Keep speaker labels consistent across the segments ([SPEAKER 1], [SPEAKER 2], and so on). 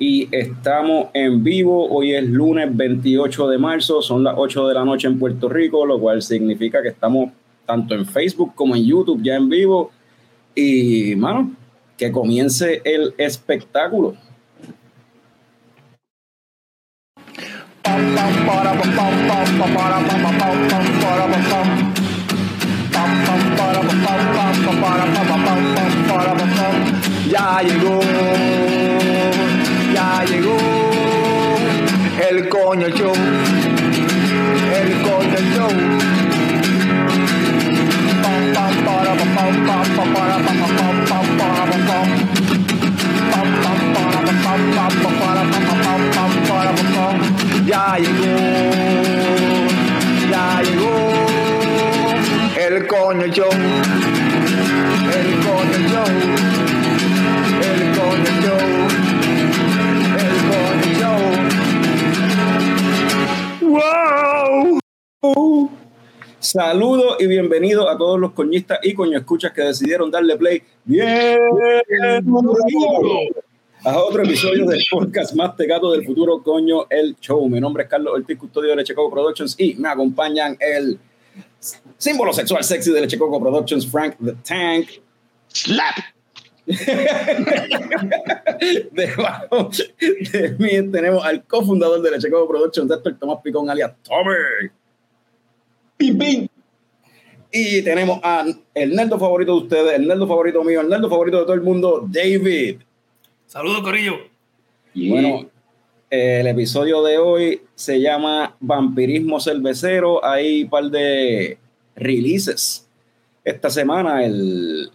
[SPEAKER 1] y estamos en vivo. Hoy es lunes 28 de marzo, son las 8 de la noche en Puerto Rico, lo cual significa que estamos tanto en Facebook como en YouTube ya en vivo. Y, mano, que comience el espectáculo.
[SPEAKER 2] Ya llegó, ya llegó el coño show, el coño show. Ya llegó, ya llegó el coño show, el coño show, el coño show,
[SPEAKER 1] ¡Wow! Saludos y bienvenidos a todos los coñistas y coño escuchas que decidieron darle play bien a otro episodio del podcast más tegato del futuro, coño, el show. Mi nombre es Carlos Ortiz, custodio de Leche Coco Productions y me acompañan el símbolo sexual sexy de Leche Coco Productions, Frank the Tank.
[SPEAKER 3] Slap.
[SPEAKER 1] Debajo de mí tenemos al cofundador de Leche Coco Productions, Héctor Tomás Picón, alias Tommy.
[SPEAKER 3] Pim, pim.
[SPEAKER 1] Y tenemos a el nerdo favorito de ustedes, el nerdo favorito mío, el nerdo favorito de todo el mundo, David.
[SPEAKER 4] Saludos, Corillo.
[SPEAKER 1] Bueno, el episodio de hoy se llama Vampirismo Cervecero. Hay un par de releases esta semana. El,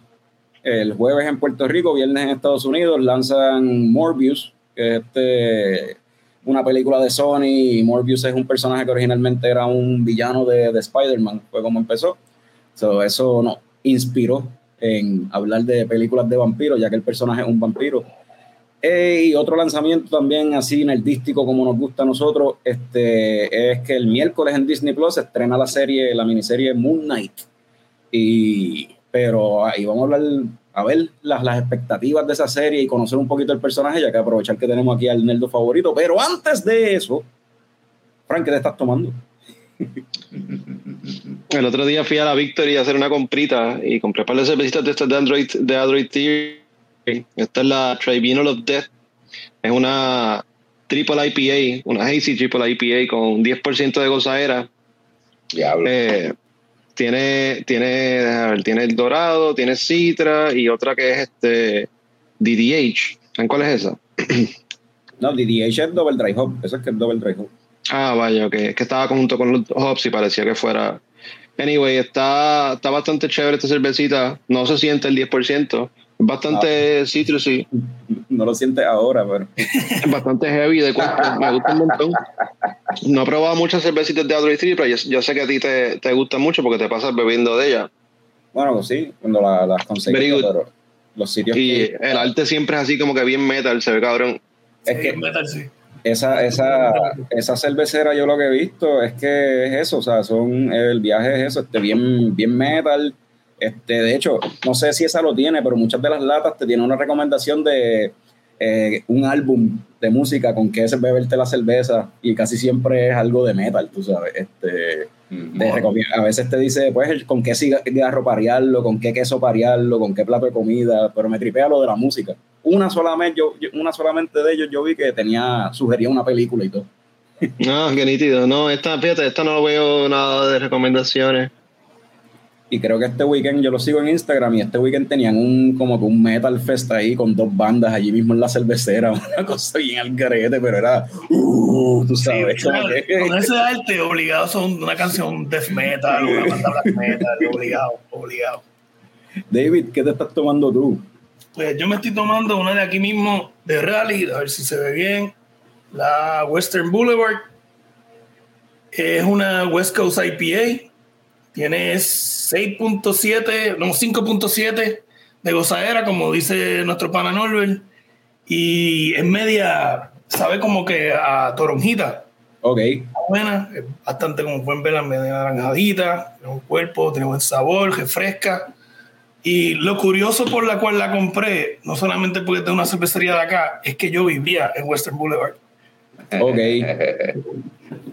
[SPEAKER 1] el jueves en Puerto Rico, viernes en Estados Unidos, lanzan Morbius, que es este, una película de Sony. Morbius es un personaje que originalmente era un villano de, de Spider-Man, fue como empezó. So, eso nos inspiró en hablar de películas de vampiros, ya que el personaje es un vampiro. Eh, y otro lanzamiento también así nerdístico como nos gusta a nosotros, este, es que el miércoles en Disney Plus se estrena la serie, la miniserie Moon Knight. Y, pero ahí vamos a hablar, a ver las, las expectativas de esa serie y conocer un poquito el personaje, ya que aprovechar que tenemos aquí al nerdo favorito. Pero antes de eso, Frank, ¿qué te estás tomando?
[SPEAKER 3] El otro día fui a la Victory a hacer una comprita y compré un par de cervecitas de estas de Android, de Android TV. Esta es la Tribunal of Death. Es una triple IPA, una hazy triple IPA con 10% de gozadera.
[SPEAKER 5] Diablo.
[SPEAKER 3] Eh, tiene, tiene, ver, tiene el dorado, tiene citra y otra que es este DDH. ¿Saben cuál es esa?
[SPEAKER 1] No, DDH es Double Dry Hop, eso es que es Double Dry Hop.
[SPEAKER 3] Ah, vaya, ok. Es que estaba junto con los hops y parecía que fuera. Anyway, está, está bastante chévere esta cervecita. No se siente el 10%. Bastante citrusy.
[SPEAKER 1] No lo sientes ahora, pero.
[SPEAKER 3] Bastante heavy de cuerpo. Me gusta un montón. No he probado muchas cervecitas de Android Tree, pero yo, yo sé que a ti te, te gusta mucho porque te pasas bebiendo de ella.
[SPEAKER 1] Bueno, pues sí, cuando la- las
[SPEAKER 3] Very
[SPEAKER 1] conseguí, los sitios
[SPEAKER 3] Y
[SPEAKER 1] que-
[SPEAKER 3] el arte siempre es así como que bien metal, se ve cabrón.
[SPEAKER 1] es
[SPEAKER 4] Sí,
[SPEAKER 1] que
[SPEAKER 4] metal, sí.
[SPEAKER 1] esa, esa, esa cervecera yo lo que he visto es que es eso, o sea, son el viaje es eso, este bien, bien metal. Este, de hecho, no sé si esa lo tiene, pero muchas de las latas te tienen una recomendación de eh, un álbum de música con que es beberte la cerveza y casi siempre es algo de metal, tú sabes. Este, te recomie- a veces te dice, pues, con qué cigarro parearlo, con qué queso parearlo, con qué plato de comida, pero me tripea lo de la música. Una solamente, yo- una solamente de ellos yo vi que tenía, sugería una película y todo.
[SPEAKER 3] No, qué nítido. No, esta, fíjate, esta no veo nada de recomendaciones.
[SPEAKER 1] Y creo que este weekend yo lo sigo en Instagram y este weekend tenían un como que un metal fest ahí con dos bandas allí mismo en la cervecera, una cosa bien al garete, pero era, uh, tú
[SPEAKER 4] Sí,
[SPEAKER 1] sabes, como
[SPEAKER 4] claro,
[SPEAKER 1] que-
[SPEAKER 4] con ese arte obligado son una canción death metal, una banda black metal, obligado, obligado.
[SPEAKER 1] David, ¿qué te estás tomando tú?
[SPEAKER 4] Pues yo me estoy tomando una de aquí mismo de Rally, a ver si se ve bien. La Western Boulevard. Es una West Coast IPA. Tiene 6.7, no, 5.7 de gozadera, como dice nuestro pana Norbert. Y es media, sabe como que a toronjita.
[SPEAKER 1] Ok,
[SPEAKER 4] buena, bastante como pueden ver, la media naranjadita, tiene un cuerpo, tiene buen sabor, refresca. Y lo curioso por la cual la compré, no solamente porque tengo una cervecería de acá, es que yo vivía en Western Boulevard.
[SPEAKER 1] Ok.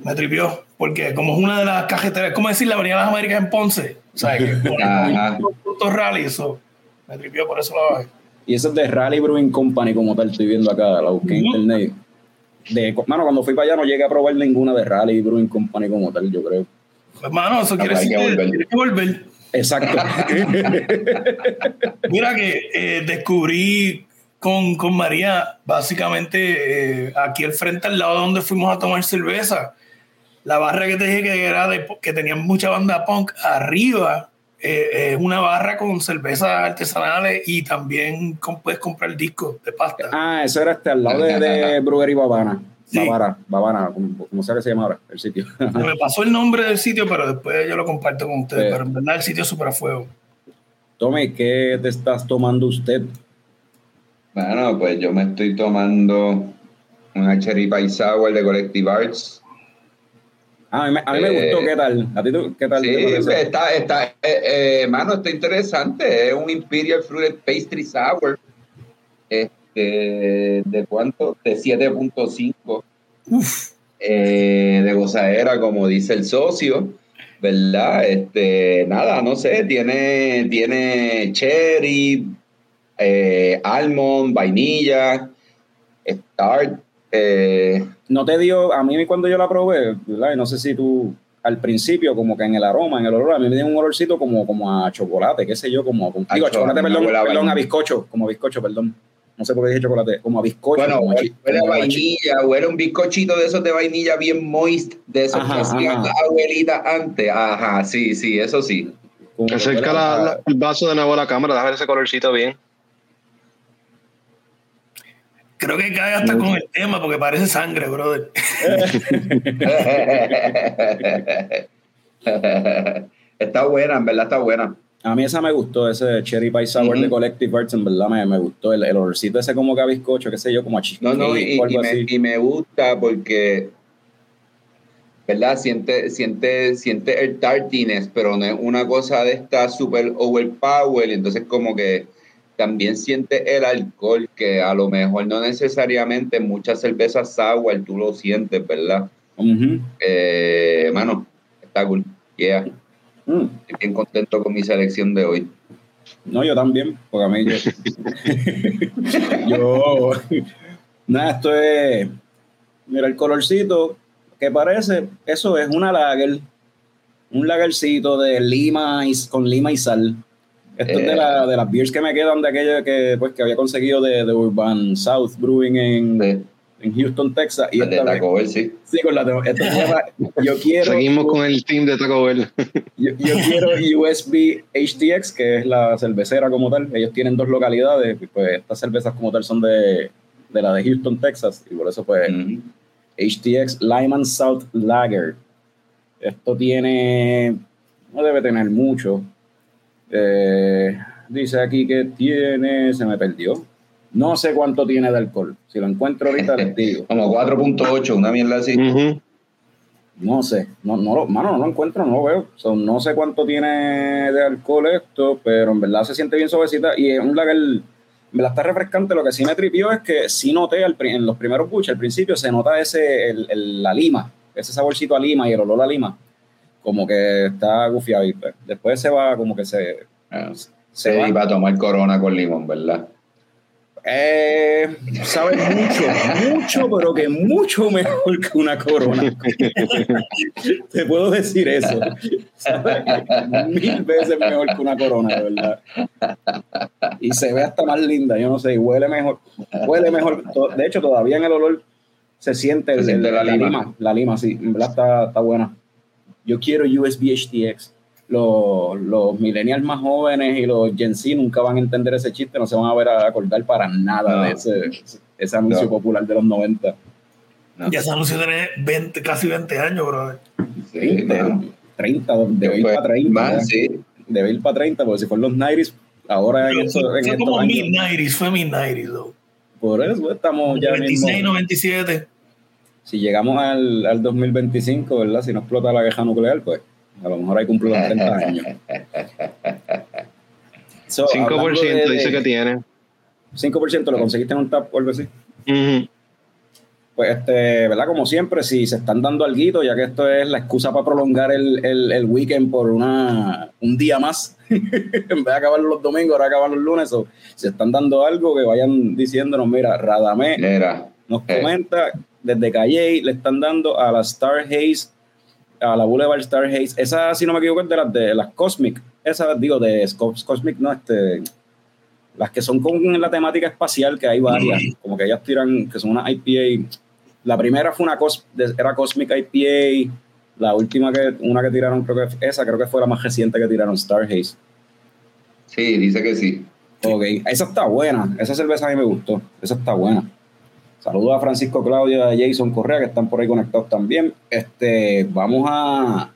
[SPEAKER 4] Me tripió, porque como es una de las cajeteras, como decir la Avenida de las Américas en Ponce, o sea, que puntos rally, eso me tripió, por eso la bajé.
[SPEAKER 1] Y eso es de Rally Brewing Company, como tal, estoy viendo acá, la busqué en internet. De, mano, cuando fui para allá no llegué a probar ninguna de Rally Brewing Company como tal, yo creo.
[SPEAKER 4] Hermano, eso quiere decir
[SPEAKER 5] que volver.
[SPEAKER 4] que volver.
[SPEAKER 1] Exacto.
[SPEAKER 4] Mira que eh, descubrí con, con María, básicamente eh, aquí al frente, al lado de donde fuimos a tomar cerveza, la barra que te dije que era de, que tenía mucha banda punk, arriba eh, es una barra con cervezas artesanales y también con- puedes comprar discos de pasta.
[SPEAKER 1] ah, eso era este, al lado de, de Brewery Babana.
[SPEAKER 4] Sí.
[SPEAKER 1] Bavara, Bavana, como, como se llama ahora, el sitio.
[SPEAKER 4] Me pasó el nombre del sitio, pero después yo lo comparto con ustedes.
[SPEAKER 1] Sí.
[SPEAKER 4] Pero en verdad el sitio es súper a fuego.
[SPEAKER 1] Tommy, ¿qué te estás tomando usted?
[SPEAKER 5] Bueno, pues yo me estoy tomando una Cherry Pie Sour de Collective Arts.
[SPEAKER 1] Ah, a mí, me- a mí me
[SPEAKER 5] Eh,
[SPEAKER 1] gustó, ¿qué tal? ¿A ti tú- qué tal?
[SPEAKER 5] Sí,
[SPEAKER 1] parece?
[SPEAKER 5] está, está, eh, eh, mano, está interesante. Es un Imperial Fruited Pastry Sour. Este, ¿de cuánto? De 7.5
[SPEAKER 4] Uf,
[SPEAKER 5] eh, de gozadera, como dice el socio, ¿verdad? Este, nada, no sé, tiene, tiene cherry, eh, almond, vainilla, start, eh,
[SPEAKER 1] no te dio, a mí cuando yo la probé, ¿verdad? No sé si tú, al principio, como que en el aroma, en el olor, a mí me dio un olorcito como, como a chocolate, qué sé yo, como,
[SPEAKER 5] A
[SPEAKER 1] digo, chocolate,
[SPEAKER 5] no
[SPEAKER 1] perdón, perdón, a
[SPEAKER 5] vainilla.
[SPEAKER 1] bizcocho, como a bizcocho, perdón. No sé por qué dije chocolate, como a bizcocho.
[SPEAKER 5] bueno,
[SPEAKER 1] como
[SPEAKER 5] huele, a
[SPEAKER 1] como a
[SPEAKER 5] vainilla, huele un bizcochito de esos de vainilla bien moist, de esos
[SPEAKER 1] Ajá,
[SPEAKER 5] que hacían las abuelitas antes, ajá, sí, sí, eso sí.
[SPEAKER 3] Acerca la- la- el vaso de nuevo a la cámara, déjame ver ese colorcito bien.
[SPEAKER 4] Creo que cae hasta con el tema porque parece sangre, brother.
[SPEAKER 5] está buena, en verdad está buena.
[SPEAKER 1] A mí esa me gustó, ese Cherry Pie Sour
[SPEAKER 5] Ujú.
[SPEAKER 1] de Collective Arts, en verdad me, me gustó. El, el olorcito ese como que a bizcocho, qué sé yo, como a
[SPEAKER 5] No,
[SPEAKER 1] cheesecake
[SPEAKER 5] no, y, y me, y me gusta porque, ¿verdad? Siente, siente, siente el tartiness, pero no es una cosa de esta super overpower, entonces como que también siente el alcohol, que a lo mejor no necesariamente en muchas cervezas sour tú lo sientes, ¿verdad? Eh, mano, está cool. Yeah,
[SPEAKER 1] Mm.
[SPEAKER 5] estoy bien contento con mi selección de hoy.
[SPEAKER 1] No, yo también, porque a mí yo. yo. Nada, esto es. Mira el colorcito que parece. Eso es una lager. Un lagercito de lima y, con lima y sal. Esto es de, la, de las beers que me quedan de aquello que, pues, que había conseguido de, de Urban South Brewing en,
[SPEAKER 5] De,
[SPEAKER 1] en Houston, Texas. Y
[SPEAKER 5] de Taco Bell, sí.
[SPEAKER 1] sí, con la, esta se llama Yo quiero.
[SPEAKER 3] Seguimos con el team de Taco Bell.
[SPEAKER 1] Yo, yo quiero USB HTX, que es la cervecera como tal. Ellos tienen dos localidades. y, Pues estas cervezas como tal son de, de la de Houston, Texas. Y por eso, pues. HTX Lyman South Lager. Esto tiene. No debe tener mucho. Eh, dice aquí que tiene. Se me perdió. No sé cuánto tiene de alcohol. Si lo encuentro ahorita, les digo.
[SPEAKER 5] Como 4.8, una mierda así.
[SPEAKER 3] Ujú.
[SPEAKER 1] No sé, no, no lo, mano, no lo encuentro, no lo veo. So, no sé cuánto tiene de alcohol esto, pero en verdad se siente bien suavecita y es un lager, en verdad está refrescante. Lo que sí me tripió es que sí noté al en los primeros buches, al principio se nota ese, el, el- la lima, ese saborcito a lima y el olor a lima, como que está gufiado. Y pues, después se va, como que se,
[SPEAKER 5] Ah,
[SPEAKER 1] se
[SPEAKER 5] Se
[SPEAKER 1] va.
[SPEAKER 5] iba a tomar corona con limón, ¿verdad?
[SPEAKER 1] Eh, sabe mucho, mucho, pero que mucho mejor que una corona. Te puedo decir eso. Mil veces mejor que una corona, de verdad. Y se ve hasta más linda, yo no sé, y huele mejor. Huele mejor. De hecho, todavía en el olor se siente, el-
[SPEAKER 5] siente
[SPEAKER 1] el-
[SPEAKER 5] la
[SPEAKER 1] la,
[SPEAKER 5] lima.
[SPEAKER 1] lima. La lima, sí, en verdad está, está buena. Yo quiero USB HTX. Los, los millennials más jóvenes y los Gen Z nunca van a entender ese chiste, no se van a ver a acordar para nada
[SPEAKER 5] No.
[SPEAKER 1] de ese, ese anuncio
[SPEAKER 5] No.
[SPEAKER 1] popular de los 90.
[SPEAKER 5] No.
[SPEAKER 4] Ya ese anuncio tiene 20, casi 20 años, brother.
[SPEAKER 5] Sí,
[SPEAKER 1] 30,
[SPEAKER 5] mano.
[SPEAKER 1] 30 debe ir para 30.
[SPEAKER 5] Más, sí.
[SPEAKER 1] Debe ir para 30, porque si fueron los 90s, ahora en,
[SPEAKER 4] Pero
[SPEAKER 1] eso-
[SPEAKER 4] fue
[SPEAKER 1] en
[SPEAKER 4] fue
[SPEAKER 1] estos
[SPEAKER 4] como
[SPEAKER 1] años.
[SPEAKER 4] mid-90s, fue mid-90s, though.
[SPEAKER 1] Por eso estamos ya
[SPEAKER 4] 96,
[SPEAKER 1] mismo.
[SPEAKER 4] 97.
[SPEAKER 1] Si llegamos al, al 2025, ¿verdad? Si no explota la guerra nuclear, pues a lo mejor ahí cumplo los 30 años. So,
[SPEAKER 3] 5%
[SPEAKER 1] hablando de-
[SPEAKER 3] dice que tiene.
[SPEAKER 1] 5% lo conseguiste en un tap o algo así. Pues, este, ¿verdad? Como siempre, si se están dando algo, ya que esto es la excusa para prolongar el, el, el weekend por una, un día más, en vez de acabar los domingos, ahora acaban los lunes, o si están dando algo, que vayan diciéndonos, mira, Radamé
[SPEAKER 5] Mira,
[SPEAKER 1] nos
[SPEAKER 5] Eh.
[SPEAKER 1] comenta, desde Calle le están dando a la Star Haze, a la Boulevard Star Haze, esa, si no me equivoco, es de las, de las Cosmic, esas, digo, de Cosmic, no, este, las que son con la temática espacial, que hay varias, como que ellas tiran, que son una IPA, la primera fue una cos, era Cosmic IPA, la última que, una que tiraron, creo que esa creo que fue la más reciente que tiraron, Star Haze.
[SPEAKER 5] sí, dice que sí.
[SPEAKER 1] Ok, esa está buena. Esa cerveza a mí me gustó. Esa está buena. Saludos a Francisco Claudia y a Jason Correa que están por ahí conectados también. Este, vamos a,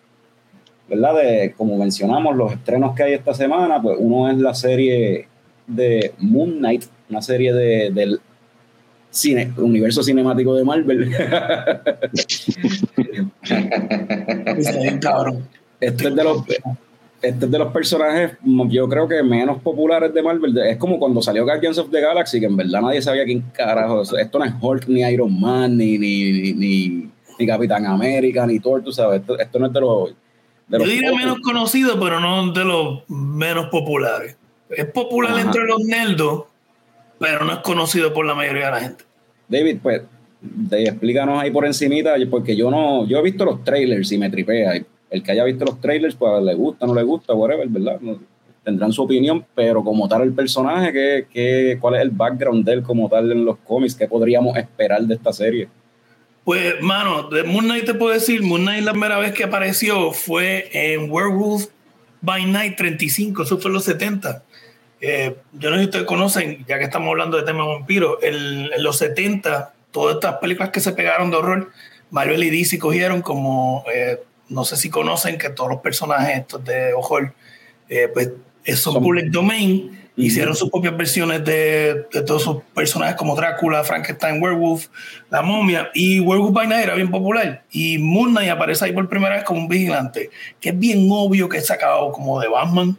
[SPEAKER 1] ¿verdad? De, como mencionamos, los estrenos que hay esta semana, pues uno es la serie de Moon Knight, una serie de, del cine, universo cinemático de Marvel.
[SPEAKER 4] Está bien, cabrón.
[SPEAKER 1] Este es de los, este es de los personajes, mm, yo creo que menos populares de Marvel. Es como cuando salió Guardians of the Galaxy, que en verdad nadie sabía quién carajo. Esto no es Hulk, ni Iron Man, ni, ni, ni, Capitán América, ni Thor, tú sabes. Esto, esto no es de los. De
[SPEAKER 4] Yo diría menos conocido, pero no de los menos populares. Es popular
[SPEAKER 1] Ajá.
[SPEAKER 4] entre los nerdos, pero no es conocido por la mayoría de la gente.
[SPEAKER 1] David, pues, de- explícanos ahí por encimita, porque yo no, yo he visto los trailers y me tripea. y El que haya visto los trailers, pues le gusta, no le gusta, whatever, ¿verdad? No- tendrán su opinión, pero como tal el personaje, ¿qué, qué, cuál es el background de él como tal en los cómics? ¿Qué podríamos esperar de esta serie?
[SPEAKER 4] Pues, mano, de Moon Knight te puedo decir, Moon Knight la primera vez que apareció fue en Werewolf by Night 35, eso fue en los 70. Eh, yo no sé si ustedes conocen, ya que estamos hablando de tema vampiro, el- en los 70, todas estas películas que se pegaron de horror, Marvel y DC cogieron como, eh, no sé si conocen que todos los personajes estos de horror, eh, pues son
[SPEAKER 1] Son-
[SPEAKER 4] public domain, hicieron sus propias versiones de, de todos sus personajes como Drácula, Frankenstein, Werewolf, la momia y Werewolf by Night era bien popular y Moon Knight aparece ahí por primera vez como un vigilante que es bien obvio que es sacado como de Batman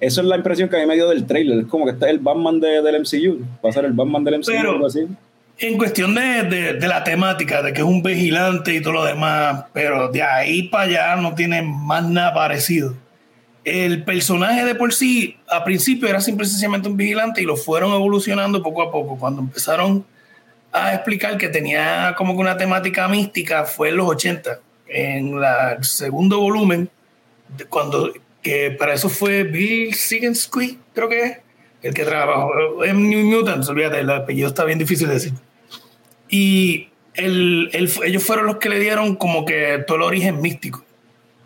[SPEAKER 1] Eso es la impresión que a mí me dio del trailer. Es como que este es el Batman de- del MCU. Va a ser el Batman del MCU
[SPEAKER 4] Pero-
[SPEAKER 1] o algo así.
[SPEAKER 4] En cuestión de, de- de la temática de que es un vigilante y todo lo demás pero de ahí para allá no tiene más nada parecido. El personaje de por sí a principio era simple y sencillamente un vigilante y lo fueron evolucionando poco a poco. Cuando empezaron a explicar que tenía como que una temática mística fue en los 80 en la- el segundo volumen cuando que para eso fue Bill Sigenski creo que es el que trabajó en New Mutants olvídate el apellido está bien difícil de decir. Y el- el- ellos fueron los que le dieron como que todo el origen místico.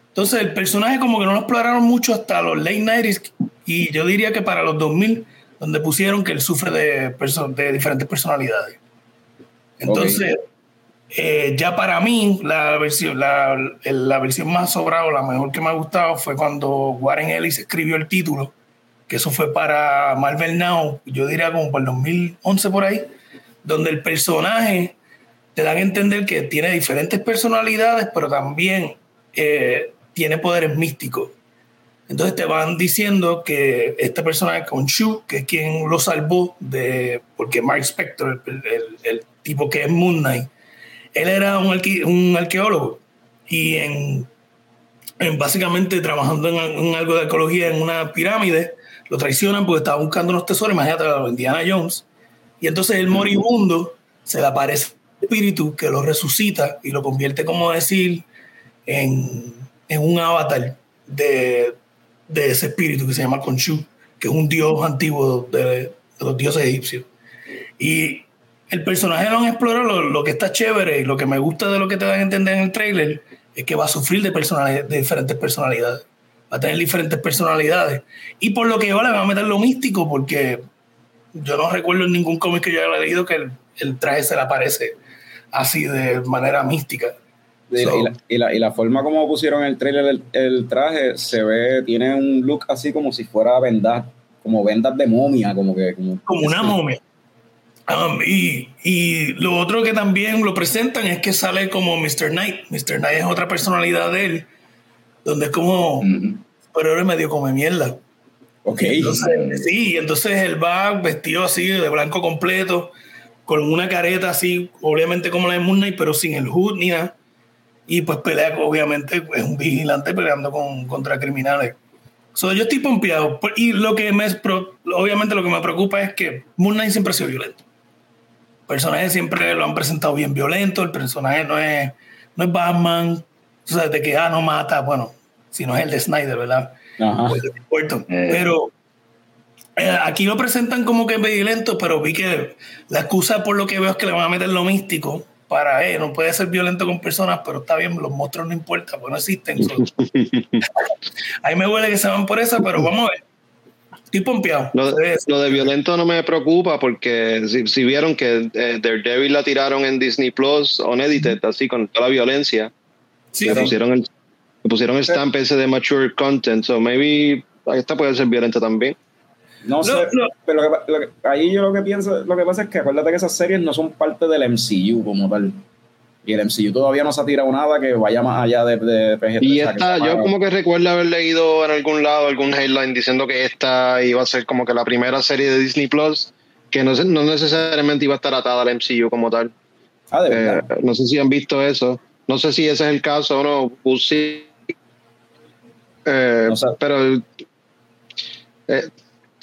[SPEAKER 4] Entonces el personaje como que no lo exploraron mucho hasta los late 90s y yo diría que para los 2000 donde pusieron que él sufre de, de diferentes personalidades. Entonces, eh, ya para mí la versión, la, la versión más sobrada o la mejor que me ha gustado fue cuando Warren Ellis escribió el título, que eso fue para Marvel Now, yo diría como por el 2011 por ahí, donde el personaje te dan a entender que tiene diferentes personalidades, pero también eh, tiene poderes místicos. Entonces te van diciendo que este personaje con Shu, que es quien lo salvó de, porque Mark Spector, el, el- el tipo que es Moon Knight, él era un, arque- un arqueólogo y en, en básicamente trabajando en, en algo de arqueología en una pirámide, lo traicionan porque estaba buscando unos tesoros, imagínate a Indiana Jones, y entonces el moribundo se le aparece un espíritu que lo resucita y lo convierte, como decir, en, en un avatar de, de ese espíritu que se llama Khonshu, que es un dios antiguo de, los dioses egipcios. Y el personaje lo han explorado, lo, lo que está chévere y lo que me gusta de lo que te dan a entender en el trailer es que va a sufrir de, personalidades, de diferentes personalidades. Va a tener diferentes personalidades. Y por lo que yo le va a meter lo místico, porque yo no recuerdo en ningún cómic que yo haya leído que el, el traje se le aparece así de manera mística.
[SPEAKER 1] Y, la, y la- y la- y la forma como pusieron el trailer el, el traje se ve, tiene un look así como si fuera vendas, como vendas de momia, como que como,
[SPEAKER 4] como una momia. Um, y, y lo otro que también lo presentan es que sale como Mr. Knight. Mr. Knight es otra personalidad de él, donde es como
[SPEAKER 5] Ujú.
[SPEAKER 4] superhéroe medio come mierda.
[SPEAKER 1] Ok.
[SPEAKER 4] Entonces, sí, entonces él va vestido así de blanco completo, con una careta así, obviamente como la de Moon Knight, pero sin el hood ni nada. Y pues pelea, obviamente, es un vigilante peleando con, contra criminales. So, yo estoy pompeado. Y lo que me, obviamente lo que me preocupa es que Moon Knight siempre ha sido violento. El personaje siempre lo han presentado bien violento, el personaje no es, no es Batman, o sea, de que ah, no mata, bueno, si no es el de Snyder, ¿verdad?
[SPEAKER 1] Ajá.
[SPEAKER 4] Pues, no importa.
[SPEAKER 5] Eh.
[SPEAKER 4] Pero eh, aquí lo presentan como que es violento, pero vi que la excusa por lo que veo es que le van a meter lo místico para, eh, no puede ser violento con personas, pero está bien, los monstruos no importa, pues no existen. Ahí me huele que se van por esa, pero vamos a ver. Estoy pompeado.
[SPEAKER 3] Lo,
[SPEAKER 4] ve-
[SPEAKER 3] lo de violento no me preocupa porque si, si vieron que eh, Daredevil la tiraron en Disney Plus unedited, así con toda la violencia,
[SPEAKER 4] sí,
[SPEAKER 3] le
[SPEAKER 4] sí.
[SPEAKER 3] pusieron el, le pusieron el stamp ese de mature content, so maybe esta puede ser violenta también.
[SPEAKER 1] No sé,
[SPEAKER 4] no.
[SPEAKER 1] pero lo que- lo que- ahí yo lo que pienso, lo que pasa es que acuérdate que esas series no son parte del MCU como tal. Y el MCU todavía no se ha tirado nada que vaya más allá de, de PG-13.
[SPEAKER 3] Y
[SPEAKER 1] o sea, que
[SPEAKER 3] esta, yo como que recuerdo haber leído en algún lado algún headline diciendo que esta iba a ser como que la primera serie de Disney Plus que no, se- no necesariamente iba a estar atada al MCU como tal.
[SPEAKER 1] Ah, de
[SPEAKER 3] Eh,
[SPEAKER 1] verdad.
[SPEAKER 3] no sé si han visto eso. No sé si ese es el caso o no. We'll see. Eh. Pero eh,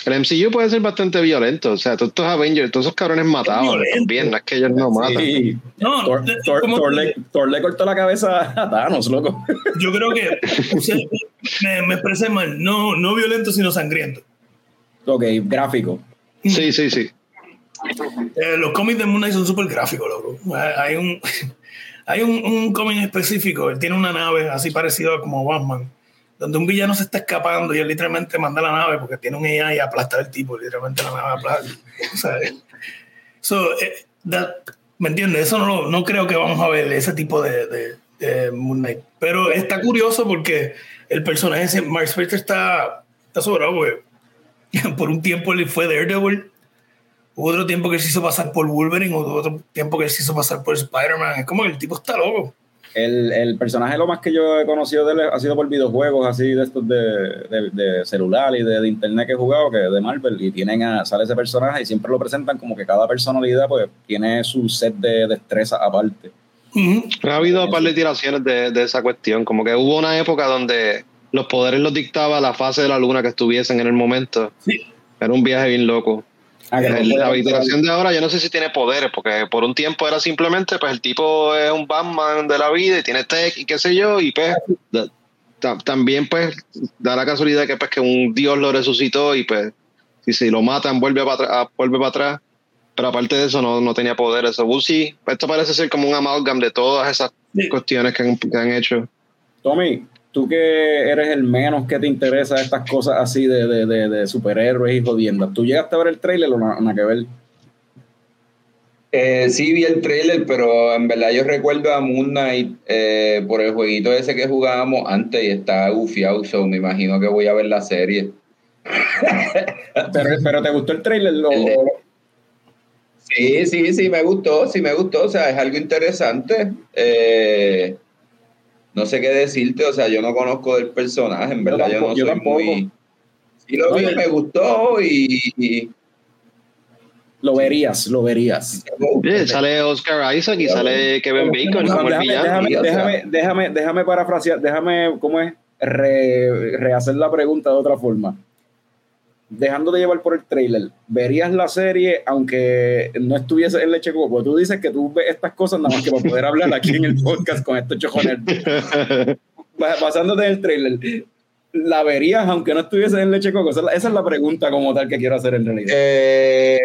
[SPEAKER 3] el MCU puede ser bastante violento. O sea, todos estos Avengers, todos esos cabrones matados
[SPEAKER 4] violento.
[SPEAKER 3] también. No es que ellos no matan.
[SPEAKER 1] Sí.
[SPEAKER 4] No,
[SPEAKER 1] Thor, le, Thor le cortó la cabeza a Thanos, loco.
[SPEAKER 4] yo creo que o sea, me, me expresé mal. No, no violento, sino sangriento.
[SPEAKER 1] ok, gráfico.
[SPEAKER 3] Sí, sí, sí.
[SPEAKER 4] Eh, los cómics de Moon Knight son súper gráficos, loco. Hay hay un, hay un, un cómic específico, él tiene una nave así parecida como Batman, donde un villano se está escapando y él literalmente manda la nave porque tiene un AI y aplasta al tipo, literalmente la nave aplasta. Sea, eh, so, eh, that- ¿Me entiendes? Eso no, no creo que vamos a ver ese tipo de, de, de Moon Knight. Pero está curioso porque el personaje, Mark Spector está, está sobrado. Por un tiempo él fue Daredevil. Hubo otro tiempo que él se hizo pasar por Wolverine, hubo otro tiempo que él se hizo pasar por Spider-Man. Es como que el tipo está loco.
[SPEAKER 1] El, el personaje lo más que yo he conocido de él ha sido por videojuegos así de estos de, de, de celular y de, de internet que he jugado, que de Marvel, y tienen a, sale ese personaje y siempre lo presentan como que cada personalidad pues tiene su set de destreza aparte.
[SPEAKER 3] Ha habido un par de tiraciones de, de esa cuestión. Como que hubo una época donde los poderes los dictaba la fase de la luna que estuviesen en el momento.
[SPEAKER 4] Sí.
[SPEAKER 3] Era un viaje bien loco.
[SPEAKER 1] Ah,
[SPEAKER 3] la iteración de ahora yo no sé si tiene poderes, porque por un tiempo era simplemente, pues el tipo es un Batman de la vida y tiene tech y qué sé yo, y pues da- ta- también pues da la casualidad que pues que un dios lo resucitó y pues si, si lo matan vuelve para atrás, vuelve para atrás, pero aparte de eso no, no tenía poderes. See. Esto parece ser como un amalgam de todas esas
[SPEAKER 4] Sí.
[SPEAKER 3] cuestiones que han, que han hecho.
[SPEAKER 1] Tommy, tú que eres el menos que te interesa estas cosas así de, de, de, de superhéroes y jodiendas, ¿tú llegaste a ver el trailer o nada nada que ver?
[SPEAKER 5] Eh, sí, vi el trailer, pero en verdad yo recuerdo a Moon Knight eh, por el jueguito ese que jugábamos antes y está gufiado, so me imagino que voy a ver la serie.
[SPEAKER 1] Pero, pero ¿te gustó el trailer? Lo-
[SPEAKER 5] Sí, sí, sí, me gustó, sí me gustó, o sea, es algo interesante. Eh, no sé qué decirte, o sea, yo no conozco del personaje, en verdad, yo,
[SPEAKER 1] tampoco-
[SPEAKER 5] no soy muy... Sí lo vi,
[SPEAKER 1] Oye.
[SPEAKER 5] me gustó y... y-
[SPEAKER 1] lo verías, lo verías.
[SPEAKER 3] Yeah, sale Oscar Isaac y sale Kevin Bacon
[SPEAKER 1] No,
[SPEAKER 3] como el
[SPEAKER 1] déjame,
[SPEAKER 3] villano.
[SPEAKER 1] déjame,
[SPEAKER 5] o sea.
[SPEAKER 1] déjame, déjame, déjame parafrasear, déjame, ¿cómo es? Re- rehacer la pregunta de otra forma. Dejándote llevar por el trailer, ¿verías la serie aunque no estuviese en Leche Coco? Tú dices que tú ves estas cosas nada más que para poder hablar aquí en el podcast con estos chojones. Ba- Basándote en el trailer, ¿la verías aunque no estuviese en Leche Coco? Esa es la, esa es la pregunta como tal que quiero hacer en realidad.
[SPEAKER 5] Eh,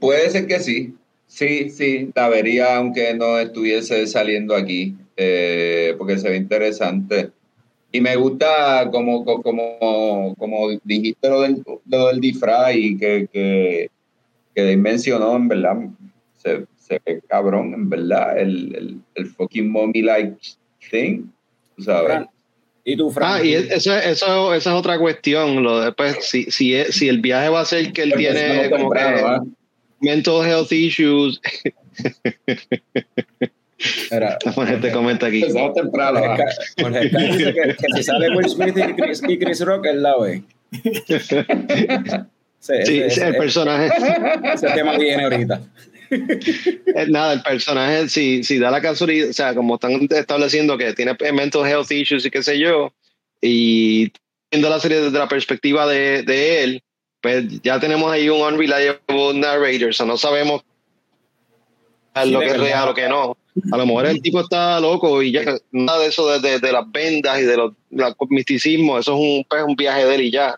[SPEAKER 5] puede ser que sí. Sí, sí, la vería aunque no estuviese saliendo aquí, eh, porque se ve interesante. Y me gusta como, co- como, como dijiste lo del, lo del disfraz y que, que, que mencionó, en verdad, se, se ve cabrón, en verdad, el, el, el fucking mommy-like thing, tú sabes.
[SPEAKER 1] ¿Y tú, Frank?
[SPEAKER 3] Ah, y eso, eso, esa es otra cuestión. Lo de, pues, si, si, es- si el viaje va a ser que él tiene
[SPEAKER 5] Empezamos
[SPEAKER 3] como que
[SPEAKER 5] temprano, ¿ah?
[SPEAKER 3] mental health issues,
[SPEAKER 1] Mira,
[SPEAKER 3] la gente comenta aquí.
[SPEAKER 5] Empezamos temprano.
[SPEAKER 1] Jorge Sky dice que, que si sale Will Smith y Chris, y Chris Rock, él la ve. Ese-
[SPEAKER 3] Sí,
[SPEAKER 1] ese-
[SPEAKER 3] sí, el
[SPEAKER 1] ese-
[SPEAKER 3] personaje.
[SPEAKER 1] ese tema viene ahorita.
[SPEAKER 3] Eh, Nada, el personaje, si, si da la casualidad, o sea, como están estableciendo que tiene mental health issues y qué sé yo, y viendo la serie desde la perspectiva de, de él, pues ya tenemos ahí un unreliable narrator, o sea, no sabemos
[SPEAKER 1] Sí,
[SPEAKER 3] lo que es real o que no. A lo mejor el tipo está loco y ya nada de eso de, de- de las vendas y de los del misticismo, eso es un, pues, un viaje de él y ya.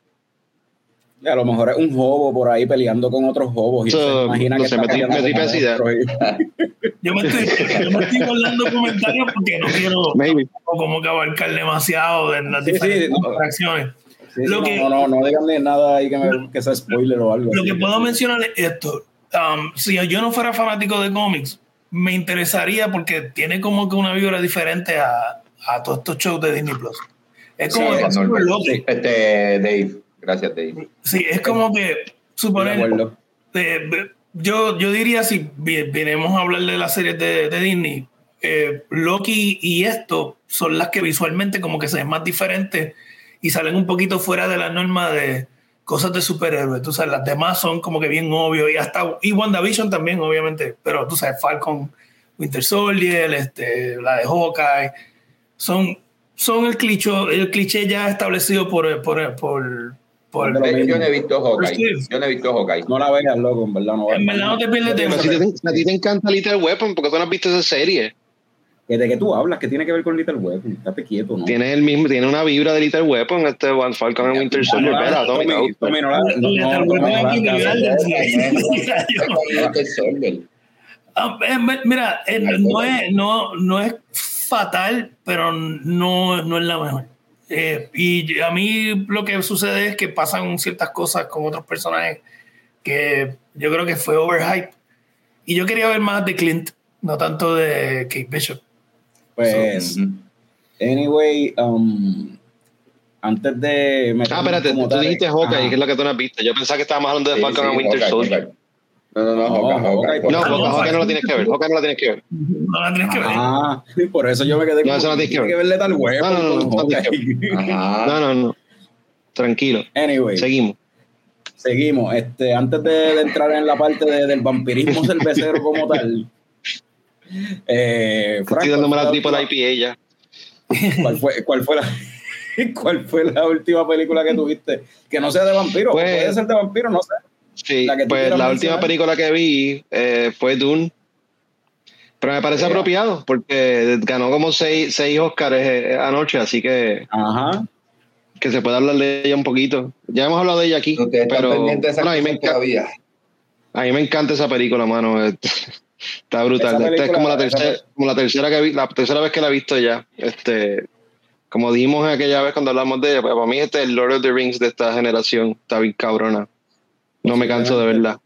[SPEAKER 1] A lo mejor es un hobo por ahí peleando con otros hobos y
[SPEAKER 3] So,
[SPEAKER 1] se imagina
[SPEAKER 3] no
[SPEAKER 1] que
[SPEAKER 3] sé,
[SPEAKER 1] está
[SPEAKER 3] me tri-
[SPEAKER 1] peleando
[SPEAKER 3] me
[SPEAKER 1] con
[SPEAKER 3] tripe esa idea.
[SPEAKER 1] monstruos y-
[SPEAKER 4] Yo me estoy, yo me estoy guardando comentarios porque no quiero
[SPEAKER 3] Maybe.
[SPEAKER 4] como que abarcar demasiado de las
[SPEAKER 1] Sí,
[SPEAKER 4] diferentes
[SPEAKER 1] sí, no.
[SPEAKER 4] interacciones.
[SPEAKER 1] Sí,
[SPEAKER 4] Lo
[SPEAKER 1] no,
[SPEAKER 4] que-
[SPEAKER 1] no, no, no digan ni nada ahí que, me, que sea spoiler o algo.
[SPEAKER 4] Lo
[SPEAKER 1] así.
[SPEAKER 4] que puedo mencionar es esto. Um, si yo no fuera fanático de cómics, me interesaría porque tiene como que una vibra diferente a, a todos estos shows de Disney Plus. Es como
[SPEAKER 5] Sí,
[SPEAKER 4] que. Loki.
[SPEAKER 5] Este, Dave. Gracias, Dave.
[SPEAKER 4] Sí, es como que suponer. eh, yo, yo diría si vi- vinimos a hablar de las series de, de Disney, eh, Loki y esto son las que visualmente como que se ven más diferentes y salen un poquito fuera de la norma de cosas de superhéroes. Tú sabes, las demás son como que bien obvio y hasta y WandaVision también, obviamente, pero tú sabes, Falcon, Winter Soldier, este, la de Hawkeye, son, son el cliché, el cliché ya establecido por, por, por, por-
[SPEAKER 1] Lo mismo.
[SPEAKER 5] Yo no he visto Hawkeye. Yo no he visto Hawkeye.
[SPEAKER 1] No la veas, loco, en verdad. No
[SPEAKER 4] en verdad no te pierdes de
[SPEAKER 3] si te- a ti te encanta Little Weapon, porque tú no has visto esa serie.
[SPEAKER 1] ¿Que ¿De qué tú hablas? ¿Qué tiene que ver con Little Weapon? Estate quieto, ¿no?
[SPEAKER 3] Tiene el mismo, tiene una vibra de Little Weapon, este One Falcon and Winter Soldier. Espera, Tommy,
[SPEAKER 1] Tommy,
[SPEAKER 3] no,
[SPEAKER 1] Tommy, no la-.
[SPEAKER 4] Ah, eh, Mira, eh, no, es, no, no es fatal, pero no, no es la mejor. Eh, y a mí lo que sucede es que pasan ciertas cosas con otros personajes que yo creo que fue overhype. Y yo quería ver más de Clint, no tanto de Kate Bishop.
[SPEAKER 1] Pues, anyway, um, antes de...
[SPEAKER 3] Ah, espérate, tú
[SPEAKER 1] tal-
[SPEAKER 3] dijiste Hawkeye,
[SPEAKER 1] Ajá.
[SPEAKER 3] que es la que tú no has visto. Yo pensaba que estábamos hablando de
[SPEAKER 5] Sí,
[SPEAKER 3] Falcon
[SPEAKER 5] sí,
[SPEAKER 3] and Winter Soldier.
[SPEAKER 5] No, no, no,
[SPEAKER 1] No,
[SPEAKER 5] Hawkeye.
[SPEAKER 3] No,
[SPEAKER 4] no,
[SPEAKER 3] Hawkeye, Hawkeye no la
[SPEAKER 4] Falcon.
[SPEAKER 3] tienes que ver. Hawkeye no la tienes que ver.
[SPEAKER 4] No la tienes que ver.
[SPEAKER 1] Ah, por eso yo me quedé
[SPEAKER 3] No, eso no tienes que ver.
[SPEAKER 1] verle tal huevo.
[SPEAKER 3] No, no, no. Tranquilo.
[SPEAKER 1] Anyway,
[SPEAKER 3] Seguimos.
[SPEAKER 1] seguimos. Este, antes de, de entrar en la parte de- del vampirismo cervecero como tal, eh, Frank,
[SPEAKER 3] Estoy dándome la
[SPEAKER 1] ¿cuál
[SPEAKER 3] triple
[SPEAKER 1] fue
[SPEAKER 3] IPA ya.
[SPEAKER 1] ¿Cuál fue, cuál fue la cuál fue la última película que tuviste? Que no sea de vampiro,
[SPEAKER 3] Pues-
[SPEAKER 1] puede ser de vampiro, no sé.
[SPEAKER 3] Sí,
[SPEAKER 1] La
[SPEAKER 3] pues la
[SPEAKER 1] mencionar.
[SPEAKER 3] última película que vi eh, fue Dune. Pero me parece
[SPEAKER 1] Yeah.
[SPEAKER 3] apropiado porque ganó como seis, seis Oscars eh, anoche, así que,
[SPEAKER 1] Ajá.
[SPEAKER 3] que se puede hablar de ella un poquito. Ya hemos hablado de ella aquí, pero bueno, a, mí me encanta,
[SPEAKER 5] todavía.
[SPEAKER 3] a mí me encanta esa película, mano. Está brutal. Esta es como la, tercera, como la tercera que vi, la tercera vez que la he visto ya. Este, como dijimos aquella vez cuando hablamos de ella, pues para mí este es el Lord of the Rings de esta generación. Está bien cabrona. No me canso de verla.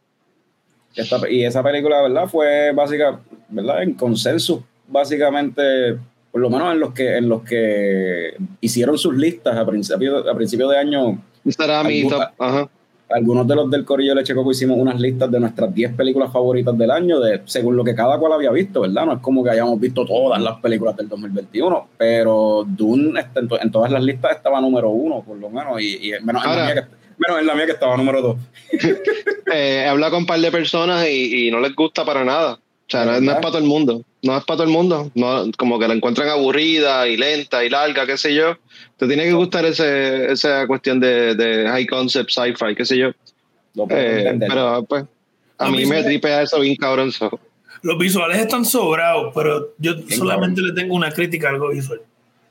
[SPEAKER 1] Esta- y esa película, ¿verdad? Fue básica, ¿verdad? En consenso, básicamente, por lo menos en los que, en los que hicieron sus listas a principio, a principio de año,
[SPEAKER 3] era mi top. Ajá.
[SPEAKER 1] Algunos de los del Corillo Leche Coco hicimos unas listas de nuestras 10 películas favoritas del año, de, según lo que cada cual había visto, ¿verdad? No es como que hayamos visto todas las películas del 2021, pero Dune en, to- en todas las listas estaba número uno, por lo menos, y, y menos, en la mía que, menos en la mía que estaba número dos.
[SPEAKER 3] Eh, he hablado con un par de personas y, y no les gusta para nada. O sea, no, es- no es para todo el mundo. No es para todo el mundo. No, como que la encuentran aburrida y lenta y larga, qué sé yo. Te tiene que gustar ese, esa cuestión de, de high concept sci-fi, qué sé yo.
[SPEAKER 1] Puedo
[SPEAKER 3] Eh, pero pues, a
[SPEAKER 4] No,
[SPEAKER 3] mí me tripea eso bien cabrón. so.
[SPEAKER 4] Los visuales están sobrados, pero yo
[SPEAKER 1] Bien
[SPEAKER 4] solamente le tengo una crítica a algo visual.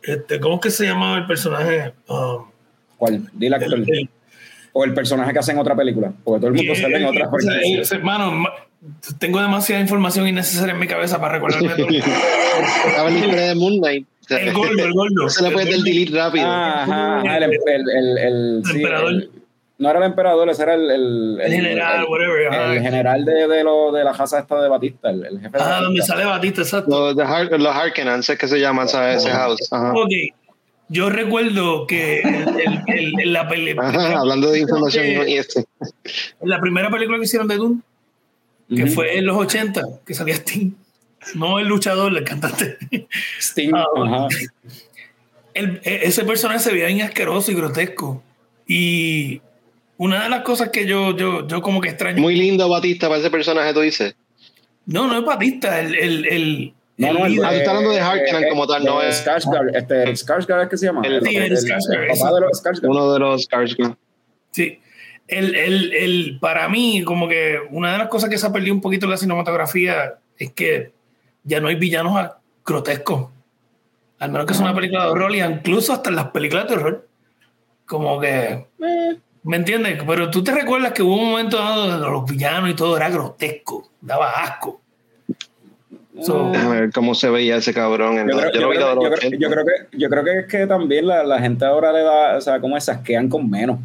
[SPEAKER 4] Este, ¿Cómo es que se llamaba el personaje? Um,
[SPEAKER 1] ¿Cuál? Dile actor.
[SPEAKER 4] el- el-
[SPEAKER 1] O el personaje que hace en otra película, porque todo el mundo sale en otras
[SPEAKER 4] o sea,
[SPEAKER 1] películas.
[SPEAKER 4] eh, Hermano, ma- tengo demasiada información innecesaria en mi cabeza para recordarme todo.
[SPEAKER 3] Estaba en la historia de Moon Knight.
[SPEAKER 4] El gordo, el gordo.
[SPEAKER 3] No se le puede dar delete rápido.
[SPEAKER 1] Ah, Ajá, el, el, el, el- sí,
[SPEAKER 4] emperador.
[SPEAKER 1] el- no era el emperador, ese era el, el,
[SPEAKER 4] El general, whatever. ajá.
[SPEAKER 1] el general de, de, lo, de la casa esta de Batista, el, el jefe de
[SPEAKER 4] Ah, donde sale Batista, exacto.
[SPEAKER 3] Los, de Har- los Harkonnens es que se llama esa- ese house. Ajá.
[SPEAKER 4] Ok, yo recuerdo que el- el- el- en la, peli-
[SPEAKER 3] Ajá, hablando de información y este.
[SPEAKER 4] en la primera película que hicieron de Doom, que
[SPEAKER 1] Ujú.
[SPEAKER 4] fue en los 80, que salía Sting, no el luchador, el cantante.
[SPEAKER 1] Sting,
[SPEAKER 4] Ah,
[SPEAKER 1] ajá.
[SPEAKER 4] El- e- ese personaje se veía bien asqueroso y grotesco. Y una de las cosas que yo, yo, yo como que extraño.
[SPEAKER 3] Muy lindo Batista para ese personaje, tú dices.
[SPEAKER 4] No, no es Batista, el. el, el
[SPEAKER 1] No, no,
[SPEAKER 4] el
[SPEAKER 1] el.
[SPEAKER 3] Ah, tú estás hablando de Harkonnen como tal, no
[SPEAKER 1] es
[SPEAKER 3] es-
[SPEAKER 1] Skarsgård, este, Skarsgård es que se llama.
[SPEAKER 3] El-
[SPEAKER 4] Sí,
[SPEAKER 1] el papá de los Skarsgård.
[SPEAKER 3] Uno de los Skarsgård.
[SPEAKER 4] Sí. El, el, el, para mí, como que una de las cosas que se ha perdido un poquito en la cinematografía es que ya no hay villanos grotescos. Al menos que es una película de horror y incluso hasta en las películas de horror. Como que. ¿Me entiendes? Pero tú te recuerdas que hubo un momento dado donde los villanos y todo era grotesco, daba asco. So,
[SPEAKER 3] Déjame ver cómo se veía ese cabrón. en
[SPEAKER 1] Yo
[SPEAKER 3] los-
[SPEAKER 1] creo,
[SPEAKER 3] yo
[SPEAKER 1] yo
[SPEAKER 3] lo vi
[SPEAKER 1] creo-
[SPEAKER 3] de los
[SPEAKER 1] yo creo-
[SPEAKER 3] 80.
[SPEAKER 1] yo creo que, yo creo que es que también la, la gente ahora le da, o sea, como se asquean con menos.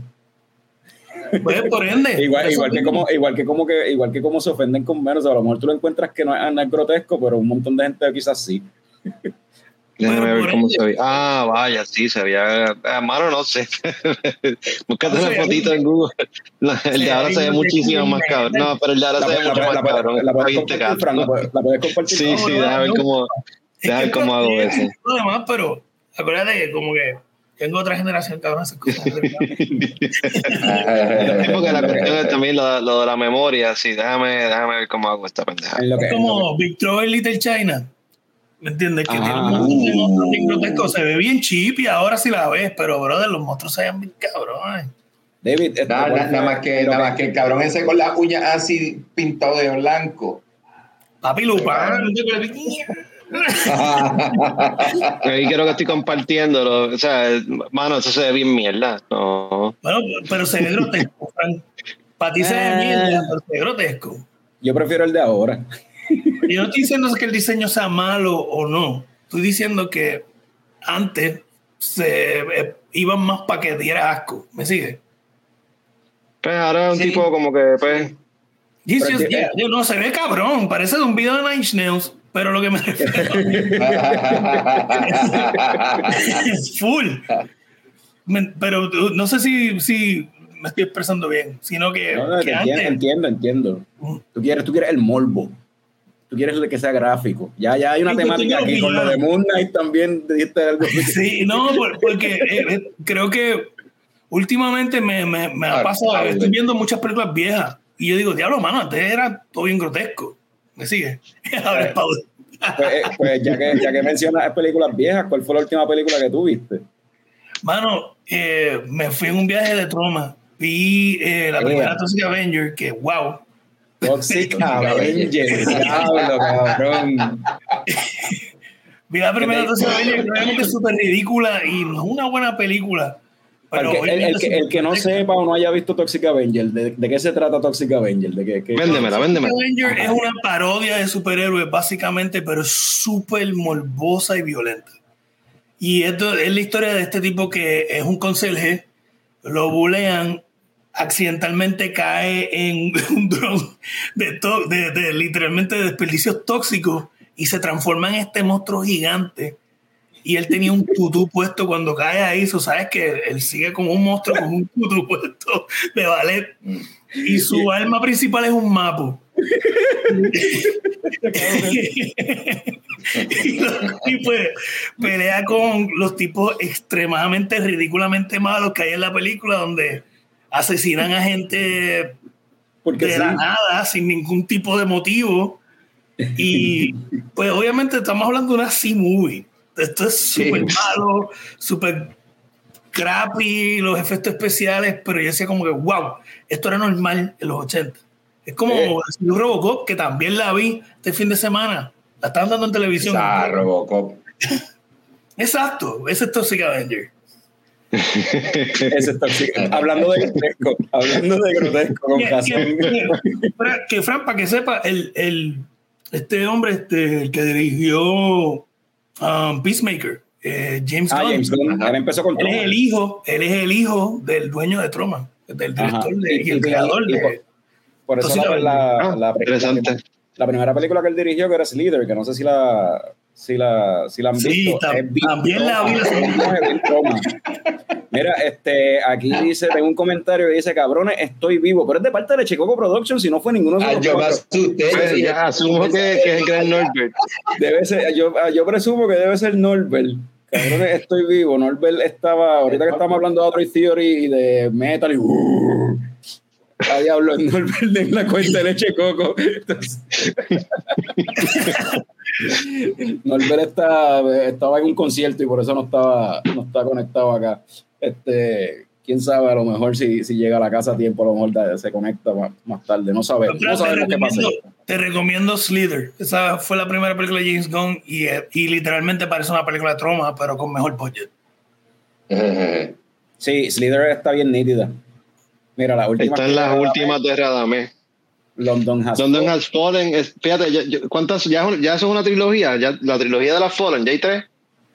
[SPEAKER 4] Pues, por ende.
[SPEAKER 1] Igual, igual que como, igual que como que, igual que como se ofenden con menos. O sea, a lo mejor tú lo encuentras que no es, no es grotesco, pero un montón de gente quizás sí.
[SPEAKER 3] Déjame
[SPEAKER 4] Bueno,
[SPEAKER 3] ver cómo se veía. Ah, vaya, sí, se veía. Ah, mano, no sé. Búscate una fotito en Google. La- el
[SPEAKER 4] Sí,
[SPEAKER 3] de ahora se ve
[SPEAKER 4] no
[SPEAKER 3] muchísimo más cabrón. No, pero el de ahora
[SPEAKER 1] La,
[SPEAKER 3] se ve mucho más cabrón.
[SPEAKER 1] la puedes compartir.
[SPEAKER 3] Sí,
[SPEAKER 4] No,
[SPEAKER 3] sí,
[SPEAKER 4] no,
[SPEAKER 3] déjame ver
[SPEAKER 4] no.
[SPEAKER 3] cómo,
[SPEAKER 4] Es
[SPEAKER 3] déjame
[SPEAKER 4] que
[SPEAKER 3] ver cómo hago
[SPEAKER 4] es-
[SPEAKER 3] eso.
[SPEAKER 4] Lo demás, pero acuérdate, como que tengo otra generación que ahora se
[SPEAKER 3] porque la cuestión es también lo, lo de la memoria. Sí, déjame, déjame ver cómo hago esta pendeja.
[SPEAKER 4] Es como Big Trouble Little China. ¿Me entiendes? Que
[SPEAKER 1] Ah.
[SPEAKER 4] tiene un montón de monstruos bien grotescos. Se ve bien cheap y ahora sí la ves, pero brother, los monstruos se ven bien cabrones.
[SPEAKER 1] David, este,
[SPEAKER 5] Nada,
[SPEAKER 1] ¿cuál
[SPEAKER 5] nada- nada más que, nada más que el cabrón ese con las uñas así pintado de blanco.
[SPEAKER 4] Papi Lupán.
[SPEAKER 3] Ahí creo que estoy compartiéndolo. O sea, mano, eso se ve bien mierda. No.
[SPEAKER 4] Bueno, pero se ve grotesco, Frank. Para ti se ve
[SPEAKER 1] Eh.
[SPEAKER 4] mierda, pero se ve grotesco.
[SPEAKER 1] Yo prefiero el de ahora.
[SPEAKER 4] Yo no estoy diciendo que el diseño sea malo o no. Estoy diciendo que antes se eh, iban más para que diera asco. ¿Me sigue?
[SPEAKER 3] Pues ahora es un
[SPEAKER 5] Sí.
[SPEAKER 3] tipo como que, pues.
[SPEAKER 4] Jesus, yeah, yo no se ve cabrón. Parece de un video de Nine Nails, pero lo que me refiero es full. Me- pero uh, no sé si, si me estoy expresando bien, sino que,
[SPEAKER 1] No, no,
[SPEAKER 4] que
[SPEAKER 1] te
[SPEAKER 4] antes.
[SPEAKER 1] entiendo, entiendo, entiendo. Tú quieres, tú quieres el morbo. Tú quieres que sea gráfico. Ya, ya hay una temática aquí con lo de. Moon Knight también dijiste algo.
[SPEAKER 4] Sí, no, por- porque eh, eh, creo que últimamente me, me, me ha
[SPEAKER 5] Ah,
[SPEAKER 4] pasado,
[SPEAKER 5] ah,
[SPEAKER 4] estoy viendo muchas películas viejas y yo digo, diablo, mano, antes era todo bien grotesco. ¿Me sigue? Ahora es pa-
[SPEAKER 1] Pues, eh, pues ya que, ya que mencionas películas viejas, ¿cuál fue la última película que tú viste?
[SPEAKER 4] Mano, eh, me fui en un viaje de trauma. Vi eh, la
[SPEAKER 1] Eh.
[SPEAKER 4] primera Toxic Avenger, que wow.
[SPEAKER 1] Toxic Avenger, diablo, cabrón.
[SPEAKER 4] Vi la primera Toxic Avenger, que es súper ridícula y no es una buena película. Pero
[SPEAKER 1] El que, el- el que, el que no sepa o no haya visto Toxic Avenger, ¿de, de qué se trata Toxic Avenger? ¿De qué, qué-
[SPEAKER 3] Véndemela, véndemela.
[SPEAKER 4] Avenger es una parodia de superhéroes, básicamente, pero es súper morbosa y violenta. Y esto es la historia de este tipo que es un conserje, lo bulean, accidentalmente cae en un dron de, to- de, de literalmente de desperdicios tóxicos y se transforma en este monstruo gigante. Y él tenía un tutú puesto cuando cae ahí, so, sabes que él sigue como un monstruo con un tutú puesto de ballet. Y su arma principal es un mapo. y, lo- y pues pelea con los tipos extremadamente, ridículamente malos que hay en la película, donde asesinan a gente
[SPEAKER 1] Porque
[SPEAKER 4] de
[SPEAKER 1] sí,
[SPEAKER 4] la nada, sin ningún tipo de motivo. Y pues obviamente estamos hablando de una C-movie. Esto es
[SPEAKER 5] Sí.
[SPEAKER 4] súper malo, súper crappy, los efectos especiales, pero yo decía como que, wow, esto era normal en los 80. Es como yo Robocop, que también la vi este fin de semana. La estaban dando en televisión.
[SPEAKER 5] Esa Robocop.
[SPEAKER 4] Exacto, ese es Toxic Avenger.
[SPEAKER 1] ese es Toxic. Hablando de grotesco, hablando de grotesco, con
[SPEAKER 4] que,
[SPEAKER 1] razón.
[SPEAKER 4] que- que- que, Fran, para que sepa, el, el- este hombre este, el que dirigió um, Peacemaker, eh, James
[SPEAKER 1] Ah,
[SPEAKER 4] Gunn,
[SPEAKER 1] James Gunn, él empezó con
[SPEAKER 4] él es el hijo, él es el hijo del dueño de Troma, del director de-
[SPEAKER 1] Y-
[SPEAKER 4] y el creador
[SPEAKER 1] y- y
[SPEAKER 4] de.
[SPEAKER 1] por- Por eso la, la,
[SPEAKER 3] Ah,
[SPEAKER 1] la-
[SPEAKER 3] interesante.
[SPEAKER 1] la- la primera película que él dirigió, que era Slither, que no sé si la, si la, si la han
[SPEAKER 4] Sí,
[SPEAKER 1] visto.
[SPEAKER 4] tam-
[SPEAKER 1] es bien
[SPEAKER 4] también la vi.
[SPEAKER 1] Mira, este, aquí dice, tengo un comentario que dice, cabrones, estoy vivo, pero es de parte de Chicoco Productions, si no fue ninguno de
[SPEAKER 5] Ah,
[SPEAKER 1] esos
[SPEAKER 5] yo me asusté.
[SPEAKER 3] Pues, ya asumo que, que es el gran Norbert.
[SPEAKER 1] Debe ser, yo, yo presumo que debe ser Norbert. cabrones, estoy vivo. Norbert estaba, ahorita que estamos hablando de Android Theory y de Metal y uh, a diablo, Norbert en la cuenta de leche coco. Entonces, Norbert está, estaba en un concierto y por eso no estaba, no está conectado acá. Este, quién sabe, a lo mejor si, si llega a la casa a tiempo, a lo mejor se conecta más, más tarde. No sabemos, no
[SPEAKER 4] te,
[SPEAKER 1] sabemos qué pasa.
[SPEAKER 4] recomiendo, te recomiendo Slither. Esa fue la primera película de James Gunn y, eh, y literalmente parece una película de trauma, pero con mejor budget.
[SPEAKER 1] Sí, Slither está bien nítida. Mira, la última.
[SPEAKER 3] Está en las últimas de Radamé.
[SPEAKER 1] London Has
[SPEAKER 3] London
[SPEAKER 1] Fallen.
[SPEAKER 3] Has Fallen. es- fíjate, ya, ya- ¿cuántas? Ya, ya eso es una trilogía. Ya, la trilogía de las Fallen, ya hay tres.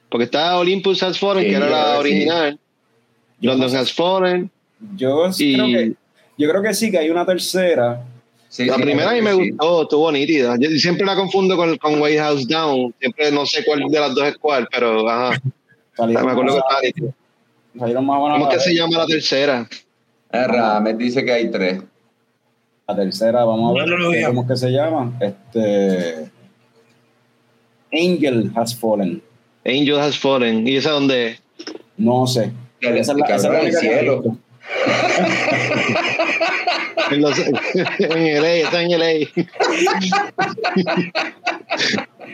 [SPEAKER 3] Porque está Olympus Has Fallen,
[SPEAKER 5] Sí,
[SPEAKER 3] que era la original. London
[SPEAKER 1] no sé.
[SPEAKER 3] Has Fallen.
[SPEAKER 1] Yo
[SPEAKER 3] Y-
[SPEAKER 1] creo que yo creo que sí, que hay una tercera.
[SPEAKER 5] sí,
[SPEAKER 3] La
[SPEAKER 5] sí,
[SPEAKER 3] primera a mí me gustó, estuvo nítida. Yo siempre la confundo con, con White House Down. Siempre no sé cuál de las dos es cuál, pero ajá. Me acuerdo que estaba nítida. ¿Cómo es que se llama la tercera?
[SPEAKER 5] Ah, Radamés dice que hay tres.
[SPEAKER 1] La tercera, vamos a ver cómo es que se llama. Este Angel Has Fallen.
[SPEAKER 3] Angel Has Fallen. ¿Y esa dónde es?
[SPEAKER 1] No sé.
[SPEAKER 5] El-
[SPEAKER 1] Esa es la,
[SPEAKER 5] el
[SPEAKER 1] esa la
[SPEAKER 5] cielo.
[SPEAKER 3] En, los- en LA, está en LA.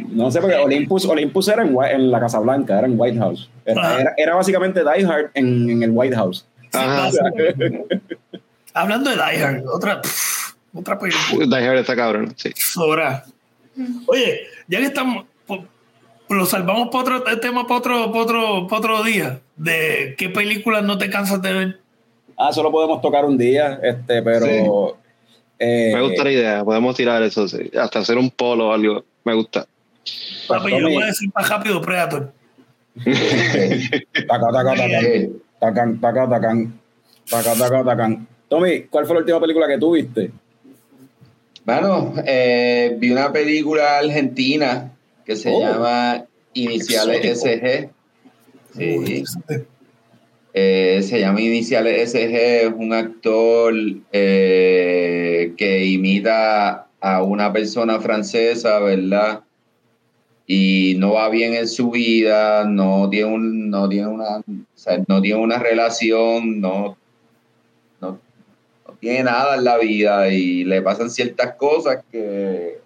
[SPEAKER 1] No sé, porque Olympus, Olympus era en, la Casa Blanca, era en White House. Era,
[SPEAKER 4] Ah.
[SPEAKER 1] era, era básicamente Die Hard en, en el White House.
[SPEAKER 3] Ajá.
[SPEAKER 4] Hablando de Die Hard, otra, pff, otra película.
[SPEAKER 3] Die Hard está cabrón, sí.
[SPEAKER 4] Sobra. Oye, ya que estamos, lo salvamos para otro tema, para otro, para otro, para otro día. De qué películas no te cansas de ver.
[SPEAKER 1] Ah, solo podemos tocar un día, este, pero. eh,
[SPEAKER 3] Me gusta la idea, podemos tirar eso, sí. hasta hacer un polo o algo. Me gusta.
[SPEAKER 4] Papi, yo voy a decir más rápido Predator.
[SPEAKER 1] Taca, taca, taca,
[SPEAKER 5] Eh,
[SPEAKER 1] tacan, taca, tacan, taca, taca, tacan. Tommy, ¿cuál fue la última película que tú viste?
[SPEAKER 5] Mano, eh, vi una película argentina que se
[SPEAKER 1] Oh.
[SPEAKER 5] llama Iniciales
[SPEAKER 4] Exótico.
[SPEAKER 5] SG. Sí. Eh, se llama Iniciales SG, es un actor eh, que imita a una persona francesa, ¿verdad? Y no va bien en su vida, no tiene, un, no tiene, una, o sea, no tiene una relación, no, no, no tiene nada en la vida y le pasan ciertas cosas que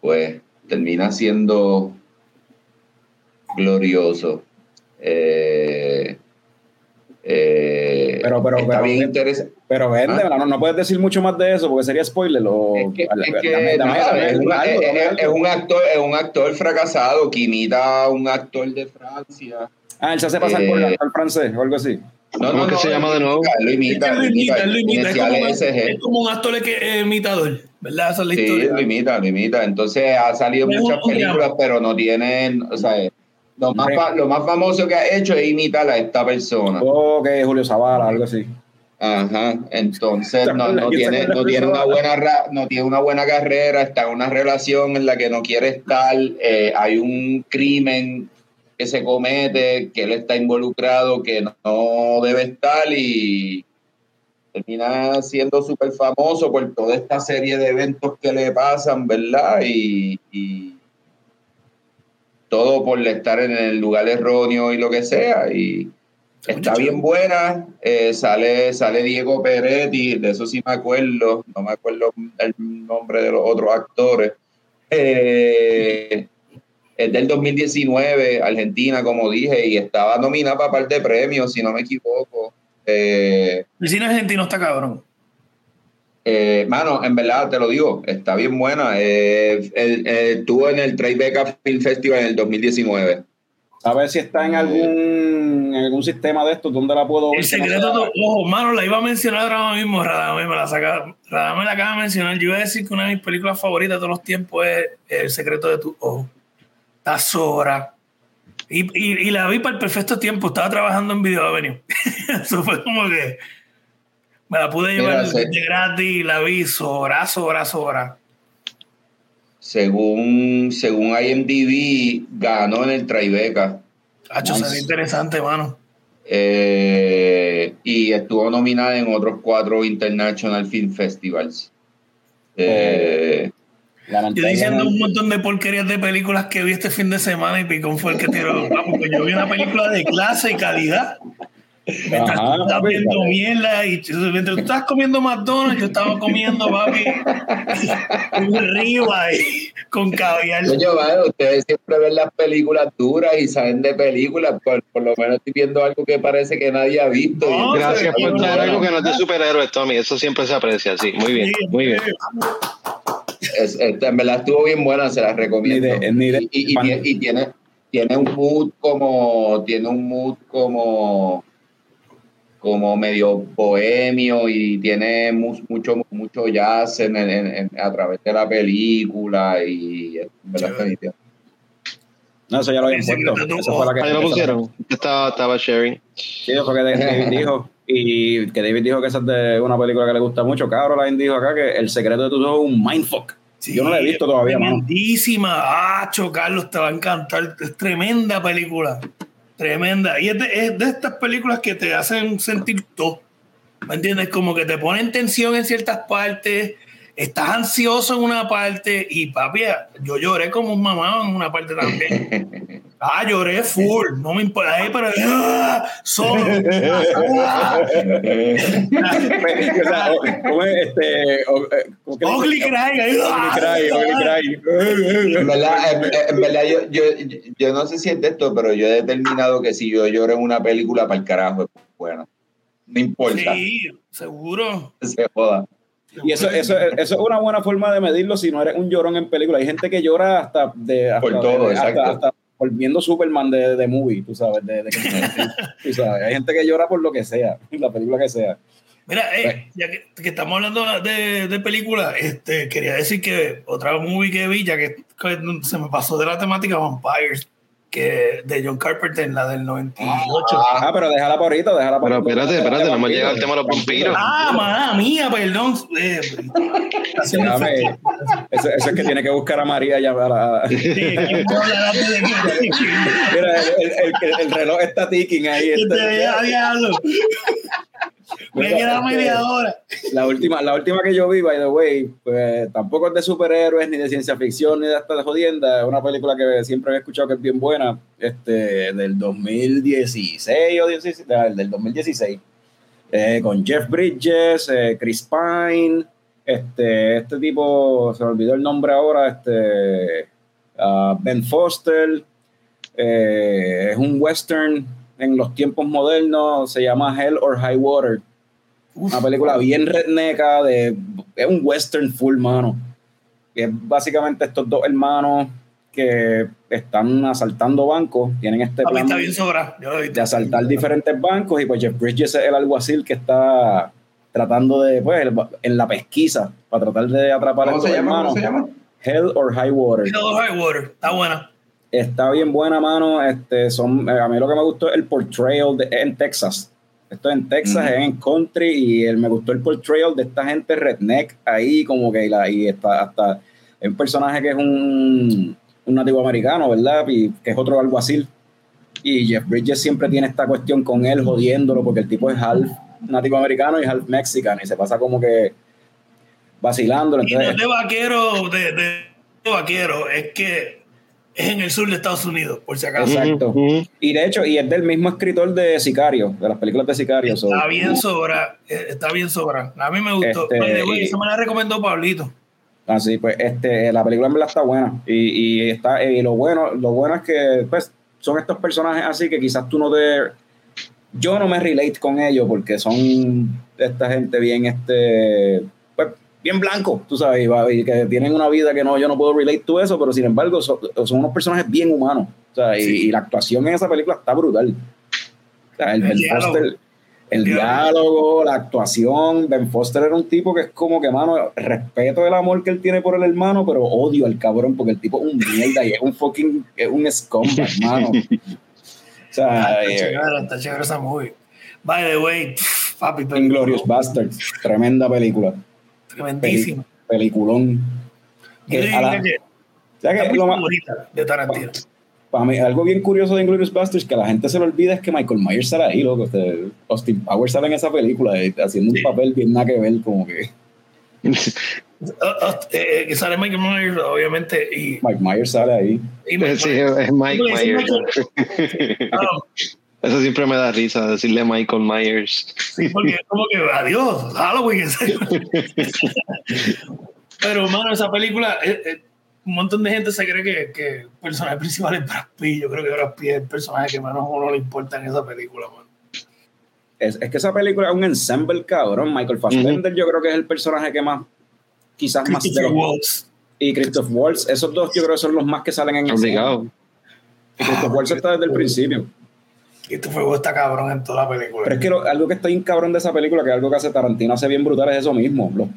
[SPEAKER 5] pues termina siendo glorioso. Eh, eh,
[SPEAKER 1] Pero- pero-
[SPEAKER 5] está
[SPEAKER 1] pero-
[SPEAKER 5] bien interesante.
[SPEAKER 1] Pero vende,
[SPEAKER 5] Ah.
[SPEAKER 1] no, no puedes decir mucho más de eso porque sería spoiler.
[SPEAKER 5] Es que, que, un, un actor, es un actor fracasado que imita a un actor de Francia.
[SPEAKER 1] Ah, él se hace pasar por
[SPEAKER 5] eh,
[SPEAKER 1] el actor francés o algo así.
[SPEAKER 5] No,
[SPEAKER 3] ¿Cómo
[SPEAKER 5] no,
[SPEAKER 3] es que
[SPEAKER 5] no,
[SPEAKER 3] se llama de nuevo?
[SPEAKER 5] Lo imita,
[SPEAKER 4] Él
[SPEAKER 5] lo imita,
[SPEAKER 4] lo imita, es como, un-
[SPEAKER 5] SG.
[SPEAKER 4] es como un actor que es imitador, ¿verdad? Esa es la
[SPEAKER 5] Sí,
[SPEAKER 4] historia.
[SPEAKER 5] lo imita, lo imita. Entonces ha salido
[SPEAKER 4] Es
[SPEAKER 5] muchas
[SPEAKER 4] un-
[SPEAKER 5] películas, pero no tienen, o sea, lo más, lo más famoso que ha hecho es imitar a esta persona.
[SPEAKER 1] Ok, Julio Zavala, algo así.
[SPEAKER 5] Ajá, entonces no, no
[SPEAKER 1] ¿Quién se
[SPEAKER 5] tiene, no tiene una buena ra- no tiene una buena carrera, está en una relación en la que no quiere estar, eh, hay un crimen que se comete, que él está involucrado, que no, no debe estar y termina siendo súper famoso por toda esta serie de eventos que le pasan, ¿verdad? Y, y todo por estar en el lugar erróneo y lo que sea. Y está bien buena. eh, sale, sale Diego Peretti, de eso sí me acuerdo. No me acuerdo el nombre de los otros actores. Eh, es del 2019, Argentina, como dije, y estaba nominada para par de premios, si no me equivoco. Eh,
[SPEAKER 4] El cine argentino está cabrón.
[SPEAKER 5] eh, mano, en verdad te lo digo, está bien buena. Eh, el- estuvo en el Tribeca Film Festival en el 2019.
[SPEAKER 1] A ver si está en algún, en algún sistema de estos donde la puedo ver.
[SPEAKER 4] El
[SPEAKER 1] no
[SPEAKER 4] secreto
[SPEAKER 1] sea-
[SPEAKER 4] de tu ojo, mano, la iba a mencionar ahora mismo, Radamé me la saca. Radamé la acaba de mencionar. Yo iba a decir que una de mis películas favoritas de todos los tiempos es El secreto de tu ojo. Está sobra. Y, y, y la vi para el perfecto tiempo. Estaba trabajando en Video Avenue. Eso fue como que me la pude llevar
[SPEAKER 5] Mira,
[SPEAKER 4] de gratis. La vi sobra, sobra, sobra.
[SPEAKER 5] Según, según IMDb, ganó en el Tribeca.
[SPEAKER 4] Hacho,
[SPEAKER 1] Nice.
[SPEAKER 4] interesante, mano.
[SPEAKER 5] eh, y estuvo nominada en otros cuatro International Film Festivals. Eh,
[SPEAKER 4] Yo diciendo un montón de porquerías de películas que vi este fin de semana y Picón fue el que tiró. Vamos, que yo vi una película de clase y calidad. Mientras tú estás viendo mierda y mientras tú estás comiendo McDonald's, yo estaba comiendo, papi, un río ahí con caviar.
[SPEAKER 5] Coño, vale, ustedes siempre ven las películas duras y saben de películas, por, por lo menos estoy viendo algo que parece que nadie ha visto.
[SPEAKER 3] No, Gracias por traer algo que no es de superhéroes, Tommy, eso siempre se aprecia, sí, muy bien, muy bien.
[SPEAKER 5] Es, en verdad estuvo bien buena, se las recomiendo. Ni de, ni de, y, y, y, y tiene, tiene un mood como, tiene un mood como como medio bohemio y tiene mucho, mucho jazz en, en, a través de la película y
[SPEAKER 1] No, eso ya lo habían puesto. Eso fue la
[SPEAKER 3] que, lo pusieron. Estaba, estaba sharing.
[SPEAKER 1] Sí, eso fue que David dijo. Y que David dijo que esa es de una película que le gusta mucho. Caroline dijo acá que El secreto de tus ojos es un mindfuck. Yo no la he visto todavía.
[SPEAKER 4] Tremendísima. Ah, Carlos, te va a encantar. Es tremenda película. Tremenda. Y es de, es de, estas películas que te hacen sentir todo. ¿Me entiendes? Como que te ponen tensión en ciertas partes, estás ansioso en una parte y papi, yo lloré como un mamá en una parte también. Ah, lloré full, no me importa, pero ¡ah! solo.
[SPEAKER 1] ¿Cómo es este?
[SPEAKER 4] Ugly Cry.
[SPEAKER 5] En verdad, en, verdad yo, yo, yo, no sé si es de esto, pero yo he determinado que si yo lloro en una película para el carajo, bueno, no importa.
[SPEAKER 4] Sí, seguro.
[SPEAKER 5] Se joda.
[SPEAKER 1] Y eso, eso, eso es una buena forma de medirlo si no eres un llorón en película. Hay gente que llora hasta de hasta,
[SPEAKER 5] por todo, exacto.
[SPEAKER 1] hasta, viendo Superman de, de, movie, tú sabes, de, de tú sabes. Hay gente que llora por lo que sea, la película que sea.
[SPEAKER 4] Mira, eh, pues. ya que, que, estamos hablando de, de películas, este, quería decir que otra movie que vi, ya que, que se me pasó de la temática Vampires, que de John Carpenter, la del 98.
[SPEAKER 1] Ah, pero déjala por ahorita, déjala por
[SPEAKER 3] Pero espérate, espérate, no hemos llegado al tema de los vampiros.
[SPEAKER 4] Ah, mamá mía, perdón. Eh,
[SPEAKER 1] Dame, eso, eso, es que tiene que buscar a María ya para. Sí, Mira, el, el, el, el, reloj está ticking ahí.
[SPEAKER 4] Está, me queda media hora.
[SPEAKER 1] La última, la última que yo vi, by the way, pues tampoco es de superhéroes, ni de ciencia ficción, ni de esta de jodienda. Es una película que siempre he escuchado que es bien buena, este, del 2016 o 16, del 2016. Eh, con Jeff Bridges, eh, Chris Pine, este, este tipo, se me olvidó el nombre ahora, este, uh, Ben Foster. Eh, es un western en los tiempos modernos, se llama Hell or High Water. Una película bien redneca, de, es un western full, mano. Es básicamente estos dos hermanos que están asaltando bancos, tienen este
[SPEAKER 4] plan bien sobra.
[SPEAKER 1] de asaltar diferentes bancos y pues Jeff Bridges es el alguacil que está tratando de, pues, en la pesquisa para tratar de atrapar a estos hermanos. ¿Cómo se llama? Hell or High Water.
[SPEAKER 4] Hell or High Water, está buena.
[SPEAKER 1] Está bien buena mano. Este, son, a mí lo que me gustó es el portrayal de, en Texas. Esto en Texas, es en country, y el, me gustó el portrayal de esta gente redneck ahí, como que la, y está hasta es un personaje que es un, un nativo americano, ¿verdad? Y que es otro alguacil. Y Jeff Bridges siempre tiene esta cuestión con él, jodiéndolo, porque el tipo es half nativo americano y half mexicano, y se pasa como que vacilándolo.
[SPEAKER 4] Entonces, y no de vaquero, de, de vaquero, es que es en el sur de Estados Unidos, por si acaso.
[SPEAKER 1] Exacto. Y de hecho, y es del mismo escritor de Sicario, de las películas de Sicario.
[SPEAKER 4] Está bien sobra, eh, está bien sobra. A mí me gustó. Este, eso me la recomendó Pablito.
[SPEAKER 1] Ah, sí, pues este, la película en verdad está buena. Y, y está, y lo bueno, lo bueno es que pues, son estos personajes así que quizás tú no te. Yo no me relate con ellos porque son esta gente bien este bien blanco, tú sabes, y que tienen una vida que no, yo no puedo relate todo eso, pero sin embargo son, unos personajes bien humanos. O sea, y, la actuación en esa película está brutal. O sea, el, el, Foster, el diálogo, la actuación. Ben Foster era un tipo que es como que, mano, respeto el amor que él tiene por el hermano, pero odio al cabrón porque el tipo es un mierda y es un fucking, es un scumbag, hermano.
[SPEAKER 4] o sea, está, eh, chévere, está chévere esa movie. By the way, papi.
[SPEAKER 1] Inglorious Bastards, tremenda película.
[SPEAKER 4] Tremendísimo.
[SPEAKER 1] peliculón.
[SPEAKER 4] Que la, que, que lo más, de Tarantino.
[SPEAKER 1] Para mí, algo bien curioso de Inglourious Basterds que a la gente se le olvida es que Michael Myers sale ahí, loco. Este, Austin Powers sale en esa película eh, haciendo un papel bien nada que ver, como que.
[SPEAKER 4] Ah, ah, eh, que sale Michael Myers, obviamente. Y,
[SPEAKER 1] Mike Myers sale ahí.
[SPEAKER 4] y Michael
[SPEAKER 3] Sí,
[SPEAKER 4] Myers.
[SPEAKER 3] es Mike
[SPEAKER 4] Porque dice
[SPEAKER 3] Myers. Eso siempre me da risa, decirle Michael Myers.
[SPEAKER 4] Sí, porque es como que adiós, Halloween. Pero, mano, esa película, eh, eh, un montón de gente se cree que, que el personaje principal es Brad Pitt. Yo creo que Brad Pitt es el personaje que menos a uno le importa en esa película, mano.
[SPEAKER 1] Es, es que esa película es un ensemble cabrón. Michael Fassbender, yo creo que es el personaje que más, quizás más de los-
[SPEAKER 4] Waltz.
[SPEAKER 1] Y Christoph Waltz, esos dos yo creo que son los más que salen en el
[SPEAKER 3] Obligado.
[SPEAKER 1] Christoph Waltz está desde el principio.
[SPEAKER 4] Christopher Waltz está cabrón en toda la película.
[SPEAKER 1] Pero es que lo- algo que está bien cabrón de esa película, que algo que hace Tarantino hace bien brutal, es eso mismo. Los,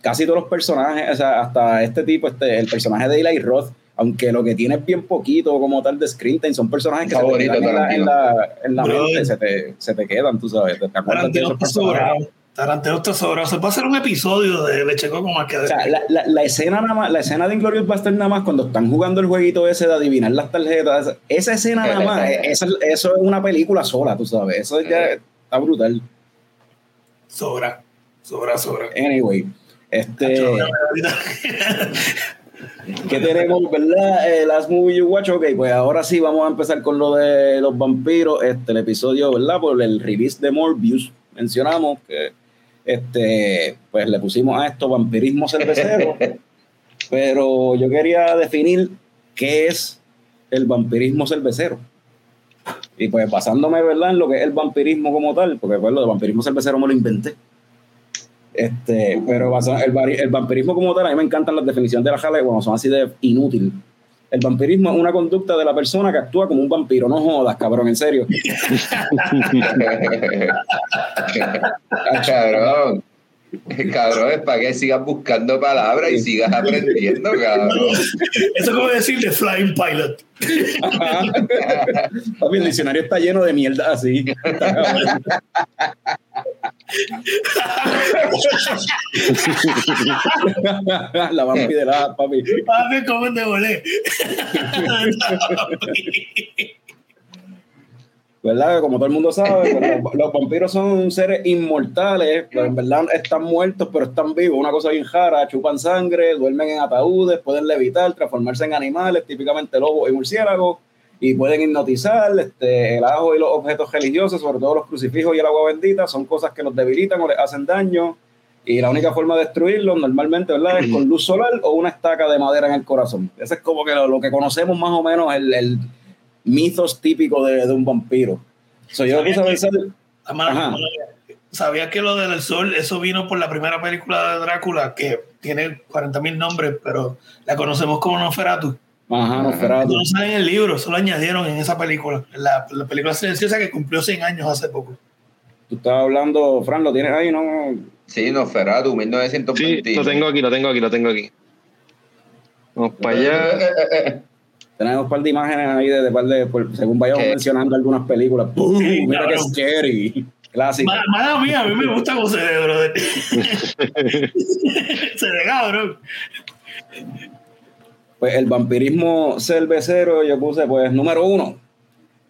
[SPEAKER 1] casi todos los personajes, o sea, hasta este tipo, este, el personaje de Eli Roth, aunque lo que tiene es bien poquito como tal de screen time, son personajes que
[SPEAKER 5] Favorito,
[SPEAKER 1] se te quedan en la, en la, en la
[SPEAKER 4] Brother.
[SPEAKER 1] mente, se te, se te quedan, tú sabes, te, te acuerdas de
[SPEAKER 4] Tarantino
[SPEAKER 1] esos personajes.
[SPEAKER 4] sobrado. Tarantino está sobrado. Se puede hacer un episodio de Le Checo con más que
[SPEAKER 1] O sea, la, la, la escena nada más, la escena de Inglorious Bastard nada más, cuando están jugando el jueguito ese de adivinar las tarjetas, esa, escena nada más, eh, esa- eso es una película sola, tú sabes, eso ya está brutal.
[SPEAKER 4] sobra. Sobra, sobra.
[SPEAKER 1] Anyway, este... ¿Qué tenemos, verdad? Eh, last movie you watch, ok, pues ahora sí vamos a empezar con lo de los vampiros, este, el episodio, ¿verdad? Por el release de Morbius, mencionamos que, este, pues le pusimos a esto vampirismo cervecero, pero yo quería definir qué es el vampirismo cervecero. Y pues basándome, ¿verdad? En lo que es el vampirismo como tal, porque pues lo de vampirismo cervecero me lo inventé. Este, pero el, vampirismo como tal, a mí me encantan las definiciones de la jala, bueno, son así de inútil. El vampirismo es una conducta de la persona que actúa como un vampiro. No jodas, cabrón, en serio.
[SPEAKER 5] Ah, cabrón. Cabrón, es para que sigas buscando palabras y sigas aprendiendo, cabrón.
[SPEAKER 4] Eso es como decir de Flying Pilot.
[SPEAKER 1] Papi, el diccionario está lleno de mierda así. La vampi de la papi.
[SPEAKER 4] Papi, ¿cómo te volé?
[SPEAKER 1] ¿Verdad? Como todo el mundo sabe, pues, los, los vampiros son seres inmortales, pero en verdad están muertos, pero están vivos. Una cosa bien jara, chupan sangre, duermen en ataúdes, pueden levitar, transformarse en animales, típicamente lobos y murciélagos, y pueden hipnotizar. Este, el ajo y los objetos religiosos, sobre todo los crucifijos y el agua bendita, son cosas que los debilitan o les hacen daño. Y la única forma de destruirlos normalmente, ¿verdad? Es con luz solar o una estaca de madera en el corazón. Ese es como que lo, lo que conocemos más o menos, el, el mitos típico de, de un vampiro. So, yo pensar.
[SPEAKER 4] ¿Sabías que lo del sol, eso vino por la primera película de Drácula, que tiene 40.000 nombres, pero la conocemos como Nosferatu?
[SPEAKER 1] ajá, Nosferatu.
[SPEAKER 4] No sale en el libro, solo añadieron en esa película, en la, la película silenciosa que cumplió 100 años hace poco.
[SPEAKER 1] Tú estabas hablando, Fran, ¿lo tienes ahí? No,
[SPEAKER 5] Sí, Nosferatu,
[SPEAKER 3] Sí,
[SPEAKER 5] 1920.
[SPEAKER 3] lo tengo aquí, lo tengo aquí, lo tengo aquí. Vamos para allá.
[SPEAKER 1] Tenemos un par de imágenes ahí de, de par de, por- según vayamos
[SPEAKER 5] ¿Qué?
[SPEAKER 1] mencionando algunas películas. ¡Pum!
[SPEAKER 4] Sí,
[SPEAKER 1] Mira que
[SPEAKER 4] cabrón.
[SPEAKER 1] scary. Clásico.
[SPEAKER 4] Ma- Mala mía, a mí me gusta se ve, brother. se ve cabrón.
[SPEAKER 1] Pues el vampirismo cervecero, yo puse, pues, número uno.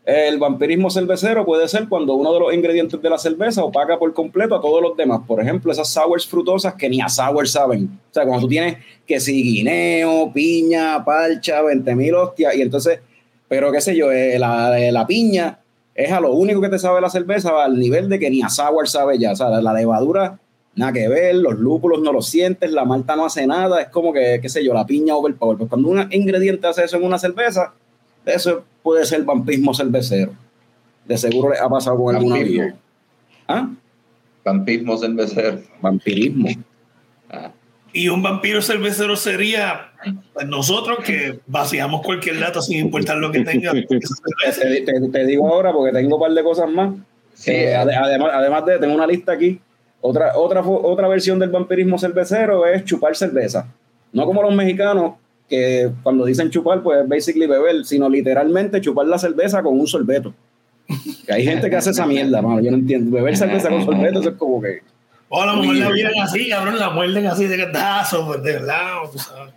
[SPEAKER 1] El vampirismo cervecero puede ser cuando uno de los ingredientes de la cerveza opaca por completo a todos los demás. Por ejemplo, esas sours frutosas que ni a sour saben. O sea, cuando tú tienes que si guineo, piña, parcha, 20 mil hostias, y entonces, pero qué sé yo, eh, la, eh, la piña es a lo único que te sabe la cerveza al nivel de que ni a sour sabe ya. O sea, la levadura, nada que ver, los lúpulos no los sientes, la malta no hace nada, es como que, qué sé yo, la piña overpower. Pues cuando un ingrediente hace eso en una cerveza, eso puede ser vampismo cervecero. De seguro le ha pasado con alguna
[SPEAKER 5] Vampismo.
[SPEAKER 1] vida. ¿Ah?
[SPEAKER 5] Vampismo cervecero.
[SPEAKER 1] Vampirismo.
[SPEAKER 5] Ah.
[SPEAKER 4] Y un vampiro cervecero sería pues, nosotros que vaciamos cualquier lata sin importar lo que tenga.
[SPEAKER 1] Te, te- te digo ahora porque tengo un par de cosas más.
[SPEAKER 5] Sí,
[SPEAKER 1] Eh, ade- además, además de, tengo una lista aquí. Otra, otra, otra versión del vampirismo cervecero es chupar cerveza. No como los mexicanos, que cuando dicen chupar, pues es basically beber, sino literalmente chupar la cerveza con un sorbeto. Que hay gente que hace esa mierda, mano. Yo no entiendo. Beber cerveza con sorbeto, eso es como que.
[SPEAKER 4] O a lo mejor la miran así, cabrón, la muerden así de cantazo, pues, de lado, tú sabes.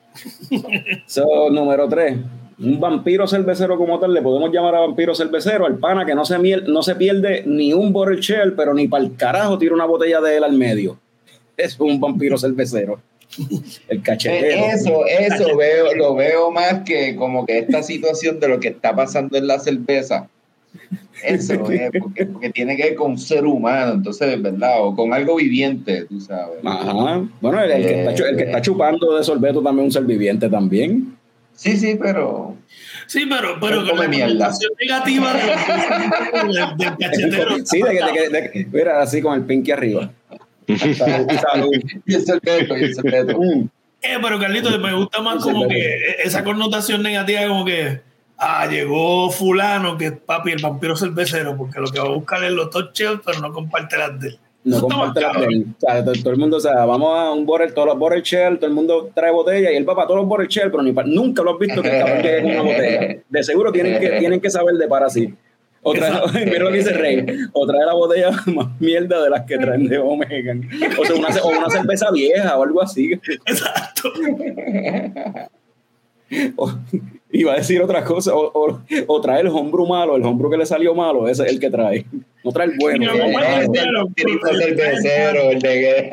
[SPEAKER 1] So, número tres. Un vampiro cervecero como tal, le podemos llamar a vampiro cervecero al pana que no se, miel- no se pierde ni un bottle shell, pero ni para el carajo tira una botella de él al medio. es un vampiro cervecero. El cachetero.
[SPEAKER 5] Eh, Eso, eso veo, lo veo más que como que esta situación de lo que está pasando en la cerveza. Eso es, porque, porque tiene que ver con un ser humano, entonces, ¿verdad? O con algo viviente, tú sabes.
[SPEAKER 1] Ajá. Bueno, el, el que está, el que está chupando de sorbeto también es un ser viviente también.
[SPEAKER 5] Sí, sí, pero
[SPEAKER 4] Sí, pero, pero con la negativa del- del cachetero.
[SPEAKER 1] Sí, de que, de que- de que- mira, así con el pinky arriba.
[SPEAKER 5] Y el secreto, y el secreto.
[SPEAKER 1] Mm.
[SPEAKER 4] Eh, pero Carlito, me gusta más como que esa connotación negativa, como que, ah, llegó fulano, que es papi, el vampiro cervecero, porque lo que va a buscar es los top shelf, pero no comparte las de él.
[SPEAKER 1] No
[SPEAKER 4] Eso
[SPEAKER 1] comparte las de él. O sea, todo, todo el mundo, o sea, vamos a un border, todos los border shell, todo el mundo trae botella y él va para todos los border shell, pero ni pa- nunca lo has visto que el cabrón llegue con una botella. De seguro tienen que, tienen que saber de para sí. Otra, mira lo que dice Rey, o trae la botella más mierda de las que traen de Omegan. O sea, una, o una cerveza vieja o algo así.
[SPEAKER 4] Exacto.
[SPEAKER 1] O- iba a decir otra cosa, o, o, o trae el hombro malo, el hombro que le salió malo, ese es el que trae. No trae el bueno.
[SPEAKER 5] Eh,
[SPEAKER 4] bueno,
[SPEAKER 5] el cervecero, el de que-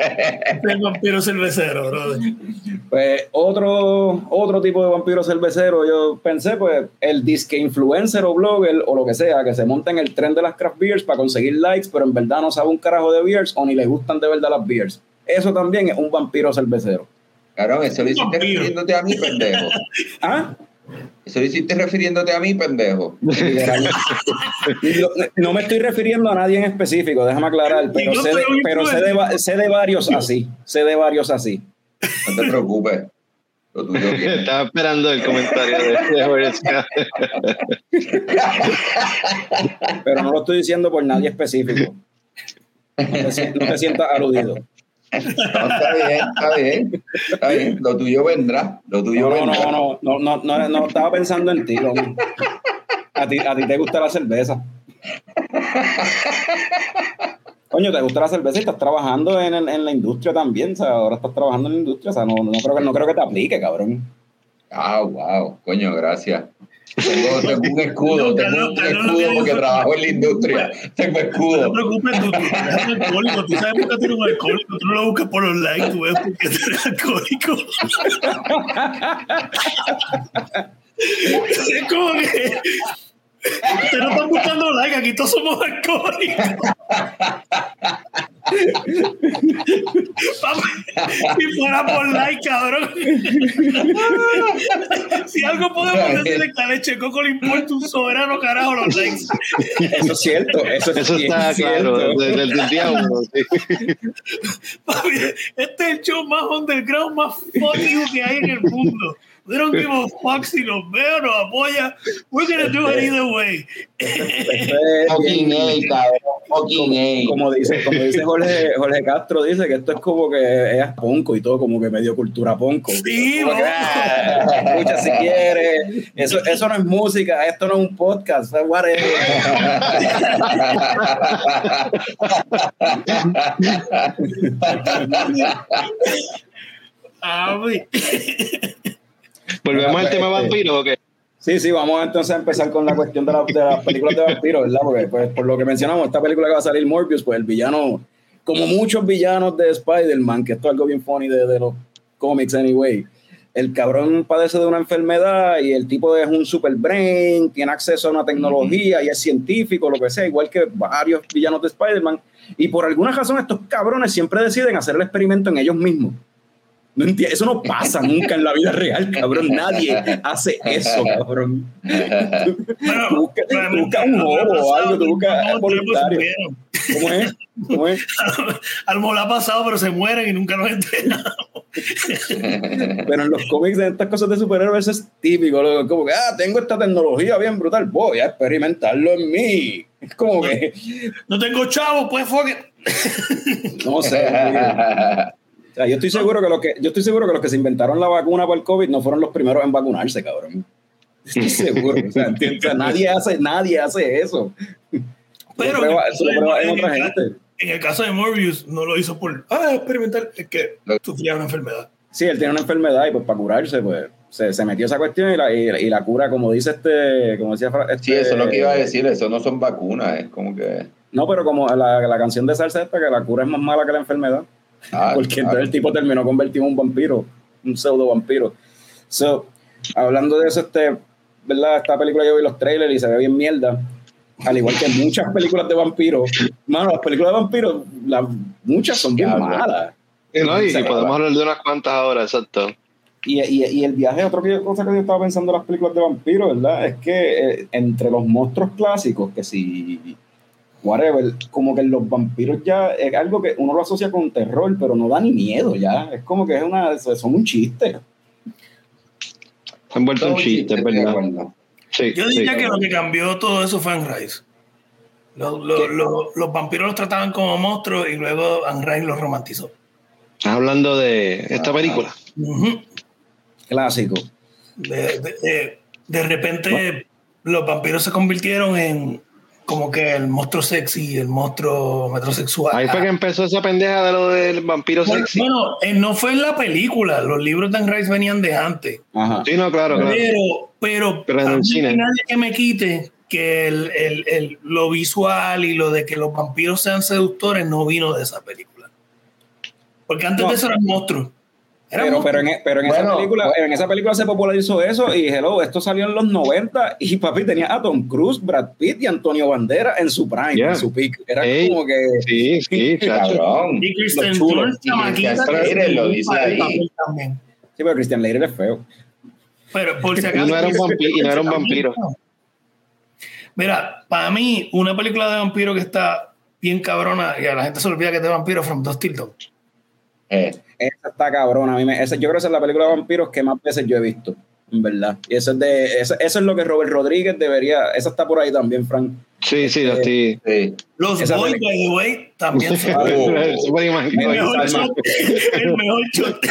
[SPEAKER 4] El vampiro cervecero, brother.
[SPEAKER 1] Pues otro, otro tipo de vampiro cervecero, yo pensé, pues, el disque influencer o blogger o lo que sea, que se monta en el tren de las craft beers para conseguir likes, pero en verdad no sabe un carajo de beers o ni le gustan de verdad las beers. Eso también es un vampiro cervecero.
[SPEAKER 5] Cabrón, eso lo hiciste a mí, pendejo.
[SPEAKER 1] ¿Ah?
[SPEAKER 5] Eso lo hiciste refiriéndote a mí, pendejo.
[SPEAKER 1] No, no me estoy refiriendo a nadie en específico, déjame aclarar, pero, sé, de,
[SPEAKER 4] soy un
[SPEAKER 1] pero sé, de, va- sé de varios así, sé de varios así.
[SPEAKER 5] No te preocupes.
[SPEAKER 3] Estaba esperando el comentario de, Scott.
[SPEAKER 1] Pero no lo estoy diciendo por nadie específico. No te, no te sientas aludido.
[SPEAKER 5] Está bien, está bien. Está bien. Lo tuyo vendrá. Lo tuyo
[SPEAKER 1] No, no,
[SPEAKER 5] vendrá.
[SPEAKER 1] no, no, no, no, no, no estaba pensando en ti. A ti, a ti te gusta la cerveza. Coño, te gusta la cerveza y estás trabajando en, en- en la industria también, o sea, ahora estás trabajando en la industria, o sea, no, no creo que no creo que te aplique, cabrón.
[SPEAKER 5] Ah, wow. Coño, gracias. Tengo, tengo un escudo,
[SPEAKER 4] No,
[SPEAKER 5] tengo un escudo
[SPEAKER 4] no
[SPEAKER 5] porque trabajo en la industria. Tengo
[SPEAKER 4] No te
[SPEAKER 5] escudo.
[SPEAKER 4] preocupes, tú, eres alcohólico. Tú sabes por qué tú eres un alcohólico. Tú no lo buscas por los likes, tú ves porque tú eres alcohólico. es como que. Ustedes no están buscando likes, aquí todos somos alcohólicos. Si fuera por like, cabrón. si algo podemos decir es que a Leche Coco le importa un soberano carajo los likes.
[SPEAKER 1] Eso es cierto, eso es
[SPEAKER 3] Eso está
[SPEAKER 1] cierto.
[SPEAKER 3] claro, desde el día uno. sí.
[SPEAKER 4] Papi, este es el show más underground, más you que hay en el mundo. We don't give a fuck si nos ve o nos apoya. We're gonna do it either way.
[SPEAKER 5] Fucking A, cabrón. Fucking A.
[SPEAKER 1] Como dice, como dice Jorge, Jorge Castro, dice que esto es como que es ponco y todo, como que medio cultura ponco.
[SPEAKER 4] Sí,
[SPEAKER 1] Como que, ah, escucha si quieres. Eso, eso no es música, esto no es un podcast, es whatever.
[SPEAKER 4] Ah, güey.
[SPEAKER 3] Volvemos al tema vampiro, ¿o qué?
[SPEAKER 1] Sí, sí, vamos entonces a empezar con la cuestión de, la- de las películas de vampiros, ¿verdad? Porque pues, por lo que mencionamos, esta película que va a salir Morbius, pues el villano, como muchos villanos de Spider-Man, que esto es algo bien funny de, de los cómics anyway, el cabrón padece de una enfermedad y el tipo es un super brain, tiene acceso a una tecnología y es científico, lo que sea, igual que varios villanos de Spider-Man. Y por alguna razón estos cabrones siempre deciden hacer el experimento en ellos mismos. No enti- eso no pasa nunca en la vida real, cabrón. Nadie hace eso, cabrón. Tú buscas tú buscas un o algo, tú buscas voluntario. ¿Cómo es? ¿Cómo es?
[SPEAKER 4] A lo mejor ha pasado, pero se mueren y nunca nos enteramos.
[SPEAKER 1] Pero en los cómics de estas cosas de superhéroes es típico, como que, ah, tengo esta tecnología bien brutal, voy a experimentarlo en mí. Es como que,
[SPEAKER 4] No tengo chavo, pues fuck it.
[SPEAKER 1] no sé. O sea, yo estoy seguro que los que, yo estoy seguro que los que se inventaron la vacuna para el COVID no fueron los primeros en vacunarse, cabrón. Estoy seguro. O sea, entiendo, o sea, nadie hace, nadie hace eso.
[SPEAKER 4] Pero
[SPEAKER 1] prueba- eso lo prueba en
[SPEAKER 4] en
[SPEAKER 1] otra
[SPEAKER 4] el-
[SPEAKER 1] gente.
[SPEAKER 4] En el caso de Morbius, no lo hizo por ah, experimentar, es que sufría una enfermedad.
[SPEAKER 1] Sí, él tiene una enfermedad y pues para curarse, pues se, se metió esa cuestión y la, y, y la cura, como dice este, como decía este,
[SPEAKER 5] Sí, eso es lo que iba a decir. Eso no son vacunas. Es como que.
[SPEAKER 1] No, pero como la, la canción de salsa esta, que la cura es más mala que la enfermedad.
[SPEAKER 5] Ah,
[SPEAKER 1] porque
[SPEAKER 5] claro.
[SPEAKER 1] entonces el tipo terminó convertido en un vampiro, un pseudo vampiro. So, hablando de eso, este, ¿verdad? Esta película yo vi los trailers y se ve bien mierda. Al igual que muchas películas de vampiros. Mano, las películas de vampiros, las, muchas son bien
[SPEAKER 5] Diablo.
[SPEAKER 1] malas.
[SPEAKER 3] No, y, y podemos hablar de unas cuantas ahora, exacto.
[SPEAKER 1] Y, y, y el viaje, otra cosa que yo estaba pensando en las películas de vampiros, ¿verdad? Es que eh, entre los monstruos clásicos, que si, whatever, como que los vampiros ya es algo que uno lo asocia con terror, pero no da ni miedo ya. Es como que es una, son un chiste.
[SPEAKER 3] Se han vuelto un chiste, es verdad. Sí,
[SPEAKER 4] Yo
[SPEAKER 3] sí.
[SPEAKER 4] diría que lo que cambió todo eso fue Anne Rice. Los, los- los- los vampiros los trataban como monstruos y luego Anne Rice los romantizó.
[SPEAKER 3] Estás hablando de esta
[SPEAKER 5] Ah.
[SPEAKER 3] película.
[SPEAKER 1] Clásico.
[SPEAKER 4] de, de- de- de repente los vampiros se convirtieron en como que el monstruo sexy, el monstruo metrosexual.
[SPEAKER 3] Ahí fue que empezó esa pendeja de lo del vampiro
[SPEAKER 4] bueno,
[SPEAKER 3] sexy.
[SPEAKER 4] bueno, eh, no fue en la película, los libros de Anne Rice venían de antes.
[SPEAKER 1] Ajá.
[SPEAKER 3] Sí, no, claro, claro.
[SPEAKER 4] Pero, pero,
[SPEAKER 3] Pero en el cine.
[SPEAKER 4] nadie que me quite que el, el- el- lo visual y lo de que los vampiros sean seductores no vino de esa película. Porque antes
[SPEAKER 1] No.
[SPEAKER 4] de eso eran monstruos.
[SPEAKER 1] Pero, pero en, pero en esa película,
[SPEAKER 5] bueno.
[SPEAKER 1] en esa película se popularizó eso y hello, esto salió en los 90 y papi tenía a Tom Cruise, Brad Pitt y Antonio Bandera en su prime,
[SPEAKER 3] Yeah.
[SPEAKER 1] en su peak. Era
[SPEAKER 3] Ey.
[SPEAKER 1] como que
[SPEAKER 3] Sí, sí.
[SPEAKER 5] Cabrón.
[SPEAKER 4] y
[SPEAKER 5] Christian
[SPEAKER 4] se
[SPEAKER 5] lo dice ahí.
[SPEAKER 4] también.
[SPEAKER 1] Sí, pero Christian Slater es feo.
[SPEAKER 4] Pero por si
[SPEAKER 3] Y
[SPEAKER 4] acaso.
[SPEAKER 3] no era un vampi- y no era un vampiro.
[SPEAKER 4] Mira, para mí, una película de vampiro que está bien cabrona y a la gente se olvida que es de vampiro, From Dust Till Dawn.
[SPEAKER 5] Eh,
[SPEAKER 1] Esa está cabrona. A mí me, esa- yo creo que esa es la película de vampiros que más veces yo he visto, en verdad. Y eso es, de, eso, eso es lo que Robert Rodríguez debería. Esa está por ahí también, Frank.
[SPEAKER 3] Sí, sí, lo estoy.
[SPEAKER 5] sí.
[SPEAKER 4] Los
[SPEAKER 1] Esa
[SPEAKER 4] Boys, by the way, también son
[SPEAKER 5] Oh.
[SPEAKER 4] El mejor
[SPEAKER 1] Salma.
[SPEAKER 4] shot. El mejor shot.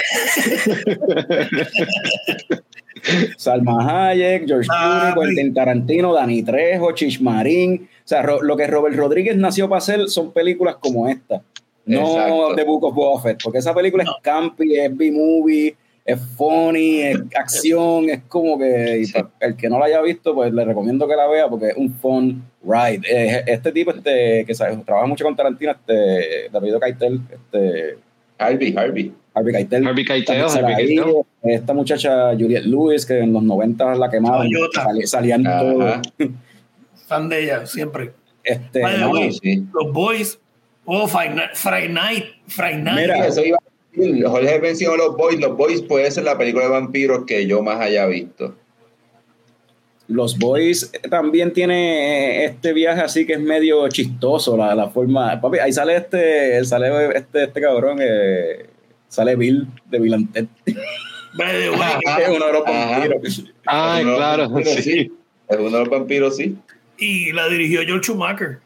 [SPEAKER 1] Salma Hayek, George
[SPEAKER 4] Ah,
[SPEAKER 1] Clooney, Quentin Tarantino, Dani Trejo, Chishmarín. O sea, Ro- lo que Robert Rodríguez nació para hacer son películas como esta. No
[SPEAKER 5] Exacto.
[SPEAKER 1] The Book of Boba Fett, porque esa película
[SPEAKER 4] No.
[SPEAKER 1] es campy, es B-movie, es funny, es acción, es como que
[SPEAKER 5] Sí.
[SPEAKER 1] pues, el que no la haya visto, pues le recomiendo que la vea porque es un fun ride. Eh, Este tipo este, que sabe, trabaja mucho con Tarantino, este, David Keitel, este,
[SPEAKER 5] Harvey, Harvey.
[SPEAKER 1] Harvey Keitel,
[SPEAKER 3] Harvey Keitel, Harvey
[SPEAKER 1] ahí.
[SPEAKER 3] Keitel.
[SPEAKER 1] Esta muchacha Juliette Lewis, que en los 90 la quemaban, salía, salían todo.
[SPEAKER 5] Ajá.
[SPEAKER 4] Fan de ella, siempre.
[SPEAKER 1] Este, no,
[SPEAKER 5] sí.
[SPEAKER 4] Los Boys. Oh, Friday Night. Friday Night.
[SPEAKER 1] Mira,
[SPEAKER 5] Eso iba a decir. Jorge mencionó los Boys. Los Boys puede ser la película de vampiros que yo más haya visto.
[SPEAKER 1] Los Boys también tiene este viaje así que es medio chistoso, la, la forma. Papi, ahí sale este, sale este, este cabrón, eh, sale Bill de que es uno de los vampiros.
[SPEAKER 5] Los
[SPEAKER 3] claro,
[SPEAKER 5] vampiros,
[SPEAKER 3] sí.
[SPEAKER 5] Es uno de los vampiros, sí.
[SPEAKER 4] y la dirigió George Schumacher.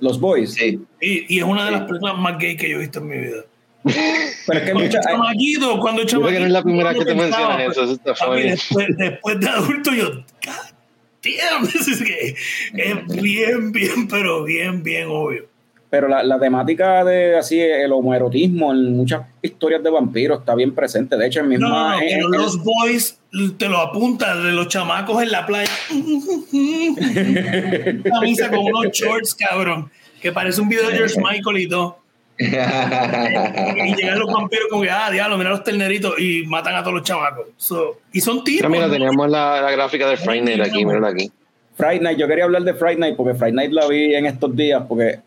[SPEAKER 1] Los Boys.
[SPEAKER 5] Sí.
[SPEAKER 4] Y, y es una de las películas más gay que yo he visto en mi vida.
[SPEAKER 1] Pero es que
[SPEAKER 4] Cuando
[SPEAKER 1] mucha,
[SPEAKER 4] chamaquito, cuando
[SPEAKER 3] Yo creo que no es la primera que te mencionas eso, eso está
[SPEAKER 4] después, después de adulto, yo, God damn, is gay. Es bien, bien, pero bien, bien obvio.
[SPEAKER 1] Pero la, la temática de así el homoerotismo en muchas historias de vampiros está bien presente. De hecho, en
[SPEAKER 4] No,
[SPEAKER 1] misma.
[SPEAKER 4] no, no,
[SPEAKER 1] en-
[SPEAKER 4] pero
[SPEAKER 1] en-
[SPEAKER 4] los boys te lo apuntan de los chamacos en la playa. Camisa con unos shorts, cabrón. Que parece un video de George Michael y todo. Y llegan los vampiros como que, ah, diablo, mira los terneritos y matan a todos los chamacos. So, y son tipos.
[SPEAKER 3] Mira, teníamos la, la gráfica de Friday Night aquí, mírala aquí.
[SPEAKER 1] Friday Night, yo quería hablar de Friday Night porque Friday Night la vi en estos días porque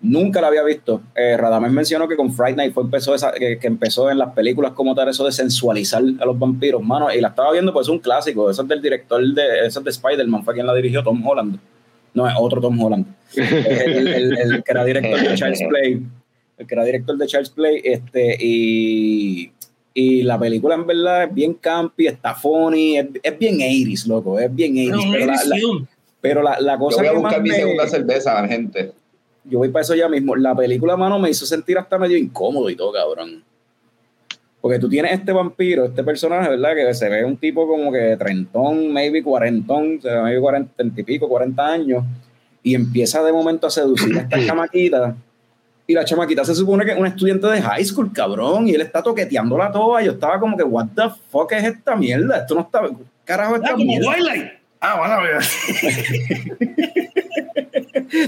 [SPEAKER 1] nunca la había visto. Eh, Radamés mencionó que con Friday Night fue empezó esa, que, que empezó en las películas como tal eso de sensualizar a los vampiros, mano, y la estaba viendo pues es un clásico, eso es del director de, eso es de Spider-Man, fue quien la dirigió, Tom Holland. No, es otro Tom Holland. El, el- el que era director de Child's Play. El que era director de Child's Play, este, y, y la película en verdad es bien campy, está funny, es, es bien 80s, loco, es bien 80s.
[SPEAKER 4] Pero
[SPEAKER 1] la- la- pero la, la
[SPEAKER 5] Yo
[SPEAKER 1] cosa
[SPEAKER 5] voy a
[SPEAKER 1] que
[SPEAKER 5] buscar
[SPEAKER 1] más
[SPEAKER 5] mi
[SPEAKER 1] me-
[SPEAKER 5] segunda cerveza, gente.
[SPEAKER 1] Yo voy para eso ya mismo. La película, mano, me hizo sentir hasta medio incómodo y todo, cabrón. Porque tú tienes este vampiro, este personaje, ¿verdad? Que se ve un tipo como que trentón, maybe cuarentón, o sea, maybe cuarenta y pico, cuarenta años, y empieza de momento a seducir a esta chamaquita. Y la chamaquita se supone que es una estudiante de high school, cabrón, y él está toqueteándola toda. Yo estaba como que, what the fuck es esta mierda? Esto no está. ¿qué Carajo,
[SPEAKER 4] Ah,
[SPEAKER 1] esta
[SPEAKER 4] como
[SPEAKER 1] mierda.
[SPEAKER 4] Twilight. Ah, bueno.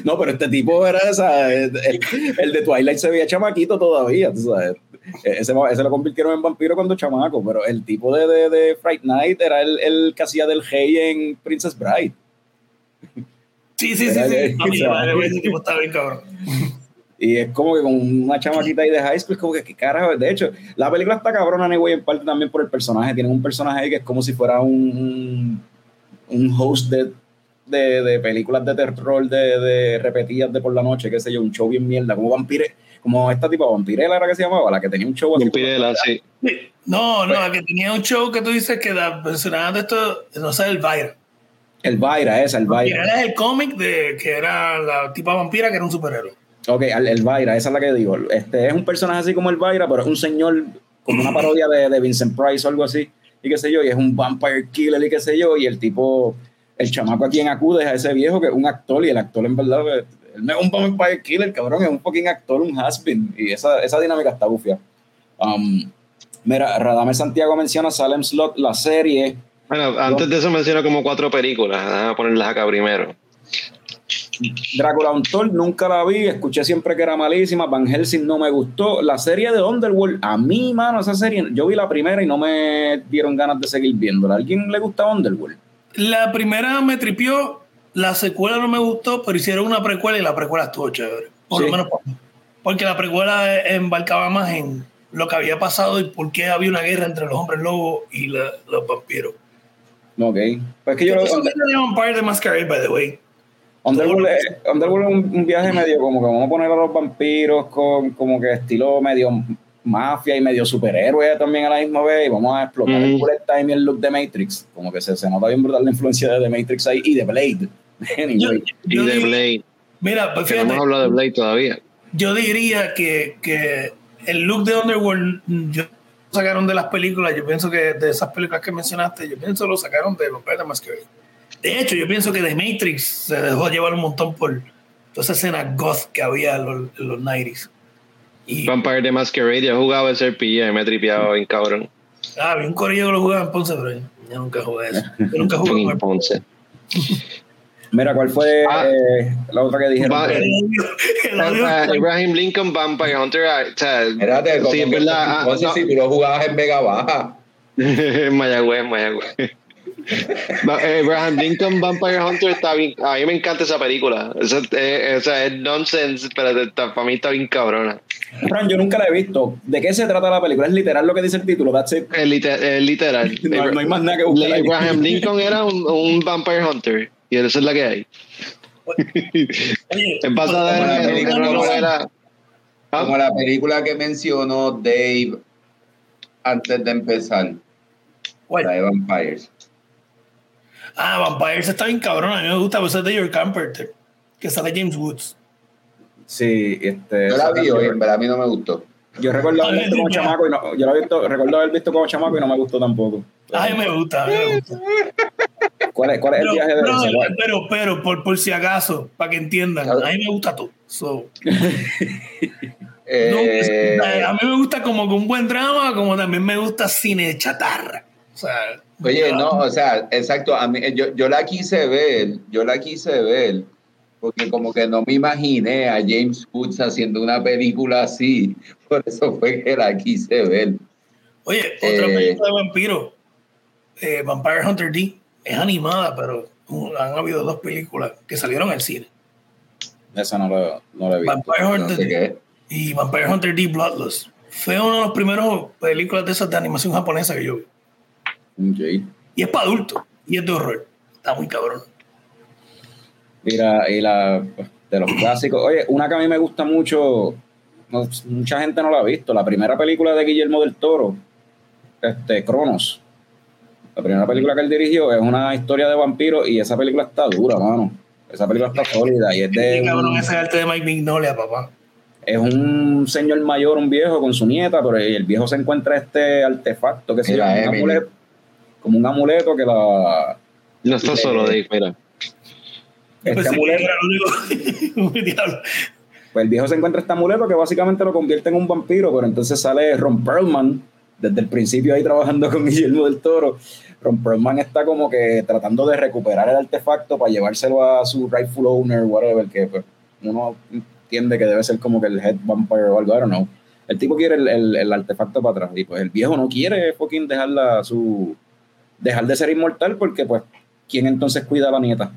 [SPEAKER 1] No, pero este tipo era esa. El, el de Twilight se veía chamaquito todavía, tú sabes. Ese, ese lo convirtieron en vampiro cuando chamaco, pero el tipo de, de, de Fright Night era el, el que hacía del Hey en Princess Bride.
[SPEAKER 4] Sí, sí, sí, sí. A mí, madre, ese tipo está bien cabrón.
[SPEAKER 1] Y es como que con una chamaquita ahí de high school, es como que, ¿qué carajo? De hecho, la película está cabrona, anyway, en parte también por el personaje. Tienen un personaje ahí que es como si fuera un, un host de, de, de películas de terror de, de repetidas de por la noche, qué sé yo, un show bien mierda, como vampire, como esta tipo Vampirella era que se llamaba, la que tenía un show así.
[SPEAKER 3] Vampirella, sí.
[SPEAKER 4] No, no,
[SPEAKER 1] Pues-
[SPEAKER 4] que tenía un show que tú dices que da, mencionabas de esto, no sé, el Vaira.
[SPEAKER 1] El Vaira, esa, el Vaira.
[SPEAKER 4] Vampirella es el cómic de que era la tipa vampira que era un superhéroe.
[SPEAKER 1] Ok, el, el Vaira, esa es la que digo. Este es un personaje así como el Vaira, pero es un señor como una parodia de, de Vincent Price o algo así, y qué sé yo, y es un vampire killer y qué sé yo, y el tipo, el chamaco a quien acude es a ese viejo que es un actor, y el actor en verdad, pues, él no es un vampire killer, cabrón, es un fucking actor, un has-been, y esa, esa dinámica está bufia. Um, mira, Radame Santiago menciona Salem Slot, la serie,
[SPEAKER 3] Bueno, antes de eso menciono como cuatro películas. Déjame ponerlas acá primero.
[SPEAKER 1] Drácula Untold nunca la vi, escuché siempre que era malísima, Van Helsing no me gustó, la serie de Underworld, a mí, mano, esa serie, yo vi la primera y no me dieron ganas de seguir viéndola. ¿A alguien le gusta Underworld?
[SPEAKER 4] La primera me tripió, la secuela no me gustó, pero hicieron una precuela y la precuela estuvo chévere. Por
[SPEAKER 1] Sí.
[SPEAKER 4] lo menos. Porque la precuela embarcaba más en lo que había pasado y por qué había una guerra entre los hombres lobos y la- los vampiros.
[SPEAKER 1] Ok, pues que yo...
[SPEAKER 4] Viene de Vampire the Masquerade, by the way.
[SPEAKER 1] Underworld, es, Underworld es un, un viaje medio como que vamos a poner a los vampiros con como que estilo medio mafia y medio superhéroe también a la misma vez y vamos a explotar el
[SPEAKER 3] Ujú.
[SPEAKER 1] bullet time y el look de Matrix. Como que se, se nota bien brutal la influencia de The Matrix ahí y de Blade. Anyway.
[SPEAKER 3] Y
[SPEAKER 4] Yo
[SPEAKER 3] de
[SPEAKER 4] diría-
[SPEAKER 3] Blade.
[SPEAKER 4] Mira, pues
[SPEAKER 3] Que no
[SPEAKER 4] fíjate,
[SPEAKER 3] hemos hablado de Blade todavía.
[SPEAKER 4] yo diría que, que el look de Underworld mm, yo, lo sacaron de las películas. Yo pienso que de esas películas que mencionaste, yo pienso lo sacaron de the Masquerade. De hecho, yo pienso que The Matrix se dejó llevar un montón por toda esa escena goth que había en los, en los 90s. Y
[SPEAKER 3] Vampire the Masquerade, yo jugaba ese RPG y me he tripeado bien cabrón.
[SPEAKER 4] ah, había un corillo que lo jugaba en Ponce, pero yo, yo nunca jugué eso. Yo nunca jugué
[SPEAKER 3] En Ponce.
[SPEAKER 1] Mira, ¿cuál fue
[SPEAKER 3] Ah.
[SPEAKER 1] eh, la otra que dijeron?
[SPEAKER 3] Va-
[SPEAKER 4] el el odio.
[SPEAKER 3] Ah, Abraham Lincoln Vampire Hunter. ah, O sea,
[SPEAKER 5] Espérate, como
[SPEAKER 3] sí, en
[SPEAKER 5] que
[SPEAKER 3] verdad. ah, no.
[SPEAKER 5] si tú lo jugabas en Vega Baja.
[SPEAKER 3] Mayagüez, Mayagüez. Eh, Abraham Lincoln Vampire Hunter está bien. A mí me encanta esa película. Esa, eh, o sea, es nonsense, pero está- para mí está bien cabrona.
[SPEAKER 1] Fran, yo nunca la he visto. ¿De qué se trata la película? Es literal lo que dice el título. That's it.
[SPEAKER 3] Es, liter- es literal.
[SPEAKER 1] No, no hay más nada que buscar. ahí.
[SPEAKER 3] Abraham Lincoln era un, un Vampire Hunter. Y eso es la que hay.
[SPEAKER 4] Oye,
[SPEAKER 5] Como
[SPEAKER 3] en,
[SPEAKER 5] película,
[SPEAKER 3] una
[SPEAKER 5] como la-.
[SPEAKER 3] ¿Ah?
[SPEAKER 5] Como la película que mencionó Dave antes de empezar, la de Vampires.
[SPEAKER 4] Ah, Vampires está bien cabrón. A mí me gusta, pues es de Your Carpenter, que sale James Woods.
[SPEAKER 1] Sí, este.
[SPEAKER 5] Yo la vi hoy, en verdad a mí no me gustó.
[SPEAKER 1] yo recuerdo haber visto como chamaco y no, yo la he visto, recuerdo haber visto como chamaco y no me gustó tampoco.
[SPEAKER 4] A mí me gusta, a mí me gusta.
[SPEAKER 1] ¿Cuál es, cuál es el
[SPEAKER 4] Pero,
[SPEAKER 1] viaje de
[SPEAKER 4] pero, pero, pero, por, por si acaso, para que entiendan, a mí me gusta todo. So,
[SPEAKER 5] Eh,
[SPEAKER 4] no, es- eh, a mí me gusta como que un buen drama, como también me gusta cine chatarra. O sea,
[SPEAKER 5] Oye, no, o sea, exacto, a mí, yo, yo la quise ver, yo la quise ver, porque como que no me imaginé a James Woods haciendo una película así, por eso fue que la quise ver.
[SPEAKER 4] Oye, otra
[SPEAKER 5] Eh,
[SPEAKER 4] película de vampiro, eh, Vampire Hunter D, es animada, pero han habido dos películas que salieron al cine.
[SPEAKER 1] Esa no lo, no la he visto.
[SPEAKER 4] Vampire
[SPEAKER 5] No
[SPEAKER 4] Hunter
[SPEAKER 5] sé
[SPEAKER 4] D y Vampire Hunter D Bloodless. Fue una de las primeras películas de esas de animación japonesa que yo vi.
[SPEAKER 1] Ok.
[SPEAKER 4] Y es para adultos, y es de horror. Está muy cabrón.
[SPEAKER 1] Mira, y la de los clásicos. Oye, una que a mí me gusta mucho, no- mucha gente no la ha visto, la primera película de Guillermo del Toro, este, Cronos. La primera película que él dirigió es una historia de vampiros y esa película está dura, mano. Esa película está sólida y es de
[SPEAKER 4] Qué cabrón
[SPEAKER 1] un,
[SPEAKER 4] ese arte de Mike Mignolia, papá.
[SPEAKER 1] es un señor mayor, un viejo con su nieta, pero el viejo se encuentra este artefacto que se
[SPEAKER 5] Mira,
[SPEAKER 1] llama un. Como un amuleto que la
[SPEAKER 3] No está solo, Dave, mira.
[SPEAKER 1] este amuleto
[SPEAKER 4] era lo único- Diablo.
[SPEAKER 1] Pues el viejo se encuentra este amuleto que básicamente lo convierte en un vampiro, pero entonces sale Ron Perlman, desde el principio ahí trabajando con Guillermo del Toro, Ron Perlman está como que tratando de recuperar el artefacto para llevárselo a su rightful owner, whatever, que pues, uno entiende que debe ser como que el head vampire o algo, I don't know. El tipo quiere el, el- el artefacto para atrás y pues el viejo no quiere fucking dejarla su dejar de ser inmortal porque pues quién entonces cuida a la nieta.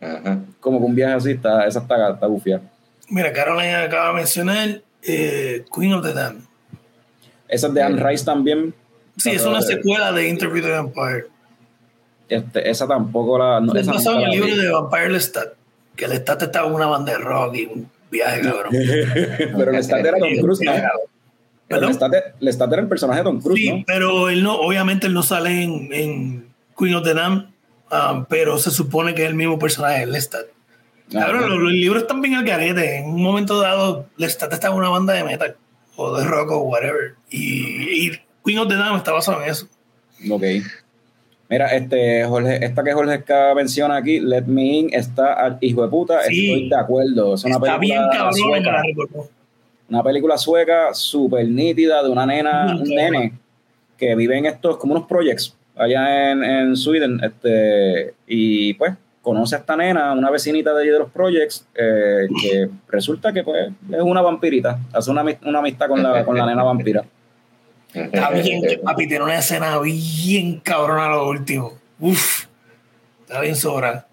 [SPEAKER 5] Ajá.
[SPEAKER 1] Como que un viaje así está esa está, está bufia.
[SPEAKER 4] Mira, Caroline acaba de mencionar eh, Queen of the Damned.
[SPEAKER 1] Esa es de Anne Rice también.
[SPEAKER 4] Sí, es una secuela de Interview the Vampire.
[SPEAKER 1] Este, esa tampoco la no,
[SPEAKER 4] Es
[SPEAKER 1] esa
[SPEAKER 4] basado en
[SPEAKER 1] nunca
[SPEAKER 4] el libro
[SPEAKER 1] vi.
[SPEAKER 4] de Vampire Lestat. Que Lestat estaba en una banda de rock y un viaje, cabrón.
[SPEAKER 1] Pero Lestat era Tom Cruise, Lestat, Lestat era el personaje de Tom Cruise,
[SPEAKER 4] Sí,
[SPEAKER 1] ¿no?
[SPEAKER 4] pero él no, obviamente él no sale en, en Queen of the Damned, um, pero se supone que es el mismo personaje, Lestat. Cabrón,
[SPEAKER 1] Ah,
[SPEAKER 4] los, los libros están bien al garete. En un momento dado, Lestat estaba en una banda de metal o de rock o whatever. Y, y Queen of the Damned está basado en eso.
[SPEAKER 1] Ok. Mira, este, Jorge, esta que Jorge menciona aquí, Let Me In, está al hijo de puta,
[SPEAKER 4] Sí.
[SPEAKER 1] estoy de acuerdo. Es una
[SPEAKER 4] está bien
[SPEAKER 1] película
[SPEAKER 4] cabrón
[SPEAKER 1] Una película sueca súper nítida de una nena, un nene que vive en estos, como unos projects allá en, en Sweden, este, y pues conoce a esta nena, una vecinita de de los projects, eh, que resulta que pues es una vampirita, hace una, una amistad con la, con la nena vampira.
[SPEAKER 4] Está bien, papi, tiene una escena bien cabrona a lo último. Uf, está bien sobrada.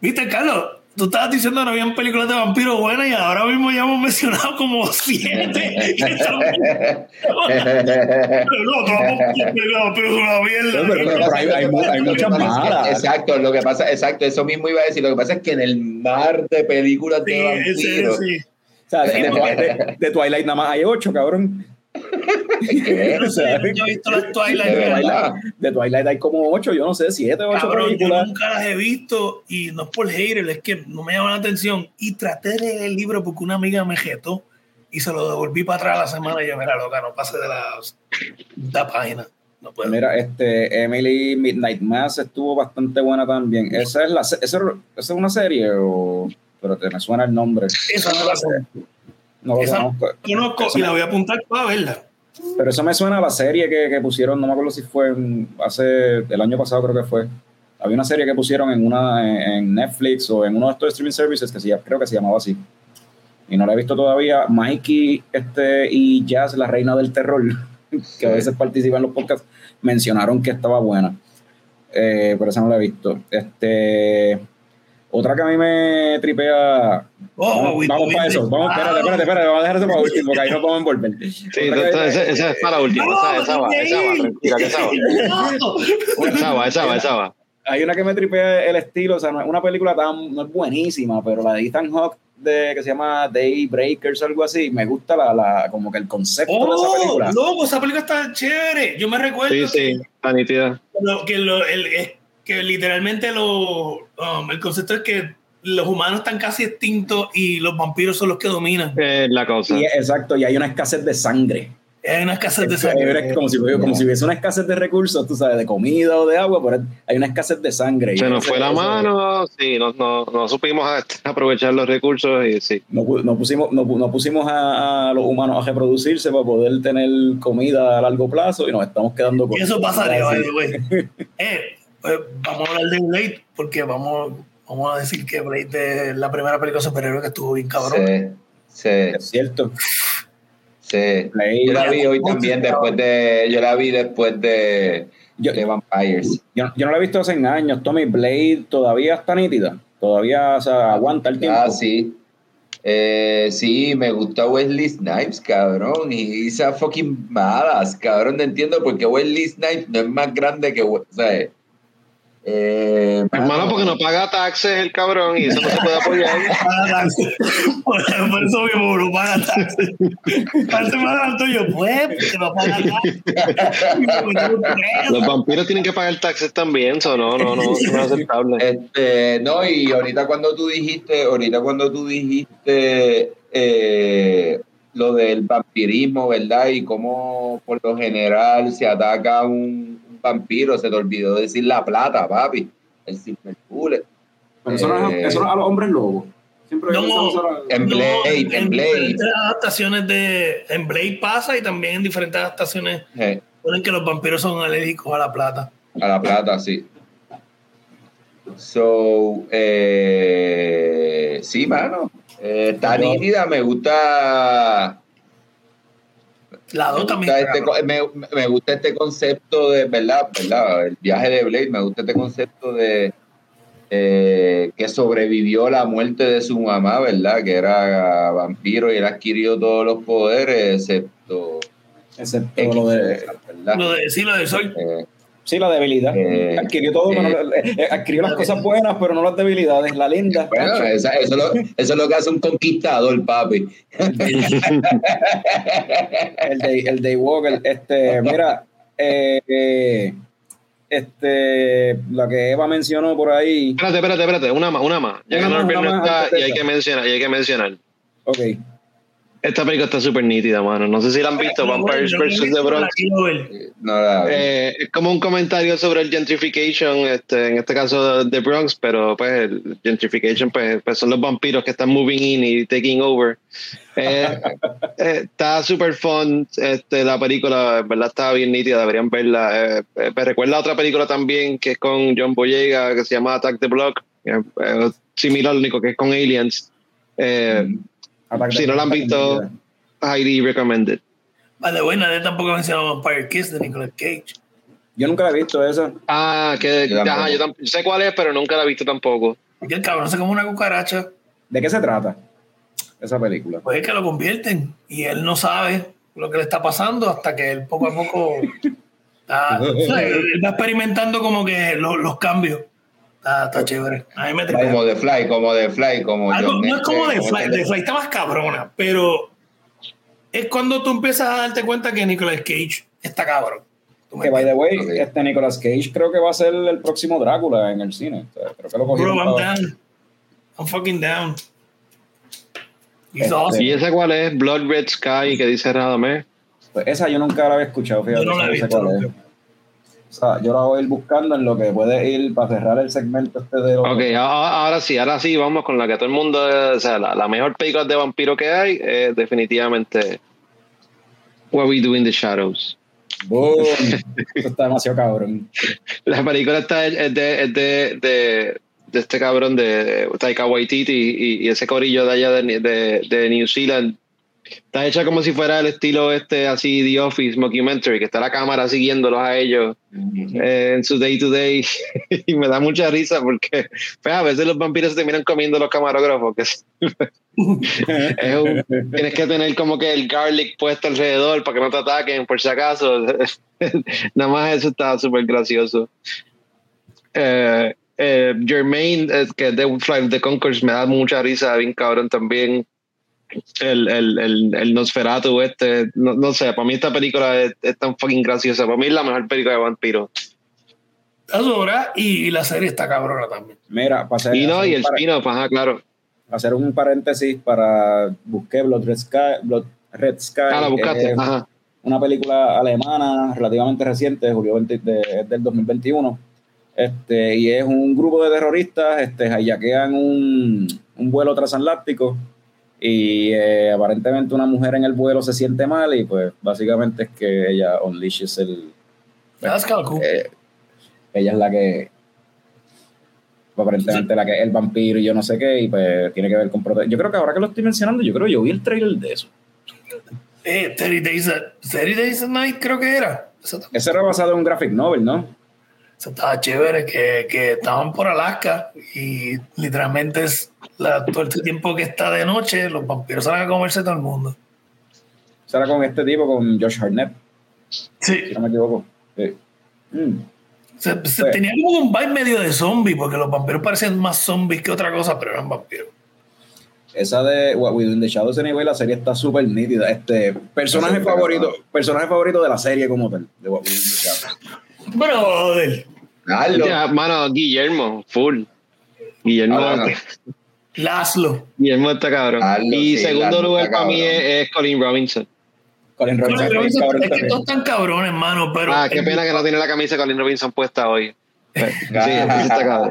[SPEAKER 4] Viste, Carlos, tú estabas diciendo que no habían películas de vampiros buenas y ahora mismo ya hemos mencionado como siete. No.
[SPEAKER 1] Pero- hay- hay mu- hay muchas malas.
[SPEAKER 5] Exacto, lo que pasa, exacto, eso mismo iba a decir. Lo que pasa es que en el mar de películas de vampiros.
[SPEAKER 4] sí.
[SPEAKER 1] O sea, de, de Twi- de- de Twilight nada más hay ocho, cabrón.
[SPEAKER 5] ¿Qué?
[SPEAKER 1] O sea,
[SPEAKER 4] Yo he visto las
[SPEAKER 5] De
[SPEAKER 4] Twilight.
[SPEAKER 1] de Twilight hay como ocho, yo no sé, siete o ocho
[SPEAKER 4] Cabrón, yo
[SPEAKER 1] películas.
[SPEAKER 4] nunca las he visto y no es por hater, es que no me llama la atención. Y traté de leer el libro porque una amiga me jetó y se lo devolví para atrás la semana y yo, mira, loca, no pase de la, la página. No puedo.
[SPEAKER 1] Mira, este Emily Midnight Mass estuvo bastante buena también. Esa es la esa, esa es una serie o pero te me suena el nombre.
[SPEAKER 4] Esa no la sé.
[SPEAKER 1] No lo
[SPEAKER 4] Esa-
[SPEAKER 1] conozco.
[SPEAKER 4] Y
[SPEAKER 1] me-
[SPEAKER 4] la voy a apuntar para verla.
[SPEAKER 1] Pero eso me suena a la serie que, que pusieron, no me acuerdo si fue en- hace el año pasado creo que fue. Había una serie que pusieron en una en, Netflix o en uno de estos streaming services que se, creo que se llamaba así. Y no la he visto todavía. Mikey este, y Jazz, la reina del terror, que a veces participan en los podcasts, mencionaron que estaba buena. Eh, pero esa no la he visto. Este, otra que a mí me tripea.
[SPEAKER 4] Oh,
[SPEAKER 1] vamos para eso. Vamos, espérate, espérate, espérate. Vamos a dejar eso para último, porque ahí nos vamos a envolver.
[SPEAKER 3] Sí,
[SPEAKER 1] que-
[SPEAKER 3] esa, es para la última. esa, esa va, esa va, tranquila, que esa va. Esa va, esa va, esa va.
[SPEAKER 1] Hay una que me tripea el estilo, o sea, no es una película tan, no es buenísima, pero la de Ethan Hawke de, que se llama Daybreakers o algo así, me gusta la, la, como que el concepto de esa
[SPEAKER 4] Oh,
[SPEAKER 1] película.
[SPEAKER 4] loco, esa película está chévere. Yo me recuerdo
[SPEAKER 3] Sí, sí, está nítida.
[SPEAKER 4] que, lo- el- que literalmente lo, um, el concepto es que los humanos están casi extintos y los vampiros son los que dominan.
[SPEAKER 3] Es la cosa.
[SPEAKER 1] Y, exacto, y hay una escasez de sangre.
[SPEAKER 4] Hay una escasez de
[SPEAKER 1] Es
[SPEAKER 4] sangre.
[SPEAKER 1] como si, como si hubiese una escasez de recursos, tú sabes, de comida o de agua, pero hay una escasez de sangre.
[SPEAKER 3] Se nos fue la mano, sí, no, no, no supimos a- aprovechar los recursos y sí.
[SPEAKER 1] No, pu- no pusimos, no, pu- no pusimos a, a los humanos a reproducirse para poder tener comida a largo plazo y nos estamos quedando con.
[SPEAKER 4] Y eso pasaría, the way. Eh, pues, vamos a hablar de Blade porque vamos, vamos a decir que Blade es la primera película superhéroe que estuvo bien cabrón.
[SPEAKER 5] Sí, sí,
[SPEAKER 1] Es cierto.
[SPEAKER 5] sí.
[SPEAKER 1] Blade-
[SPEAKER 5] Yo la vi hoy también después de. Yo la vi después de,
[SPEAKER 1] Yo,
[SPEAKER 5] de Vampires.
[SPEAKER 1] yo, yo no la he visto hace años. Tommy Blade todavía está nítida. Todavía o sea, aguanta el tiempo.
[SPEAKER 5] Ah, sí. Eh, sí, me gusta Wesley Snipes, cabrón. Y esas fucking malas, cabrón. No entiendo por qué Wesley Snipes no es más grande que. O sea, eh,
[SPEAKER 3] Es malo porque no paga taxes el cabrón y eso no se puede apoyar.
[SPEAKER 4] Paga taxes. Por, por eso mismo no paga taxes. Parte más alto yo, pues, que no paga taxes.
[SPEAKER 3] Los vampiros tienen que pagar taxes también, eso no, no, no, eso no es aceptable.
[SPEAKER 5] Este, no, y ahorita cuando tú dijiste, ahorita cuando tú dijiste eh, lo del vampirismo, ¿verdad? Y cómo por lo general se ataca un vampiro, se te olvidó decir la plata, papi. El silver bullet.
[SPEAKER 1] Pero eso, no es,
[SPEAKER 5] Eh,
[SPEAKER 1] eso no es a los hombres lobos. Siempre
[SPEAKER 4] No,
[SPEAKER 5] En
[SPEAKER 4] No,
[SPEAKER 5] Blade, en Blade.
[SPEAKER 4] diferentes adaptaciones de. En Blade pasa y también en diferentes adaptaciones
[SPEAKER 5] Eh,
[SPEAKER 4] ponen que los vampiros son alérgicos a la plata.
[SPEAKER 5] a la plata, sí. So, eh, sí, mano. Eh, está nítida, me gusta.
[SPEAKER 4] La
[SPEAKER 5] Me
[SPEAKER 4] 2 también.
[SPEAKER 5] gusta, este, me, me gusta este concepto de, ¿verdad? ¿verdad? El viaje de Blade, me gusta este concepto de eh, que sobrevivió la muerte de su mamá, ¿verdad? Que era vampiro y él adquirió todos los poderes, excepto
[SPEAKER 1] Excepto
[SPEAKER 5] X
[SPEAKER 1] lo de.
[SPEAKER 5] ¿verdad?
[SPEAKER 4] Lo de, sí, lo del sol.
[SPEAKER 5] Eh,
[SPEAKER 1] Sí, la debilidad.
[SPEAKER 5] Eh,
[SPEAKER 1] adquirió todo, eh, eh, adquirió las cosas buenas, pero no las debilidades. La linda.
[SPEAKER 5] bueno, esa- eso, lo- eso es lo que hace un conquistador, papi.
[SPEAKER 1] el Day, el Daywalker. Este, mira, este, la que Eva mencionó por ahí.
[SPEAKER 3] Espérate, espérate, espérate, una más, una más. Ya que no está
[SPEAKER 1] de
[SPEAKER 3] y hay que mencionar, y hay que mencionar.
[SPEAKER 1] Ok.
[SPEAKER 3] Esta película está súper nítida, mano. No sé si la han visto, Vampires vs. The Bronx.
[SPEAKER 5] No la
[SPEAKER 3] Eh, es como un comentario sobre el gentrification, este, en este caso de Bronx, pero pues el gentrification pues, pues son los vampiros que están moving in y taking over. Eh, eh, está súper fun, este, la película, en verdad está bien nítida, deberían verla. Eh, eh, me recuerda a otra película también que es con John Boyega, que se llama Attack the Block, eh, eh, similar, lo único que es con aliens. Eh, Si no la han visto, highly recommended.
[SPEAKER 4] By the way, nadie tampoco mencionó Vampire Kiss de Nicolas Cage.
[SPEAKER 1] Yo nunca la he visto esa.
[SPEAKER 3] Ah, que
[SPEAKER 5] Yo
[SPEAKER 3] ajá, yo tam- sé cuál es, pero nunca la he visto tampoco.
[SPEAKER 4] Y el cabrón se come una cucaracha,
[SPEAKER 1] ¿De qué se trata esa película?
[SPEAKER 4] pues es que lo convierten. Y él no sabe lo que le está pasando hasta que él poco a poco está, o sea, él va experimentando como que lo- los cambios. Está, está chévere. A mí me tripea.
[SPEAKER 5] Como de Fly, como de Fly, como
[SPEAKER 4] Algo-
[SPEAKER 5] John
[SPEAKER 4] no es como
[SPEAKER 5] este,
[SPEAKER 4] de
[SPEAKER 5] ¿cómo
[SPEAKER 4] Fly,
[SPEAKER 5] se
[SPEAKER 4] de Fly está más cabrona, pero es cuando tú empiezas a darte cuenta que Nicolas Cage está cabrón. ¿Tú me
[SPEAKER 1] Que by the way, este Nicolas Cage creo que va a ser el próximo Drácula en el cine. O sea, creo que lo cogieron
[SPEAKER 4] Bro, I'm
[SPEAKER 1] para-
[SPEAKER 4] down. I'm fucking down. He's
[SPEAKER 1] Este,
[SPEAKER 4] awesome.
[SPEAKER 3] ¿Y esa cuál es? Blood Red Sky, que dice Radamé.
[SPEAKER 1] Pues esa yo nunca la había escuchado, fíjate.
[SPEAKER 4] Yo no la he visto
[SPEAKER 1] sé cuál es.
[SPEAKER 4] nunca.
[SPEAKER 1] O sea, yo la voy a ir buscando en lo que puede ir para cerrar el segmento este de los...
[SPEAKER 3] Ok, ahora sí, ahora sí, vamos con la que todo el mundo, eh, o sea, la, la mejor película de vampiro que hay, es definitivamente What We Do in the Shadows.
[SPEAKER 1] Boom. Esto está demasiado cabrón.
[SPEAKER 3] La película está es de, es de, de, de este cabrón de Taika Waititi y, y ese corillo de allá de, de New Zealand. Está hecha como si fuera el estilo este así The Office mockumentary, que está la cámara siguiéndolos a ellos eh, en su day to day. Y me da mucha risa porque pues, a veces los vampiros se terminan comiendo los camarógrafos que es, es un- tienes que tener como que el garlic puesto alrededor para que no te ataquen por si acaso. Nada más eso está súper gracioso. Eh, eh, Jermaine eh, que es de Flight of the Concourse me da mucha risa bien cabrón también el, el, el, el Nosferatu este, no, no sé, para mí esta película es, es tan fucking graciosa, para mí es la mejor película de vampiro.
[SPEAKER 4] Está sobra y, y la serie está cabrona también.
[SPEAKER 1] Mira, para hacer,
[SPEAKER 3] Y no,
[SPEAKER 1] hacer
[SPEAKER 3] y
[SPEAKER 1] un
[SPEAKER 3] el spin-off, ajá, claro.
[SPEAKER 1] hacer un paréntesis para... Busqué Blood Red Sky, Blood Red Sky
[SPEAKER 3] Ah, la
[SPEAKER 1] que
[SPEAKER 3] buscaste,
[SPEAKER 1] es
[SPEAKER 3] ajá.
[SPEAKER 1] una película alemana relativamente reciente, julio 20 de- es del 2021. Este, y es un grupo de terroristas, este, un, un vuelo transatlántico y eh, aparentemente una mujer en el vuelo se siente mal y pues básicamente es que ella unleashes el...
[SPEAKER 4] Cool.
[SPEAKER 1] eh, ella es la que aparentemente la que es el vampiro y yo no sé qué y pues tiene que ver con yo creo que ahora que lo estoy mencionando yo creo que yo vi el trailer de eso
[SPEAKER 4] Eh, 30 Days, a, 30 Days a Night creo que era. Eso,
[SPEAKER 1] ese era basado en un graphic novel ¿no?
[SPEAKER 4] Eso estaba chévere, que, que estaban por Alaska y literalmente es la, todo este tiempo que está de noche, los vampiros salen a comerse todo el mundo.
[SPEAKER 1] Ese era con este tipo con Josh Hartnett si
[SPEAKER 4] Sí,
[SPEAKER 1] no me equivoco Sí. Mm.
[SPEAKER 4] se, se
[SPEAKER 1] Pues-
[SPEAKER 4] tenía como un vibe medio de zombie, porque los vampiros parecían más zombies que otra cosa, pero eran vampiros.
[SPEAKER 1] esa de What We Do in the Shadows anyway la serie está súper nítida este personaje favorito personaje favorito de la serie como tal de What We Do in the Shadows
[SPEAKER 4] Joder,
[SPEAKER 5] Hazlo.
[SPEAKER 3] Ya, mano, Guillermo, full. Guillermo,
[SPEAKER 5] Ah.
[SPEAKER 4] Laszlo.
[SPEAKER 3] Guillermo está cabrón.
[SPEAKER 5] Hazlo,
[SPEAKER 3] y
[SPEAKER 5] sí,
[SPEAKER 3] segundo lugar para mí es, es Colin Robinson.
[SPEAKER 1] Colin Robinson,
[SPEAKER 4] Colin Robinson,
[SPEAKER 1] cabrón
[SPEAKER 4] es que todos están cabrones, hermano, pero
[SPEAKER 3] Ah, qué pena que no tiene la camisa de Colin Robinson puesta hoy. Sí, cabrón.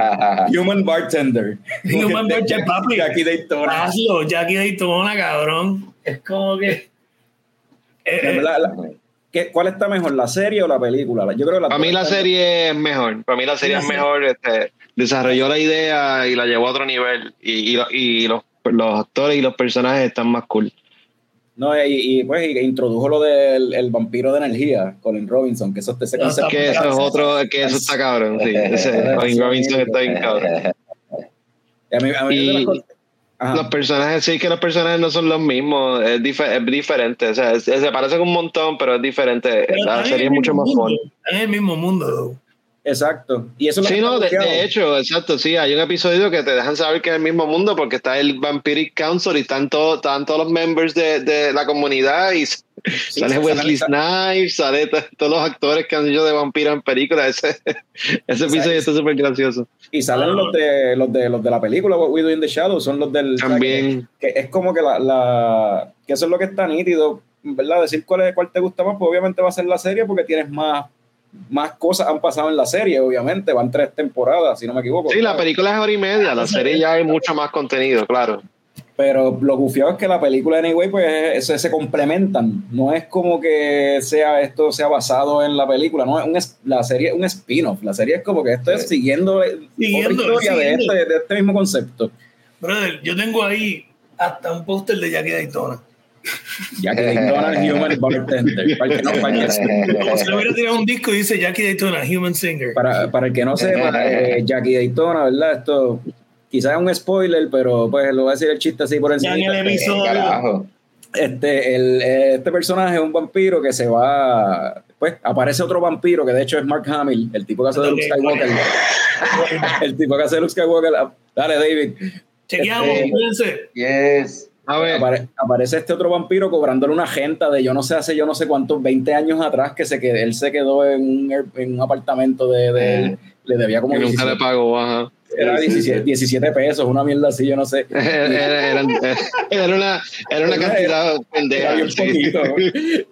[SPEAKER 1] Human Bartender.
[SPEAKER 4] Human Bartender, papi.
[SPEAKER 1] Jackie Daytona.
[SPEAKER 4] Hazlo, Jackie Daytona, cabrón. Es como que. eh,
[SPEAKER 1] La- la- ¿qué- ¿Cuál está mejor, la serie o la película? Yo creo que
[SPEAKER 3] Para mí la serie es mejor. Para mí la serie
[SPEAKER 4] La
[SPEAKER 3] es mejor. Este, desarrolló la idea y la llevó a otro nivel. Y, y, lo- y los, los actores y los personajes están más cool.
[SPEAKER 1] No, y, y, pues y introdujo lo del el vampiro de energía, Colin Robinson, que eso ese
[SPEAKER 4] No,
[SPEAKER 1] concepto.
[SPEAKER 3] Que eso es otro, que eso está cabrón. Sí, ese Colin Robinson está bien cabrón.
[SPEAKER 1] Y a mí- a
[SPEAKER 3] Y-
[SPEAKER 1] Ajá.
[SPEAKER 3] Los personajes, sí que los personajes no son los mismos, es, dife- es diferente, o sea, es- se parecen un montón, pero es diferente.
[SPEAKER 4] pero
[SPEAKER 3] La serie es mucho
[SPEAKER 4] mismo
[SPEAKER 3] más
[SPEAKER 4] están En el mismo mundo, though.
[SPEAKER 1] Exacto. Y eso es lo
[SPEAKER 3] Sí, no, de, de hecho, exacto, sí, hay un episodio que te dejan saber que es el mismo mundo porque está el Vampiric Council y están, todos están todos los members de, de la comunidad y
[SPEAKER 1] Sí,
[SPEAKER 3] sale Wesley Snipes, sale todos los actores que han hecho de vampiro en películas. Ese, ese episodio está súper gracioso.
[SPEAKER 1] Y salen los de los de los de la película What We Do in the Shadows, son los del
[SPEAKER 3] También.
[SPEAKER 1] que, que es como que la, la que eso es lo que está nítido, ¿verdad? Decir cuál es cuál te gusta más, pues obviamente va a ser la serie porque tienes más más cosas han pasado en la serie, obviamente, van tres temporadas, si no me equivoco.
[SPEAKER 3] Sí, la película es hora y media, la serie ya hay mucho más contenido, claro.
[SPEAKER 1] Pero lo gufiado es que la película, anyway, pues se, se complementan. No es como que sea esto sea basado en la película, no es un la serie es un spin-off. La serie es como que esto es siguiendo,
[SPEAKER 4] Siguiendo,
[SPEAKER 1] otra historia de este, de este mismo concepto.
[SPEAKER 4] Brother, yo tengo ahí hasta un póster de Jackie Daytona.
[SPEAKER 1] Jackie Daytona, Human Bartender. Para el que no, para el que-
[SPEAKER 4] Como si le hubiera tirado un disco y dice Jackie Daytona, Human Singer.
[SPEAKER 1] para, para el que no sepa, eh, Jackie Daytona, ¿verdad? Esto quizás es un spoiler, pero pues lo voy a decir el chiste así por
[SPEAKER 4] Ya
[SPEAKER 1] encima.
[SPEAKER 4] en el episodio.
[SPEAKER 1] Este, el, este personaje es un vampiro que se va. Pues aparece otro vampiro que de hecho es Mark Hamill, el tipo que hace de Luke Skywalker. El tipo que hace de Luke Skywalker. Dale, David.
[SPEAKER 4] Chequeamos,
[SPEAKER 1] Este-.
[SPEAKER 5] Yes.
[SPEAKER 3] A ver,
[SPEAKER 1] Apare- aparece este otro vampiro cobrándole una agenda de yo no sé, hace yo no sé cuántos, 20 años atrás, que se que él se quedó en un, en un apartamento de, de él. Le debía como
[SPEAKER 3] que nunca
[SPEAKER 1] 17,
[SPEAKER 3] le pagó, ajá.
[SPEAKER 1] era
[SPEAKER 5] Sí, sí,
[SPEAKER 1] 17,
[SPEAKER 5] sí.
[SPEAKER 1] 17 pesos, una mierda así, yo no sé.
[SPEAKER 3] Era, era- era- una, era una cantidad pendeja.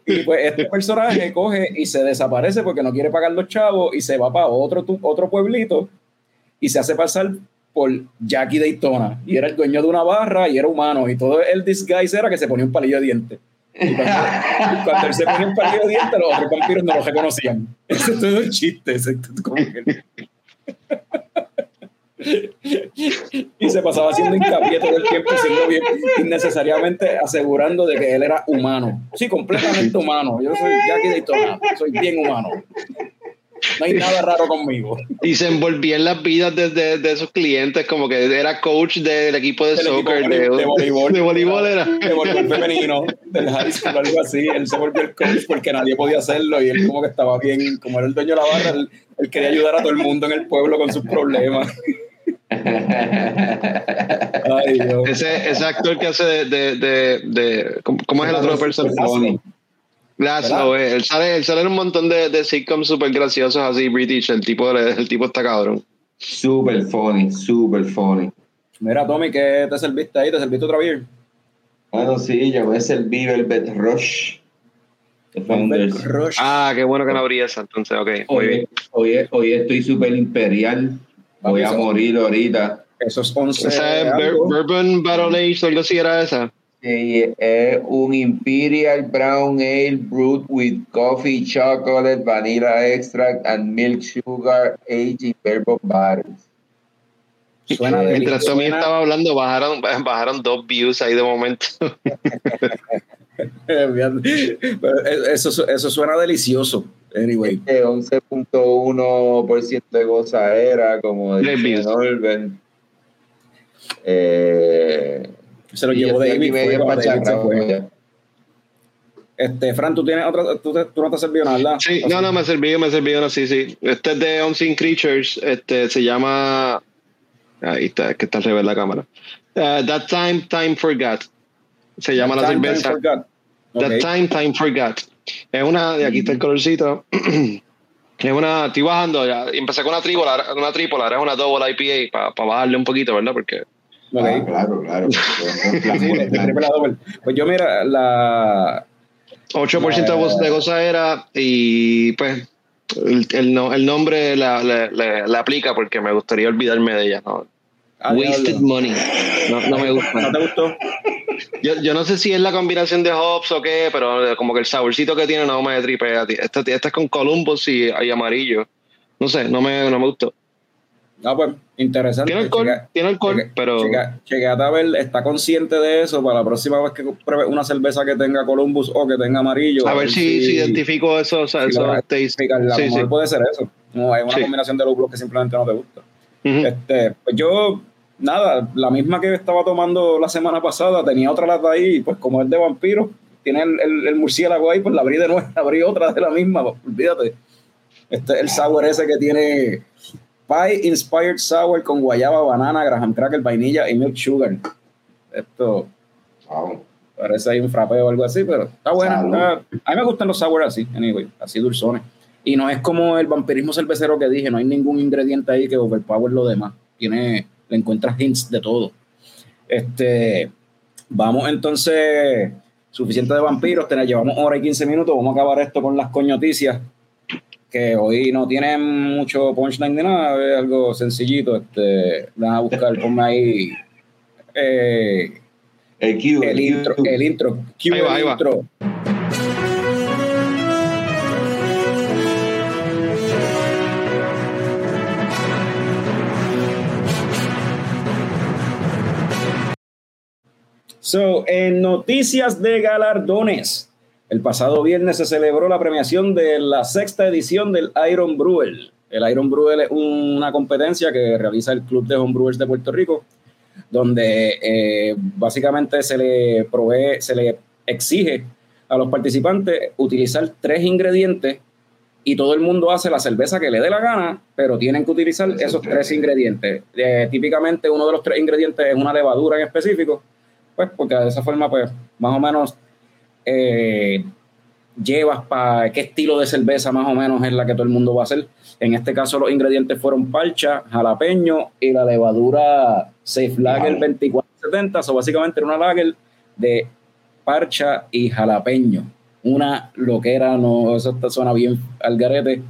[SPEAKER 1] Y pues este personaje coge y se desaparece porque no quiere pagar los chavos y se va para otro, tu- otro pueblito y se hace pasar por Jackie Daytona. Y era el dueño de una barra y era humano. Y todo el disguise era que se ponía un palillo de dientes. Y cuando, cuando él se ponía un palillo de dientes, los otros vampiros no lo reconocían. Eso es todo un chiste. eso es como que- y se pasaba haciendo hincapié todo el tiempo, siendo bien innecesariamente asegurando de que él era humano. Sí, completamente humano. Yo soy Jackie Daytona, soy bien humano. No hay nada raro conmigo.
[SPEAKER 3] Y se envolvía en las vidas de, de, de sus clientes, como que era coach del equipo de soccer,
[SPEAKER 1] equipo
[SPEAKER 3] de,
[SPEAKER 1] de voleibol.
[SPEAKER 3] de voleibol era.
[SPEAKER 1] De voleibol femenino, del high school, algo así. Él se volvió el coach porque nadie podía hacerlo y él como que estaba bien, como era el dueño de la barra, él, él quería ayudar a todo el mundo en el pueblo con sus problemas. Ay, Dios.
[SPEAKER 3] Ese, ese actor que hace de, de, de, de- ¿cómo, cómo es el otro personaje? Laszlo, eh, él sale, él sale en un montón de, de sitcoms súper graciosos así, British, el tipo, el tipo está cabrón.
[SPEAKER 5] Super funny, super funny.
[SPEAKER 1] Mira, Tommy, ¿qué te serviste ahí? ¿Te serviste otra beer?
[SPEAKER 5] Bueno, sí, yo es el Velvet Rush.
[SPEAKER 1] Rush.
[SPEAKER 3] Ah, qué bueno que no abrí esa, entonces, ok, muy bien.
[SPEAKER 5] Hoy, hoy, hoy estoy super imperial. Voy a morir ahorita.
[SPEAKER 1] Eso es 11.
[SPEAKER 3] Esa es. Bourbon Battle Age, o algo así era esa.
[SPEAKER 5] Sí, es un Imperial Brown Ale brewed with coffee, chocolate, vanilla extract, and milk sugar aged in bourbon barrels.
[SPEAKER 1] Suena
[SPEAKER 3] Mientras
[SPEAKER 1] delicioso.
[SPEAKER 3] Tommy
[SPEAKER 1] Suena-
[SPEAKER 3] estaba hablando, bajaron, bajaron dos views ahí de momento.
[SPEAKER 1] Pero eso, eso suena delicioso. Anyway.
[SPEAKER 5] Este 11.1% de gozadera, como dice. Norbert. Eh,
[SPEAKER 1] Se lo
[SPEAKER 5] y
[SPEAKER 1] llevó
[SPEAKER 5] aquí
[SPEAKER 1] David.
[SPEAKER 5] medio
[SPEAKER 1] fue, David fue. Este, Fran, tú tienes otra, tú, te- tú no te has servido nada, ¿verdad?
[SPEAKER 3] Sí, no, no, me sirvió, me sirvió, no, sí, sí. Este es de Unseen Creatures, este se llama. Ahí está, es que está al revés la cámara. Uh, That Time, Time Forgot. Se llama la
[SPEAKER 1] Time,
[SPEAKER 3] cerveza.
[SPEAKER 1] Time Forgot.
[SPEAKER 3] That. Time, Time Forgot. Es una, de aquí está el colorcito. es una, estoy bajando ya. y Empecé con una trípola, una trípola, ahora es una double IPA para bajarle un poquito, ¿verdad? Porque
[SPEAKER 1] Ok.
[SPEAKER 5] Ah, claro, claro.
[SPEAKER 1] Pues yo, mira, la.
[SPEAKER 3] 8% de, goz- de gozadera y pues El, el no- el nombre la, la- la- la aplica porque me gustaría olvidarme de ella. ¿no?
[SPEAKER 1] Ah,
[SPEAKER 3] Wasted
[SPEAKER 1] diablo.
[SPEAKER 3] money. No, no me
[SPEAKER 1] ¿No
[SPEAKER 3] gusta.
[SPEAKER 1] te gustó?
[SPEAKER 3] Yo, yo no sé si es la combinación de hops o qué, pero como que el saborcito que tiene no me tripea. Esta, esta es con Columbus y, y amarillo. No sé, no me, no me gustó.
[SPEAKER 1] No, pues, interesante.
[SPEAKER 3] Tiene alcohol,
[SPEAKER 1] Checa-
[SPEAKER 3] tiene alcohol,
[SPEAKER 1] checa-
[SPEAKER 3] pero
[SPEAKER 1] Checate a ver, está consciente de eso para la próxima vez que pruebe una cerveza que tenga Columbus o que tenga amarillo.
[SPEAKER 3] a ver si, si identifico esos,
[SPEAKER 1] si
[SPEAKER 3] esos tastes. Sí,
[SPEAKER 1] puede ser eso. No, hay una
[SPEAKER 3] Sí.
[SPEAKER 1] combinación de lúpulos que simplemente no te gusta. Este, pues yo, nada, la misma que estaba tomando la semana pasada, tenía otra lata ahí, pues como es de vampiro, tiene el, el- el murciélago ahí, pues la abrí de nuevo, abrí otra de la misma, pues, olvídate. Este es el sour ese que tiene Pie Inspired Sour con guayaba, banana, graham cracker, vainilla y milk sugar. Esto
[SPEAKER 5] Wow.
[SPEAKER 1] parece ahí un frapeo o algo así, pero está bueno. A mí me gustan los sour así, anyway, así dulzones. Y no es como el vampirismo cervecero que dije, no hay ningún ingrediente ahí que overpower lo demás. Tiene, le encuentras hints de todo. Este, vamos entonces, suficiente de vampiros, te llevamos hora y 15 minutos, vamos a acabar esto con las coñoticias, que hoy no tienen mucho punchline ni nada, es algo sencillito. Este, van a buscar, ponme ahí eh,
[SPEAKER 5] El Q.
[SPEAKER 1] el intro, el intro, cue
[SPEAKER 3] Ahí va,
[SPEAKER 1] el
[SPEAKER 3] ahí va.
[SPEAKER 1] intro. So, en noticias de galardones, el pasado viernes se celebró la premiación de la sexta edición del Iron Brewer. El Iron Brewer es una competencia que realiza el Club de Homebrewers de Puerto Rico, donde eh, básicamente se le provee, se le exige a los participantes utilizar tres ingredientes y todo el mundo hace la cerveza que le dé la gana, pero tienen que utilizar
[SPEAKER 5] Esos tres
[SPEAKER 1] ingredientes. Eh, típicamente uno de los tres ingredientes es una levadura en específico, pues porque de esa forma, pues más o menos eh, llevas para qué estilo de cerveza más o menos es la que todo el mundo va a hacer. En este caso los ingredientes fueron parcha, jalapeño y la levadura Safe Lager
[SPEAKER 5] Wow.
[SPEAKER 1] 2470, o básicamente era una lager de parcha y jalapeño. Una loquera, no, eso está- suena bien al garete.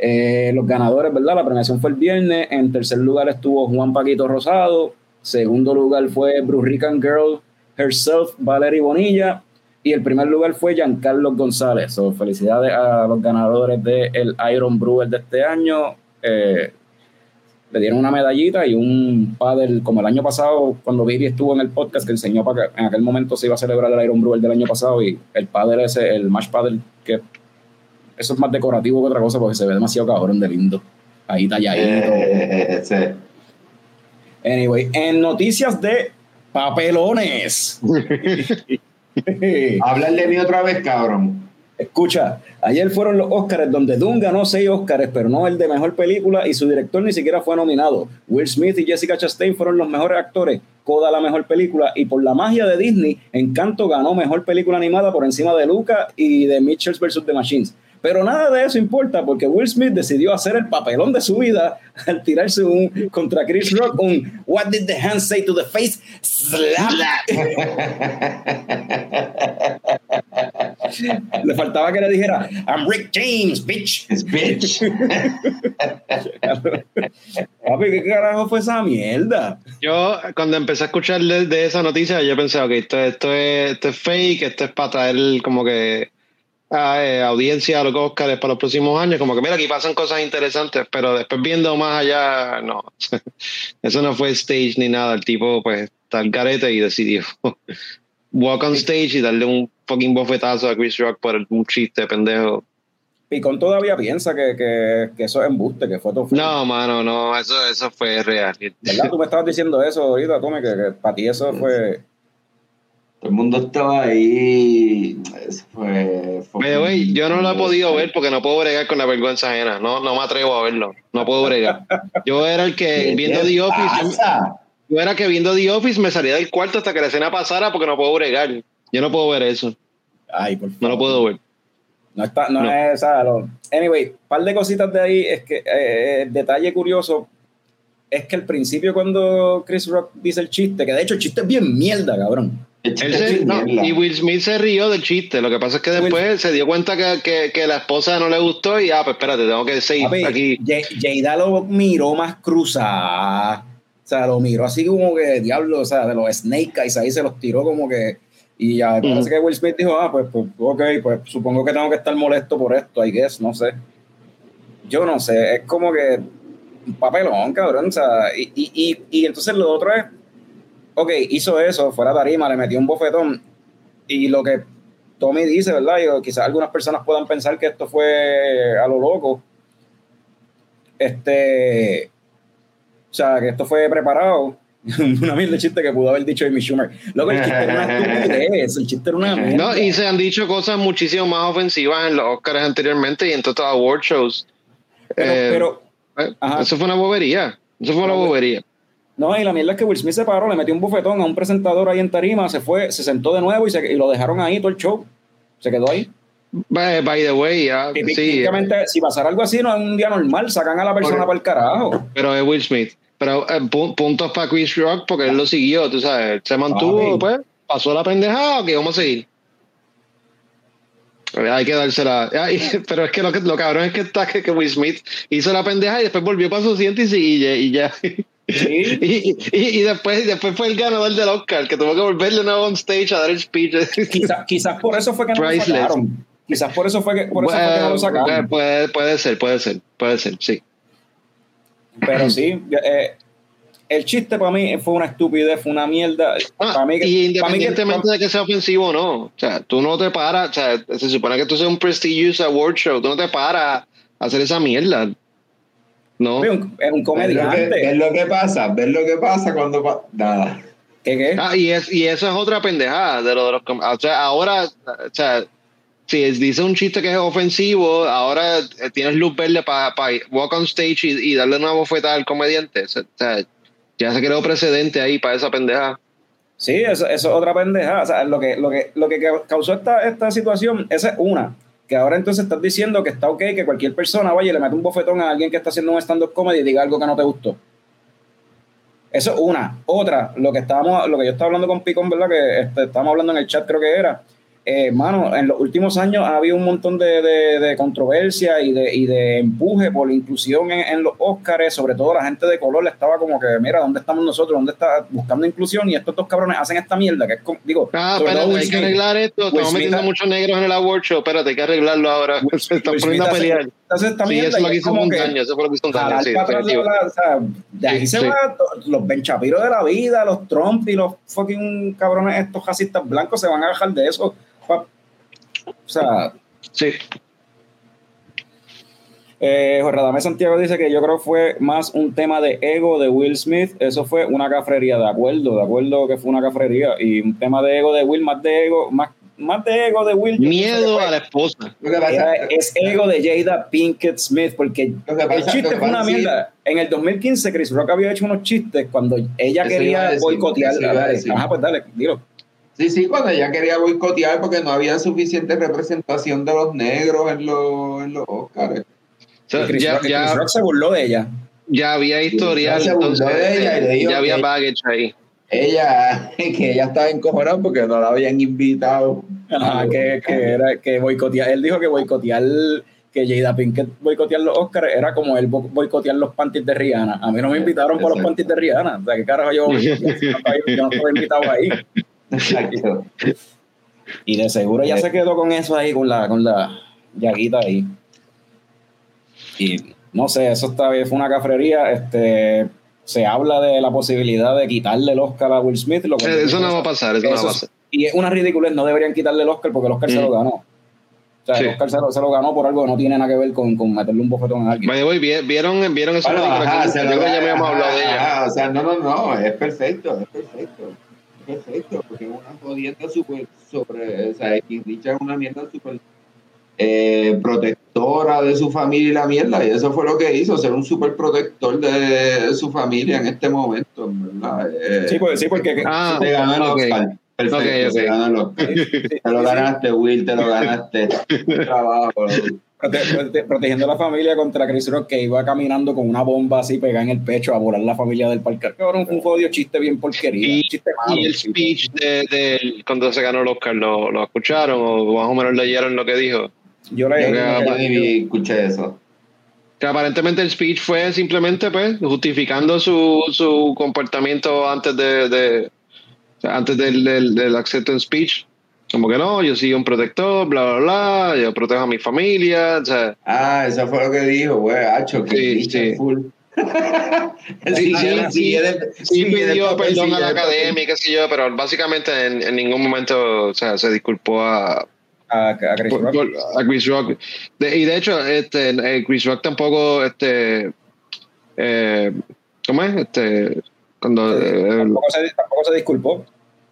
[SPEAKER 1] Eh, los ganadores, ¿verdad? La premiación fue el viernes. En tercer lugar estuvo Juan Paquito Rosado. Segundo lugar fue Brurican Girl herself, Valerie Bonilla. Y el primer lugar fue Giancarlo González. So, felicidades a los ganadores del Iron Brewer de este año. Eh, le dieron una medallita y un paddle, como el año pasado, cuando Vivi estuvo en el podcast, que enseñó para que en aquel momento se iba a celebrar el Iron Brewer del año pasado y el paddle ese, el Match Paddle, que eso es más decorativo que otra cosa porque se ve demasiado cabrón de lindo. Ahí talladito.
[SPEAKER 5] Eh.
[SPEAKER 1] Anyway, en noticias de papelones.
[SPEAKER 5] Hablar de mí otra vez, cabrón.
[SPEAKER 1] Escucha, ayer fueron los Oscars donde Dune ganó seis Oscars, pero no el de mejor película y su director ni siquiera fue nominado. Will Smith y Jessica Chastain fueron los mejores actores, Coda la mejor película y por la magia de Disney, Encanto ganó mejor película animada por encima de Luca y de Mitchells vs. The Machines. Pero nada de eso importa porque Will Smith decidió hacer el papelón de su vida al tirarse un contra Chris Rock un What did the hand say to the face? Slap. Le faltaba que le dijera I'm Rick James, bitch.
[SPEAKER 5] Es bitch.
[SPEAKER 1] Papi, ¿qué carajo fue esa mierda?
[SPEAKER 3] Yo, cuando empecé a escuchar de, de esa noticia, yo pensé, ok, esto, esto, es, esto es fake, esto es para traer como que a, eh, audiencia a los Oscars para los próximos años. Como que, mira, aquí pasan cosas interesantes, pero después viendo más allá, no. Eso no fue stage ni nada. El tipo, pues, está al carete y decidió walk on stage y darle un fucking bofetazo a Chris Rock por un chiste pendejo.
[SPEAKER 1] Picón todavía piensa que, que, que eso es embuste, que fue todo.
[SPEAKER 3] No, mano, no, eso, eso fue real.
[SPEAKER 1] ¿Verdad? Tú me estabas diciendo eso ahorita, Tommy, que, que para ti eso fue...
[SPEAKER 5] Todo el mundo estaba ahí. Eso fue.
[SPEAKER 3] Pero, güey, yo no lo he podido ver porque no puedo bregar con la vergüenza ajena. No, no me atrevo a verlo. No puedo bregar. Yo era el que viendo The Office,
[SPEAKER 5] pasa?
[SPEAKER 3] yo era que viendo The Office me salía del cuarto hasta que la escena pasara porque no puedo bregar. Yo no puedo ver eso.
[SPEAKER 1] Ay, por favor.
[SPEAKER 3] No lo puedo ver.
[SPEAKER 1] No está, no,
[SPEAKER 3] No.
[SPEAKER 1] es esa. Lo... Anyway, par de cositas de ahí es que eh, el detalle curioso es que al principio cuando Chris Rock dice el chiste, que de hecho el chiste es bien mierda, cabrón.
[SPEAKER 3] Se- no, y Will Smith se rió del chiste. Lo que pasa es que después se dio cuenta que, que, que la esposa no le gustó y ah, pues espérate, tengo que seguir
[SPEAKER 1] Papi,
[SPEAKER 3] aquí.
[SPEAKER 1] Jada lo miró más cruzada. O sea, lo miró así como que, diablo, o sea, de los Snake Eyes ahí se los tiró como que. Y ya parece
[SPEAKER 3] Ujú.
[SPEAKER 1] que Will Smith dijo, ah, pues, pues, ok, pues supongo que tengo que estar molesto por esto, I guess, no sé. Yo no sé, es como que un papelón, cabrón, o sea, y, y, y, y entonces lo otro es, ok, hizo eso, fuera tarima, le metió un bofetón, y lo que Tommy dice, ¿verdad? Yo, quizás algunas personas puedan pensar que esto fue a lo loco, este, o sea, que esto fue preparado. una mierda de chiste que pudo haber dicho Amy Schumer. Luego el chiste era una estupidez, el chiste era una mierda.
[SPEAKER 3] No, y se han dicho cosas muchísimo más ofensivas en los Oscars anteriormente y en todos los award shows.
[SPEAKER 1] pero,
[SPEAKER 3] Eh,
[SPEAKER 1] pero,
[SPEAKER 3] eh, eso fue una bobería. Eso fue una bobería.
[SPEAKER 1] No, y la mierda es que Will Smith se paró, le metió un bofetón a un presentador ahí en tarima, se fue, se sentó de nuevo y, se, y lo dejaron ahí todo el show. Se quedó ahí.
[SPEAKER 3] By, by the way, sí,
[SPEAKER 1] Típicamente, si pasara algo así, no es un día normal, sacan a la persona para el carajo.
[SPEAKER 3] pero es Will Smith. Pero eh, pu- puntos para Chris Rock porque él lo siguió, tú sabes. Se mantuvo, pues, pasó la pendejada, ok, vamos a seguir. Eh, Hay que dársela. Ay, pero es que lo, que lo cabrón es que está que, que Will Smith hizo la pendeja y después volvió para su y, y ya. Y, ya.
[SPEAKER 1] Sí.
[SPEAKER 3] y, y- y después, después fue el ganador del Oscar, que tuvo que volverle nuevo on stage a dar el speech.
[SPEAKER 1] Quizás quizás por eso fue que no lo sacaron. Quizás por eso fue que, por eso fue que no lo sacaron.
[SPEAKER 3] Bueno, puede, puede ser, puede ser, puede ser, sí.
[SPEAKER 1] Pero sí, eh, el chiste para mí fue una estupidez, fue una mierda.
[SPEAKER 3] Ah,
[SPEAKER 1] para mí que-
[SPEAKER 3] y
[SPEAKER 1] para mí que-
[SPEAKER 3] independientemente de que sea ofensivo o no, o sea, tú no te paras, o sea, se supone que tú seas un prestigious award show, tú no te paras a hacer esa mierda. No.
[SPEAKER 1] es un, es un
[SPEAKER 5] ¿Ves lo, que,
[SPEAKER 1] comediante.
[SPEAKER 5] ves lo que pasa? ¿Ves lo que pasa cuando pa- Nada.
[SPEAKER 1] ¿Qué, qué?
[SPEAKER 3] Ah, y, es, y eso es otra pendejada de lo de los O sea, ahora, o sea, si es- dice un chiste que es ofensivo, ahora eh, tienes luz verde para walk on stage y, y darle una bofetada al comediante. O sea, ya se creó precedente ahí para esa pendejada.
[SPEAKER 1] Sí, eso, eso es otra pendeja. O sea, lo que, lo que, lo que causó esta, esta situación, esa es una. Que ahora entonces estás diciendo que está ok que cualquier persona vaya y le mete un bofetón a alguien que está haciendo un stand-up comedy y diga algo que no te gustó. Eso es una. Otra, lo que estábamos, lo que yo estaba hablando con Picón, ¿verdad? Que este, estábamos hablando en el chat, creo que era. Eh, mano, en los últimos años ha habido un montón de, de, de controversia y de, y de empuje por la inclusión en, en los Óscares, sobre todo la gente de color le estaba como que, mira, ¿dónde estamos nosotros? ¿Dónde está buscando inclusión? Y estos dos cabrones hacen esta mierda, que es, como- digo,
[SPEAKER 3] Ah, espérate, hay que arreglar esto. Estamos metiendo muchos negros en el award show. Espérate, hay que arreglarlo ahora. Se están poniendo a
[SPEAKER 1] hace-
[SPEAKER 3] pelear.
[SPEAKER 1] hace esta
[SPEAKER 3] Sí, eso es lo que hizo un daño. Eso fue lo que hizo un daño. Sí,
[SPEAKER 1] la- o sea, de ahí
[SPEAKER 3] Sí,
[SPEAKER 1] se
[SPEAKER 3] sí.
[SPEAKER 1] va los benchapiros de la vida, los Trump y los fucking cabrones estos racistas blancos se van a bajar de eso. O sea,
[SPEAKER 3] Sí.
[SPEAKER 1] eh, Jorge Santiago dice que yo creo que fue más un tema de ego de Will Smith. Eso fue una cafrería, de acuerdo, de acuerdo que fue una cafrería. Y un tema de ego de Will, más de ego, más, más de ego de Will.
[SPEAKER 3] Miedo a la esposa.
[SPEAKER 1] Era- es ego de Jada Pinkett Smith, porque el chiste fue una
[SPEAKER 5] sí.
[SPEAKER 1] mierda. En el 2015, Chris Rock había hecho unos chistes cuando ella
[SPEAKER 5] Eso
[SPEAKER 1] quería
[SPEAKER 5] decir,
[SPEAKER 1] boicotear. Ajá, pues dale, dilo.
[SPEAKER 5] Sí, sí, cuando ella quería boicotear porque no había suficiente representación de los negros en los, en los Oscars.
[SPEAKER 3] O sea,
[SPEAKER 1] Y Chris,
[SPEAKER 3] ya,
[SPEAKER 1] Rock,
[SPEAKER 3] ya,
[SPEAKER 1] Chris Rock se burló de ella.
[SPEAKER 3] ya había historial,
[SPEAKER 5] se burló
[SPEAKER 3] entonces
[SPEAKER 5] de ella y le dijo
[SPEAKER 3] ya había baggage ahí.
[SPEAKER 5] Ella, que ella estaba encojonada porque no la habían invitado.
[SPEAKER 1] Ajá, que, que era que boicotear. Él dijo que boicotear, que Jada Pinkett boicotear los Oscars era como él bo- boicotear los panties de Rihanna. A mí no me invitaron por los panties de Rihanna. O sea, ¿qué carajo yo? yo no estaba invitado ahí.
[SPEAKER 5] Exacto.
[SPEAKER 1] Y de seguro ya se quedó con eso ahí, con la, con la llaguita ahí. Y no sé, eso esta vez fue una cafrería. Este, se habla de la posibilidad de quitarle el Oscar a Will Smith. Lo
[SPEAKER 3] Eh, Eso no va a pasar, eso no va a
[SPEAKER 1] eso
[SPEAKER 3] pasar.
[SPEAKER 1] es- y es una ridiculez, no deberían quitarle el Oscar porque el Oscar se
[SPEAKER 3] Mm.
[SPEAKER 1] lo ganó. O sea,
[SPEAKER 3] Sí.
[SPEAKER 1] el Oscar se lo, se lo ganó por algo que no tiene nada que ver con, con meterle un bofetón a alguien.
[SPEAKER 3] By the way, ¿vi- ¿vieron, vieron esa
[SPEAKER 5] Bueno,
[SPEAKER 3] película?
[SPEAKER 5] ajá,
[SPEAKER 3] que-
[SPEAKER 5] se
[SPEAKER 3] yo
[SPEAKER 5] lo
[SPEAKER 3] creo que ya
[SPEAKER 5] da-
[SPEAKER 3] habíamos
[SPEAKER 5] ajá,
[SPEAKER 3] hablado de ella.
[SPEAKER 5] ajá, o sea, no, no, no, es perfecto, es perfecto. Perfecto, porque es una jodienda súper sobre, o sea, Keith Richards es una mierda súper eh, protectora de su familia y la mierda, y eso fue lo que hizo, ser un súper protector de su familia en este momento, en ¿verdad? Eh,
[SPEAKER 1] Sí, pues, sí, porque
[SPEAKER 3] Ah,
[SPEAKER 5] te ganó el
[SPEAKER 3] ok.
[SPEAKER 5] Oscar. Perfecto,
[SPEAKER 3] Ok, ok.
[SPEAKER 5] te ganó el Oscar. Te lo ganaste, Will, te lo ganaste. Buen trabajo.
[SPEAKER 1] Prote- prote- protegiendo a la familia contra Chris Rock que iba caminando con una bomba así pegada en el pecho a volar la familia del parque. Cabrón, fue un jodido chiste bien porquería.
[SPEAKER 3] Y,
[SPEAKER 1] un chiste malo,
[SPEAKER 3] y el
[SPEAKER 1] chico.
[SPEAKER 3] speech de, de- cuando se ganó el Oscar, ¿lo, lo escucharon o más o menos leyeron lo que dijo?
[SPEAKER 1] Yo le
[SPEAKER 5] Yo escuché eso.
[SPEAKER 3] Que aparentemente el speech fue simplemente pues justificando su, su comportamiento antes de, de- antes del, del, del acceptance speech. Como que no, yo soy un protector, bla, bla, bla, yo protejo a mi familia, o sea,
[SPEAKER 5] Ah, eso fue lo que dijo, güey, hacho, que
[SPEAKER 3] Sí, sí.
[SPEAKER 5] full.
[SPEAKER 3] Sí,
[SPEAKER 5] Sí,
[SPEAKER 3] sí, pidió perdón a la academia qué sé yo, pero básicamente en, en ningún momento o sea, se disculpó a,
[SPEAKER 1] a, a Chris
[SPEAKER 3] por-
[SPEAKER 1] Rock.
[SPEAKER 3] por- a Chris Rock. De- y de hecho, este, eh, Chris Rock tampoco, este, eh, ¿cómo es? Este, cuando, eh,
[SPEAKER 1] tampoco, se, tampoco se disculpó.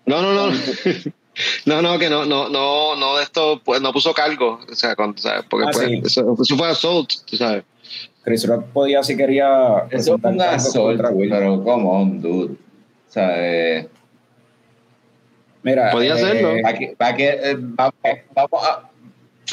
[SPEAKER 3] no, no, no. No, no, que no, no, no, no de esto, pues no puso cargo, o sea, con, ¿sabes? porque
[SPEAKER 1] Ah,
[SPEAKER 3] pues,
[SPEAKER 1] sí.
[SPEAKER 3] eso, eso fue assault, tú sabes.
[SPEAKER 1] Chris Rock podía, si quería.
[SPEAKER 5] Eso es
[SPEAKER 1] presentar
[SPEAKER 5] un assault, pero come on, dude. O sea, eh,
[SPEAKER 1] Mira,
[SPEAKER 3] Podía
[SPEAKER 1] eh,
[SPEAKER 3] hacerlo.
[SPEAKER 5] ¿para qué, para qué, eh, vamos, vamos a...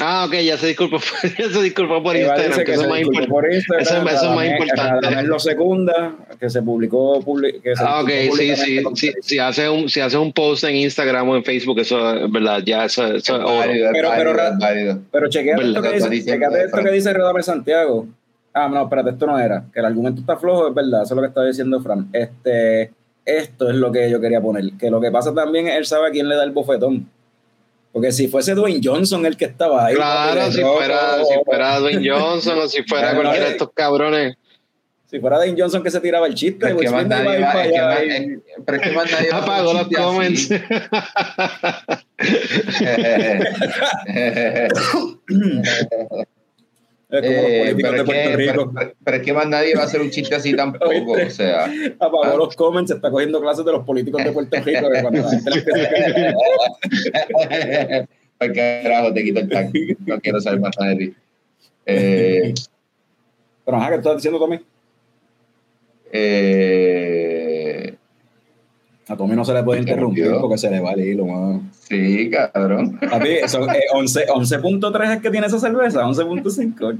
[SPEAKER 3] Ah, ok, ya se disculpó, ya se disculpó por Instagram, que
[SPEAKER 1] que
[SPEAKER 3] eso más
[SPEAKER 1] por Instagram,
[SPEAKER 3] Eso- eso es más importante.
[SPEAKER 1] Radamés lo segunda, que se publicó. publi- que se
[SPEAKER 3] Ah, ok, sí, sí,
[SPEAKER 1] Chris.
[SPEAKER 3] si hace un, si hace un post en Instagram o en Facebook, eso es verdad, ya, eso, eso es
[SPEAKER 5] válido,
[SPEAKER 1] Pero-
[SPEAKER 5] válido,
[SPEAKER 1] pero-
[SPEAKER 5] válido.
[SPEAKER 1] Pero chequeate esto que dice, chequeate esto que dice Radamés Santiago. Ah, no, espérate, esto no era. Que el argumento está flojo, es verdad, eso es lo que está diciendo Fran. Este, esto es lo que yo quería poner. Que lo que pasa también es él sabe a quién le da el bofetón. Porque si fuese Dwayne Johnson el que estaba ahí.
[SPEAKER 3] Claro, si
[SPEAKER 1] rojo,
[SPEAKER 3] fuera, si fuera Dwayne Johnson o si fuera
[SPEAKER 1] Claro,
[SPEAKER 3] cualquiera de
[SPEAKER 1] eh.
[SPEAKER 3] estos cabrones.
[SPEAKER 1] Si fuera Dwayne Johnson que se tiraba el chiste,
[SPEAKER 5] Pero es que más nadie va- es que más- es- pero es que más nadie
[SPEAKER 3] Apagó los comments.
[SPEAKER 1] como
[SPEAKER 5] Eh, pero, es que,
[SPEAKER 1] Rico.
[SPEAKER 5] pero- pero es que más nadie va a hacer un chiste así tampoco, o sea.
[SPEAKER 1] Apagó
[SPEAKER 5] Ah.
[SPEAKER 1] los comments, se está cogiendo clases de los políticos de Puerto Rico. que cuando la.
[SPEAKER 5] Ay, carajo, te quito el tag. No quiero saber más nada de ti. Eh,
[SPEAKER 1] Pero ajá, ¿qué estás diciendo Tommy?
[SPEAKER 5] eh,
[SPEAKER 1] A Tommy no se le puede interrumpir porque se le va el hilo, mano.
[SPEAKER 5] sí, cabrón.
[SPEAKER 1] Papi, eso, eh, 11 11.3 es que tiene esa cerveza, 11.5.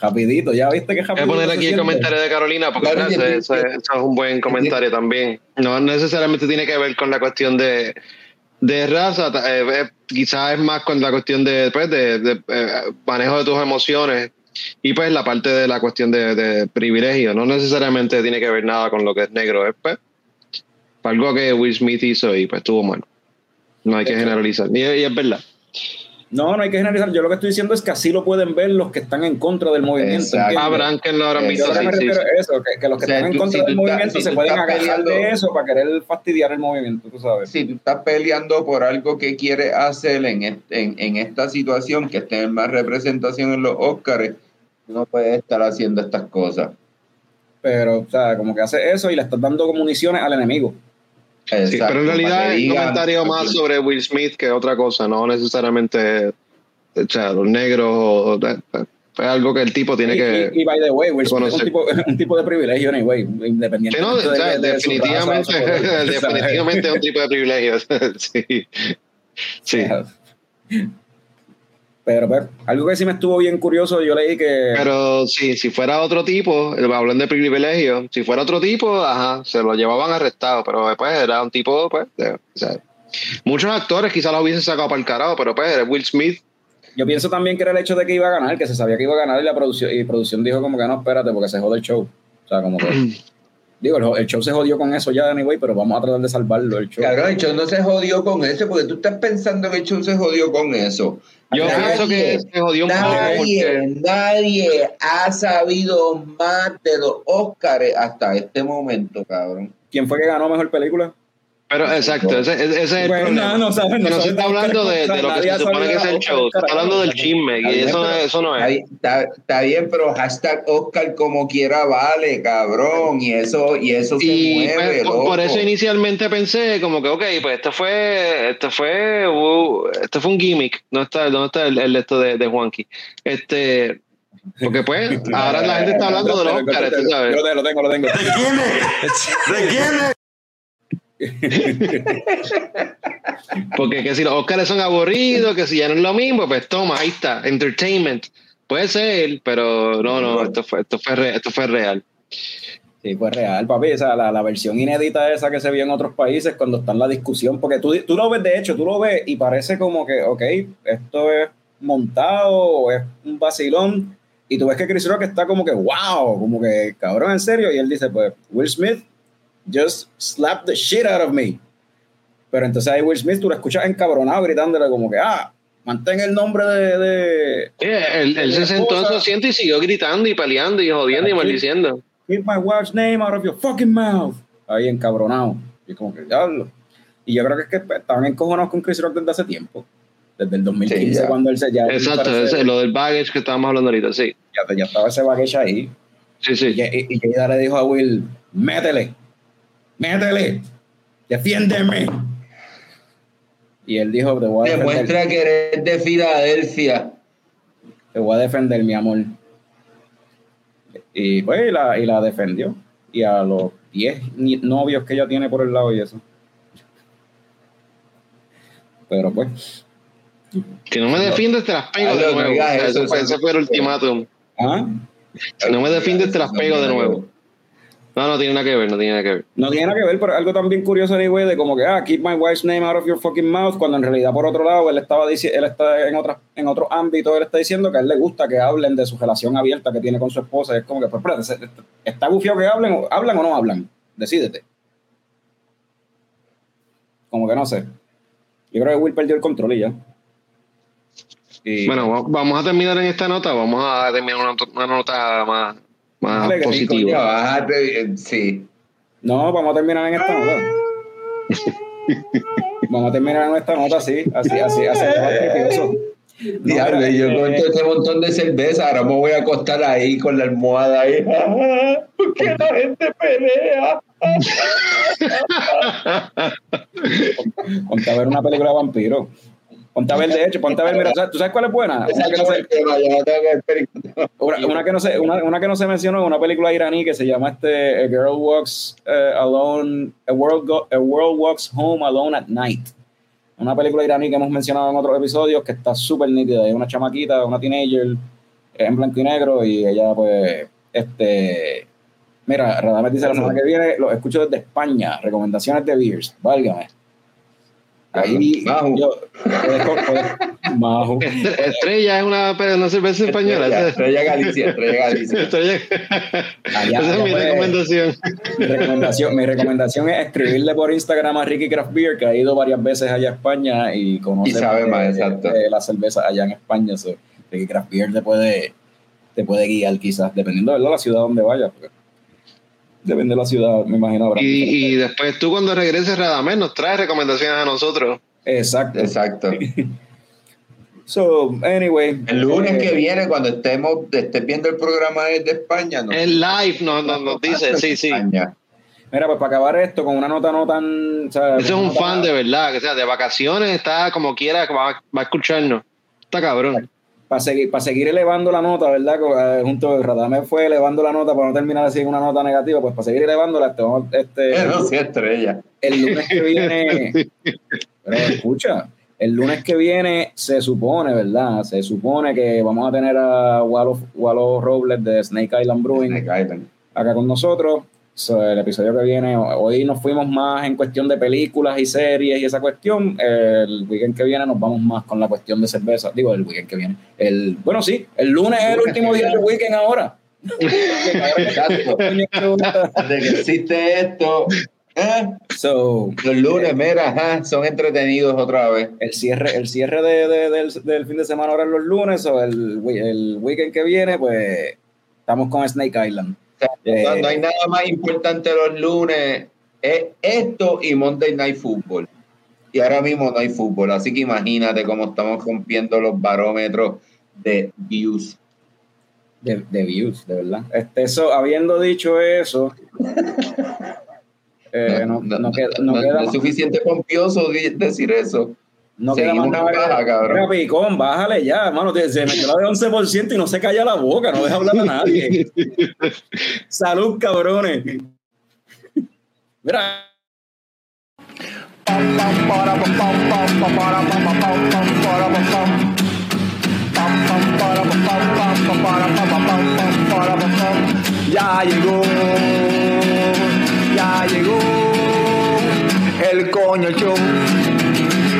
[SPEAKER 1] Rapidito, ya viste que
[SPEAKER 3] Voy a
[SPEAKER 1] rapidito.
[SPEAKER 3] poner aquí el
[SPEAKER 1] siente?
[SPEAKER 3] comentario de Carolina porque
[SPEAKER 5] Claro,
[SPEAKER 3] eso, eso- eso es un buen comentario también. No necesariamente tiene que ver con la cuestión de, de raza, eh, eh, quizás es más con la cuestión de, pues, de, de, eh, manejo de tus emociones y pues la parte de la cuestión de, de privilegio. No necesariamente tiene que ver nada con lo que es negro, es pues, algo que Will Smith hizo y pues estuvo mal. No hay que generalizar. Y, y es verdad.
[SPEAKER 1] No, no hay que generalizar. Yo lo que estoy diciendo es que así lo pueden ver los que están en contra del movimiento.
[SPEAKER 3] Habrán que lo habrán visto
[SPEAKER 1] Yo lo que
[SPEAKER 3] sí,
[SPEAKER 1] me
[SPEAKER 3] sí,
[SPEAKER 1] refiero
[SPEAKER 3] sí.
[SPEAKER 1] es eso, que, que los que
[SPEAKER 5] O sea,
[SPEAKER 1] están en contra
[SPEAKER 5] si
[SPEAKER 1] del movimiento
[SPEAKER 5] si
[SPEAKER 1] se pueden agarrar de eso para querer fastidiar el movimiento, tú sabes.
[SPEAKER 5] Si tú estás peleando por algo que quieres hacer en, est- en, en esta situación, que tener más representación en los Óscares, no puedes estar haciendo estas cosas.
[SPEAKER 1] Pero, o sea, como que hace eso y le estás dando municiones al enemigo.
[SPEAKER 3] Sí, pero en realidad es un comentario más sobre Will Smith que otra cosa, no necesariamente o sea, los negros o, es algo que el tipo tiene
[SPEAKER 1] y,
[SPEAKER 3] que
[SPEAKER 1] y, y by the way, Will Smith es un
[SPEAKER 3] conocer.
[SPEAKER 1] tipo, un tipo de privilegio, anyway, independiente
[SPEAKER 3] no, o sea, definitivamente, definitivamente es un tipo de privilegio. sí. sí.
[SPEAKER 1] Pero, pero, algo que sí me estuvo bien curioso, yo leí que.
[SPEAKER 3] Pero sí, si fuera otro tipo, hablando de privilegio, si fuera otro tipo, ajá, se lo llevaban arrestado, pero después era un tipo, pues, de- o sea, muchos actores quizás lo hubiesen sacado para el carajo, pero pues era Will Smith,
[SPEAKER 1] Yo pienso también que era el hecho de que iba a ganar, que se sabía que iba a ganar y la producción, y producción dijo como que no, espérate, porque se jode el show. O sea, como que. digo, el, el show se jodió con eso ya, anyway, pero vamos a tratar de salvarlo el show.
[SPEAKER 5] Cabrón, el show no se jodió con eso, porque tú estás pensando que el show se jodió con eso.
[SPEAKER 3] Yo
[SPEAKER 5] Nadie-
[SPEAKER 3] pienso que se jodió
[SPEAKER 5] Nadie,
[SPEAKER 3] porque
[SPEAKER 5] nadie ha sabido más de los Óscares hasta este momento, cabrón.
[SPEAKER 1] ¿Quién fue que ganó mejor película?
[SPEAKER 3] Pero exacto, ese, ese es el
[SPEAKER 1] Bueno,
[SPEAKER 3] problema.
[SPEAKER 1] no sabes,
[SPEAKER 3] Que
[SPEAKER 1] no
[SPEAKER 3] no se está
[SPEAKER 1] de
[SPEAKER 3] hablando de, de lo que se supone que es el show, se está hablando del chisme, y eso,
[SPEAKER 5] pero-
[SPEAKER 3] eso no es.
[SPEAKER 5] está- está bien, pero hashtag Oscar como quiera vale, cabrón. Y eso, y eso se
[SPEAKER 3] Y
[SPEAKER 5] mueve,
[SPEAKER 3] pues, por,
[SPEAKER 5] loco.
[SPEAKER 3] por eso inicialmente pensé como que, ok, pues esto fue, esto fue, uh, esto fue un gimmick. ¿Dónde está, dónde está el, el esto de, de Juanqui? Este, porque pues, ahora la gente está hablando de los Oscars, tú sabes.
[SPEAKER 1] Yo lo tengo, lo tengo.
[SPEAKER 3] Porque que si los Oscars son aburridos, que si ya no es lo mismo, pues toma, ahí está, entertainment. Puede ser, pero no, no, esto fue, esto fue, re- esto fue real.
[SPEAKER 1] Sí, fue real, papi. O sea, la, la versión inédita esa que se vio en otros países cuando está en la discusión, porque tú, tú lo ves, de hecho, tú lo ves y parece como que, ok, esto es montado o es un vacilón. Y tú ves que Chris Rock está como que, wow, como que, cabrón, en serio. Y él dice, pues, Will Smith just slapped the shit out of me. Pero entonces ahí Will Smith tú lo escuchas encabronado gritándole como que, ah, mantén el nombre de... de
[SPEAKER 3] Sí, él, él se sentó en su asiento y siguió gritando y peleando y jodiendo y maldiciendo.
[SPEAKER 1] Keep my wife's name out of your fucking mouth. Ahí encabronado. Y como que diablo. Y yo creo que es que estaban encojonados con Chris Rock desde hace tiempo. Desde el 2015,
[SPEAKER 5] Sí,
[SPEAKER 1] cuando él se ya.
[SPEAKER 3] Exacto, ese- lo del baggage que estábamos hablando ahorita, sí.
[SPEAKER 1] ya, ya estaba ese baggage ahí.
[SPEAKER 3] Sí,
[SPEAKER 1] Y,
[SPEAKER 3] sí.
[SPEAKER 1] y, y Jada le dijo a Will: métele, métele, defiéndeme. Y él dijo: Te voy a defender,
[SPEAKER 5] Demuestra que eres de Filadelfia.
[SPEAKER 1] te voy a defender mi amor. Y pues, y la, y la defendió. Y a los 10 ni- novios que ella tiene por el lado y eso. Pero pues.
[SPEAKER 3] Que no me defiendes, te las pego de
[SPEAKER 5] Aldo, no
[SPEAKER 3] nuevo.
[SPEAKER 5] eso,
[SPEAKER 3] fue el ultimátum.
[SPEAKER 1] ¿ah?
[SPEAKER 3] Si no me defiendes, te las pego de nuevo. No, no tiene nada que ver, no tiene nada que ver.
[SPEAKER 1] No tiene nada que ver, pero algo también curioso anyway, de como que, ah, keep my wife's name out of your fucking mouth, cuando en realidad por otro lado él estaba dici- él está en otras en otro ámbito, él está diciendo que a él le gusta que hablen de su relación abierta que tiene con su esposa. Es como que, pues, espérate, ¿se- ¿está bufiado que hablen o, hablan o no hablan? Decídete. Como que no sé. Yo creo que Will perdió el control y ya. Y-
[SPEAKER 3] Bueno, va- vamos a terminar en esta nota, vamos a terminar una, una nota más, más
[SPEAKER 1] que
[SPEAKER 5] Coño,
[SPEAKER 3] positiva.
[SPEAKER 5] bájate, eh, sí.
[SPEAKER 1] No, vamos a terminar en esta nota. vamos a terminar en esta nota así, así, así, así. No,
[SPEAKER 5] Diablo, yo
[SPEAKER 1] eh,
[SPEAKER 5] con todo este montón de cerveza, ahora me voy a acostar ahí con la almohada ahí. ¿Por qué la gente pelea?
[SPEAKER 1] Ponte a ver una película de vampiro. Ponte a ver, de hecho, ponte a ver, mira, ¿sabes- ¿tú sabes cuál es buena? Una que no se,
[SPEAKER 5] es
[SPEAKER 1] una, que no se, una, una que no se mencionó, una película iraní que se llama este A Girl Walks eh, Alone, A World, Go- A World Walks Home Alone at Night. Una película iraní que hemos mencionado en otros episodios que está súper nítida. Hay una chamaquita, una teenager eh, en blanco y negro y ella pues, este... Mira, Radamés dice la semana que viene, lo escucho desde España, recomendaciones de Beers, válgame. Ahí,
[SPEAKER 5] Maju.
[SPEAKER 1] yo.
[SPEAKER 3] Estre- Estrella es una, una cerveza española.
[SPEAKER 5] Estrella, Estrella Galicia, Estrella Galicia.
[SPEAKER 3] Estrella.
[SPEAKER 1] Allá,
[SPEAKER 3] Esa es mi recomendación.
[SPEAKER 1] Mi recomendación, mi recomendación es escribirle por Instagram a Ricky Craft Beer, que ha ido varias veces allá a España y conoce
[SPEAKER 5] Y sabe
[SPEAKER 1] de-
[SPEAKER 5] más, exacto.
[SPEAKER 1] de la cerveza allá en España. So, Ricky Craft Beer te puede, te puede guiar quizás, dependiendo de la ciudad donde vayas. porque Depende de la ciudad, me imagino. habrá
[SPEAKER 3] Y, después tú cuando regreses, Radamés, nos traes recomendaciones a nosotros.
[SPEAKER 1] Exacto.
[SPEAKER 5] Exacto.
[SPEAKER 1] So, anyway.
[SPEAKER 5] El lunes
[SPEAKER 1] eh,
[SPEAKER 5] que viene, cuando estemos, estés viendo el programa desde España, ¿no?
[SPEAKER 3] El live nos, nos, nos dice, sí, sí.
[SPEAKER 5] España.
[SPEAKER 1] Mira, pues para acabar esto con una nota no tan. o sea,
[SPEAKER 3] Ese es un fan de verdad, que sea, de vacaciones está como quiera, va, va a escucharnos. Está cabrón.
[SPEAKER 1] Para seguir, para seguir elevando la nota, ¿verdad? Eh, Junto a Radamés fue elevando la nota para no terminar así en una nota negativa, pues para seguir elevándola, este, vamos, este,
[SPEAKER 5] Pero sí, estrella.
[SPEAKER 1] el lunes que viene, pero escucha, el lunes que viene se supone, ¿verdad? Se supone que vamos a tener a Wallo, Wallo Robles de Snake Island Brewing acá con nosotros. So, el episodio que viene, hoy nos fuimos más en cuestión de películas y series y esa cuestión. El weekend que viene nos vamos más con la cuestión de cerveza. Digo, el weekend que viene. El, bueno, sí, el lunes es el último día del weekend ahora.
[SPEAKER 5] Desde que existe esto, ¿eh?
[SPEAKER 1] So,
[SPEAKER 5] los lunes, mira, ajá, son entretenidos otra vez.
[SPEAKER 1] el cierre, el cierre de, de- del, del fin de semana ahora es los lunes, o el, el weekend que viene, pues estamos con Snake Island. Eh,
[SPEAKER 5] no, no hay nada más importante los lunes. Es esto y Monday Night Football. Y ahora mismo no hay fútbol, así que imagínate cómo estamos rompiendo los barómetros de views.
[SPEAKER 1] De, de views, de verdad. Este, eso, habiendo dicho eso, eh, no, no queda, no queda
[SPEAKER 5] es suficiente pompioso decir eso.
[SPEAKER 1] No queda más nada.
[SPEAKER 5] baja, cabrón.
[SPEAKER 1] Mira, Picón, bájale ya, hermano. Se metió la de 11% y no se calla la boca, no deja hablar a nadie. Salud, cabrones. Mira.
[SPEAKER 2] Ya llegó, ya llegó el coño show,